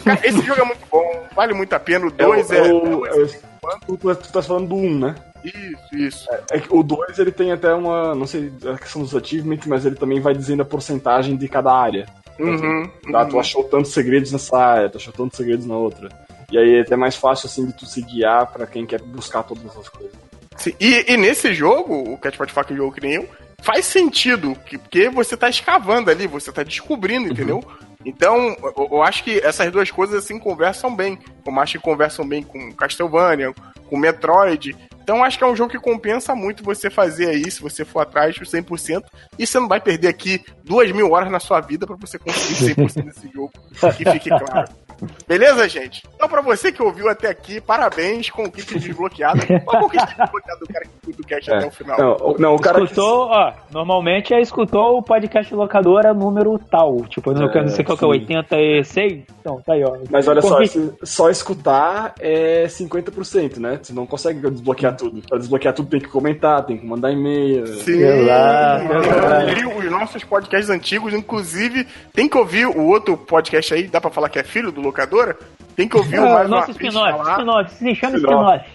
Cara, esse jogo é muito bom, vale muito a pena. O 2 é. o- é o- tu, tu tá falando do 1, né? Isso, isso. É que o 2 ele tem até uma. Não sei a questão dos achievements, mas ele também vai dizendo a porcentagem de cada área. Uhum, Tá, tu uhum. achou tantos segredos nessa área, tu achou tantos segredos na outra. E aí é até mais fácil assim de tu se guiar pra quem quer buscar todas essas coisas. Sim, E, e nesse jogo, o Cat pode falar que jogo que nem eu, faz sentido, que- porque você tá escavando ali, você tá descobrindo, entendeu? Então, eu, eu acho que essas duas coisas assim conversam bem. Como acho que conversam bem com Castlevania, com Metroid. Então, acho que é um jogo que compensa muito você fazer aí, se você for atrás dos 100%. E você não vai perder aqui duas mil horas na sua vida pra você conseguir 100% desse jogo. Que fique claro. (laughs) Beleza, gente? Então, pra você que ouviu até aqui, parabéns, conquista (laughs) desbloqueada. Qual conquista desbloqueada do cara que curte o cast até o final? Não, o- não, o cara que- Escutou, ó, normalmente é escutou o podcast locadora número tal. Tipo, eu não, É, não sei qual que é, sim. 86? Então, tá aí, ó. Mas olha só, só escutar é 50%, né? Você não consegue desbloquear tudo. Pra desbloquear tudo tem que comentar, tem que mandar e-mail. Sim, Exato, mano. exato. Ouvir os nossos podcasts antigos, inclusive, tem que ouvir o outro podcast aí, dá pra falar que é filho do locadora? Tem que ouvir o mais uma nosso spin-off, spin-off, se chama Spin-off.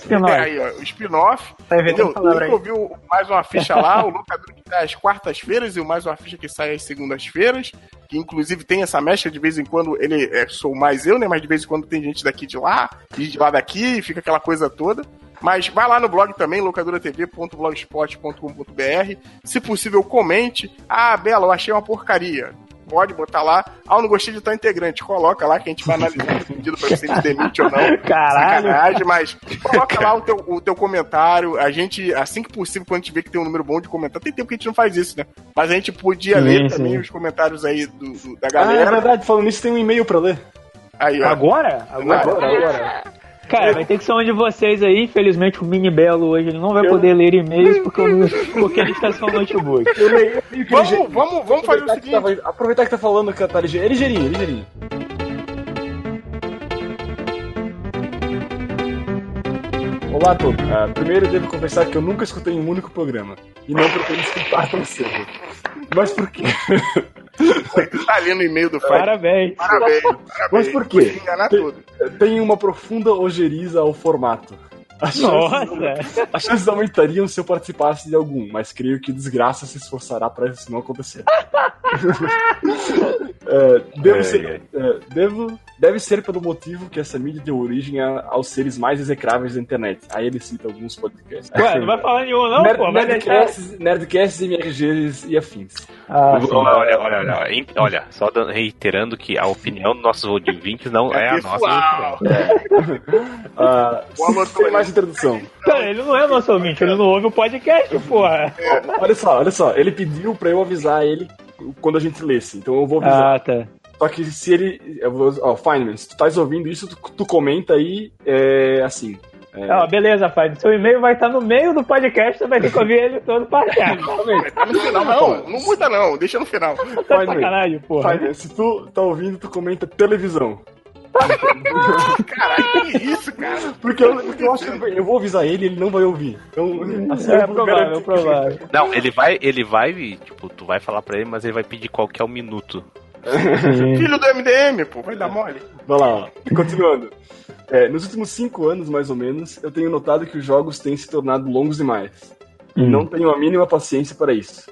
spin-off. É aí, ó, o spin-off. Tá inventando Entendeu? Tu aí. ouviu mais uma ficha lá, o locador que tá às quartas-feiras e o mais uma ficha que sai às segundas-feiras. Que inclusive tem essa mecha, de vez em quando ele é, sou mais eu, né? Mas de vez em quando tem gente daqui de lá, e de lá daqui, e fica aquela coisa toda. Mas vai lá no blog também, locadoratv.blogspot.com.br. Se possível, comente. Ah, Bela, eu achei uma porcaria. Pode botar lá. Ah, eu não gostei de tal integrante. Coloca lá que a gente vai analisar esse pedido pra ver se ele demite ou não. (laughs) Caralho. Sacanagem, mas coloca lá o teu, o teu comentário. A gente, assim que possível, quando a gente vê que tem um número bom de comentário, tem tempo que a gente não faz isso, né? Mas a gente podia Sim, ler sim. também os comentários aí do, do- da Ah, é galera. verdade, falando nisso, tem um e-mail pra ler. aí. Agora? Agora? Agora, agora. Cara, vai ter que ser um de vocês aí. Infelizmente, o Mini Belo hoje ele não vai poder ler e-mails porque, eu- porque ele está sem o notebook. Eu leio, eu Vamos, ele- vamos, vamos fazer o que, seguinte. tava- aproveitar que tá falando que tá ligeirinho. É ligeirinho, é ligeirinho. Olá a todos. Ah, primeiro, eu devo confessar que eu nunca escutei um único programa. E não pretendo escutar (laughs) tão cedo. Mas por quê? (laughs) Tá lendo o e-mail do Fred. Parabéns. Parabéns, parabéns. Mas por quê? Tem- tudo. Tem uma profunda ojeriza ao formato. As chances, Nossa! (laughs) as chances aumentariam se eu participasse de algum, mas creio que desgraça se esforçará para isso não acontecer. (laughs) É, devo ser, é, devo- deve ser pelo motivo que essa mídia deu origem a- aos seres mais execráveis da internet. Aí ele cita alguns podcasts. Ué, não vai falar nenhum, não, Nerd- pô. Deixar. Nerdcasts, Nerdcasts, MRGs e afins. Ah. Olha, olha, olha, em- olha, só reiterando que a opinião dos nossos ouvintes não é, a nossa. (laughs) Ah, Boa sem- mais introdução. Cara, ele não é nosso ouvinte, ele não ouve o podcast, porra. Olha só, olha só. Ele pediu pra eu avisar ele quando a gente lesse. Então eu vou avisar. Ah, tá. Só que se ele. Ó, Feynman, se tu estás ouvindo isso, tu, tu comenta aí é, assim. É, Ah, beleza, pai. Seu e-mail vai estar no meio do podcast, você vai ter que ouvir ele todo pra cá. (laughs) Tá no final, não, não muda não, deixa no final. (laughs) Tá sacanagem, porra. Feynman, se tu tá ouvindo, tu comenta televisão. (laughs) Caralho, que isso, cara? Porque eu, porque eu acho que eu vou avisar ele ele não vai ouvir. Então, assim, É eu vou provável, garantir é provável. Não, ele vai, ele vai, tipo, tu vai falar pra ele, mas ele vai pedir qual que é o minuto. (laughs) Filho do MDM, pô, vai dar mole. Vai lá, ó. continuando. É, nos últimos cinco anos, mais ou menos, eu tenho notado que os jogos têm se tornado longos demais. E Hum. não tenho a mínima paciência para isso.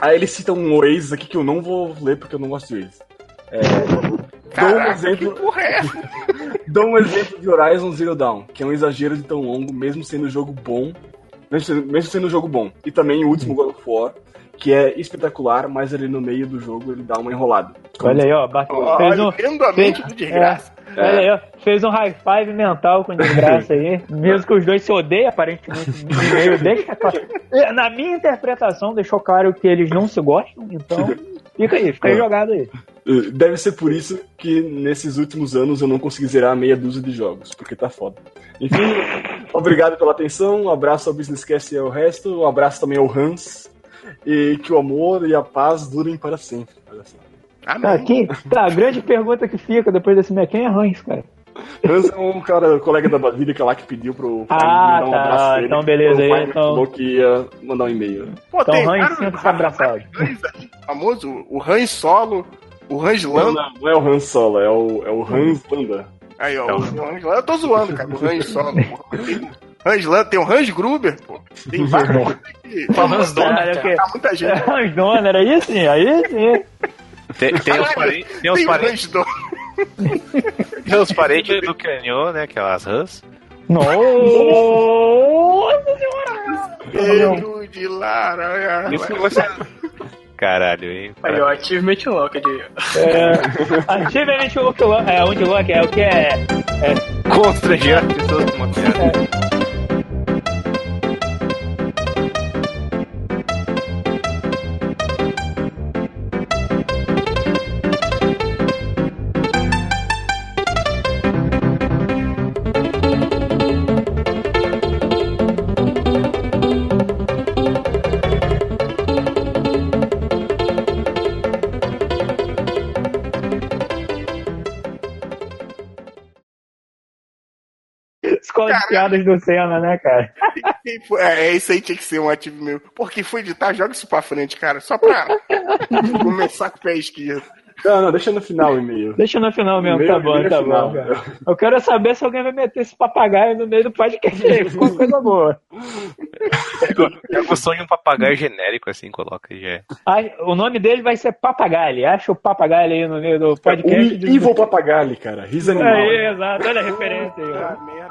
Aí ele cita um Oasis aqui que eu não vou ler porque eu não gosto de Oasis. É, (laughs) dou, um Caraca, que exemplo, porra é (laughs) dou um exemplo de Horizon Zero Dawn, que é um exagero de tão longo, mesmo sendo um jogo bom. Mesmo sendo, mesmo sendo um jogo bom. E também o último God of War, que é espetacular, mas ali no meio do jogo ele dá uma enrolada. Olha aí, ó. bate- Fez um, Olha, lendo a mente do desgraça. Olha aí, ó. Fez um high five mental com desgraça aí. (laughs) Mesmo que os dois se odeiam, aparentemente, deixa claro. (laughs) Na minha interpretação, deixou claro que eles não se gostam, então (laughs) fica aí, fica aí jogado aí. Uh, Deve ser por isso que nesses últimos anos eu não consegui zerar meia dúzia de jogos, porque tá foda. Enfim, obrigado pela atenção, um abraço ao Business Cast e ao resto, um abraço também ao Hans, e que o amor e a paz durem para sempre. Olha só. Ah, Tá, quem, tá, a grande pergunta que fica depois desse meu, quem é Hans, cara? Hans é um cara, colega da Basílica lá que pediu pro Feynman Ah, mandar um tá, abraço pra então beleza, O aí, então- falou que ia mandar um e-mail. Pô, Então, tem Hans vários- sinta-se abraçado. Hans aí, famoso, o Han Solo, o Hans Não, Lando. não, não é o Hans Solo, é o, é o Hans Landa. Aí, ó, o Hans Lando. Eu tô zoando, cara, o Han Solo. (laughs) pô. Tem o Hans Lando, tem o Hans Gruber, pô. Tem vários. Hans Donner, que- Tá muita gente. Hans Donner, aí sim, aí sim. Tem, tem os parentes, tem os parentes, Hans Donner. tem os parentes do Canyon, né? Aquelas rãs. Nossa senhora! Pedro de Lara. Isso você. Caralho, hein? Aí, ó, Achievement Locked. É, ativamente o que é, onde Loki é o que é. Constranger as pessoas com uma piada. Piadas do Senna, né, cara? (laughs) É, é, isso aí tinha que ser um ativo meu. Porque foi editar, joga isso pra frente, cara. Só pra (laughs) começar com o pé esquerdo. Não, não, deixa no final o e-mail. Deixa no final mesmo, tá bom, tá final. bom. cara. Eu quero saber se alguém vai meter esse papagaio no meio do podcast aí. Ficou uma coisa boa. Eu gostou de um papagaio genérico, assim, coloca já. é. Ah, o nome dele vai ser Papagalho. Acha o Papagalho aí no meio do O podcast. Evil Papagali, cara. Risa animal. Aí, exato. Olha a referência aí. ó. Ah, merda.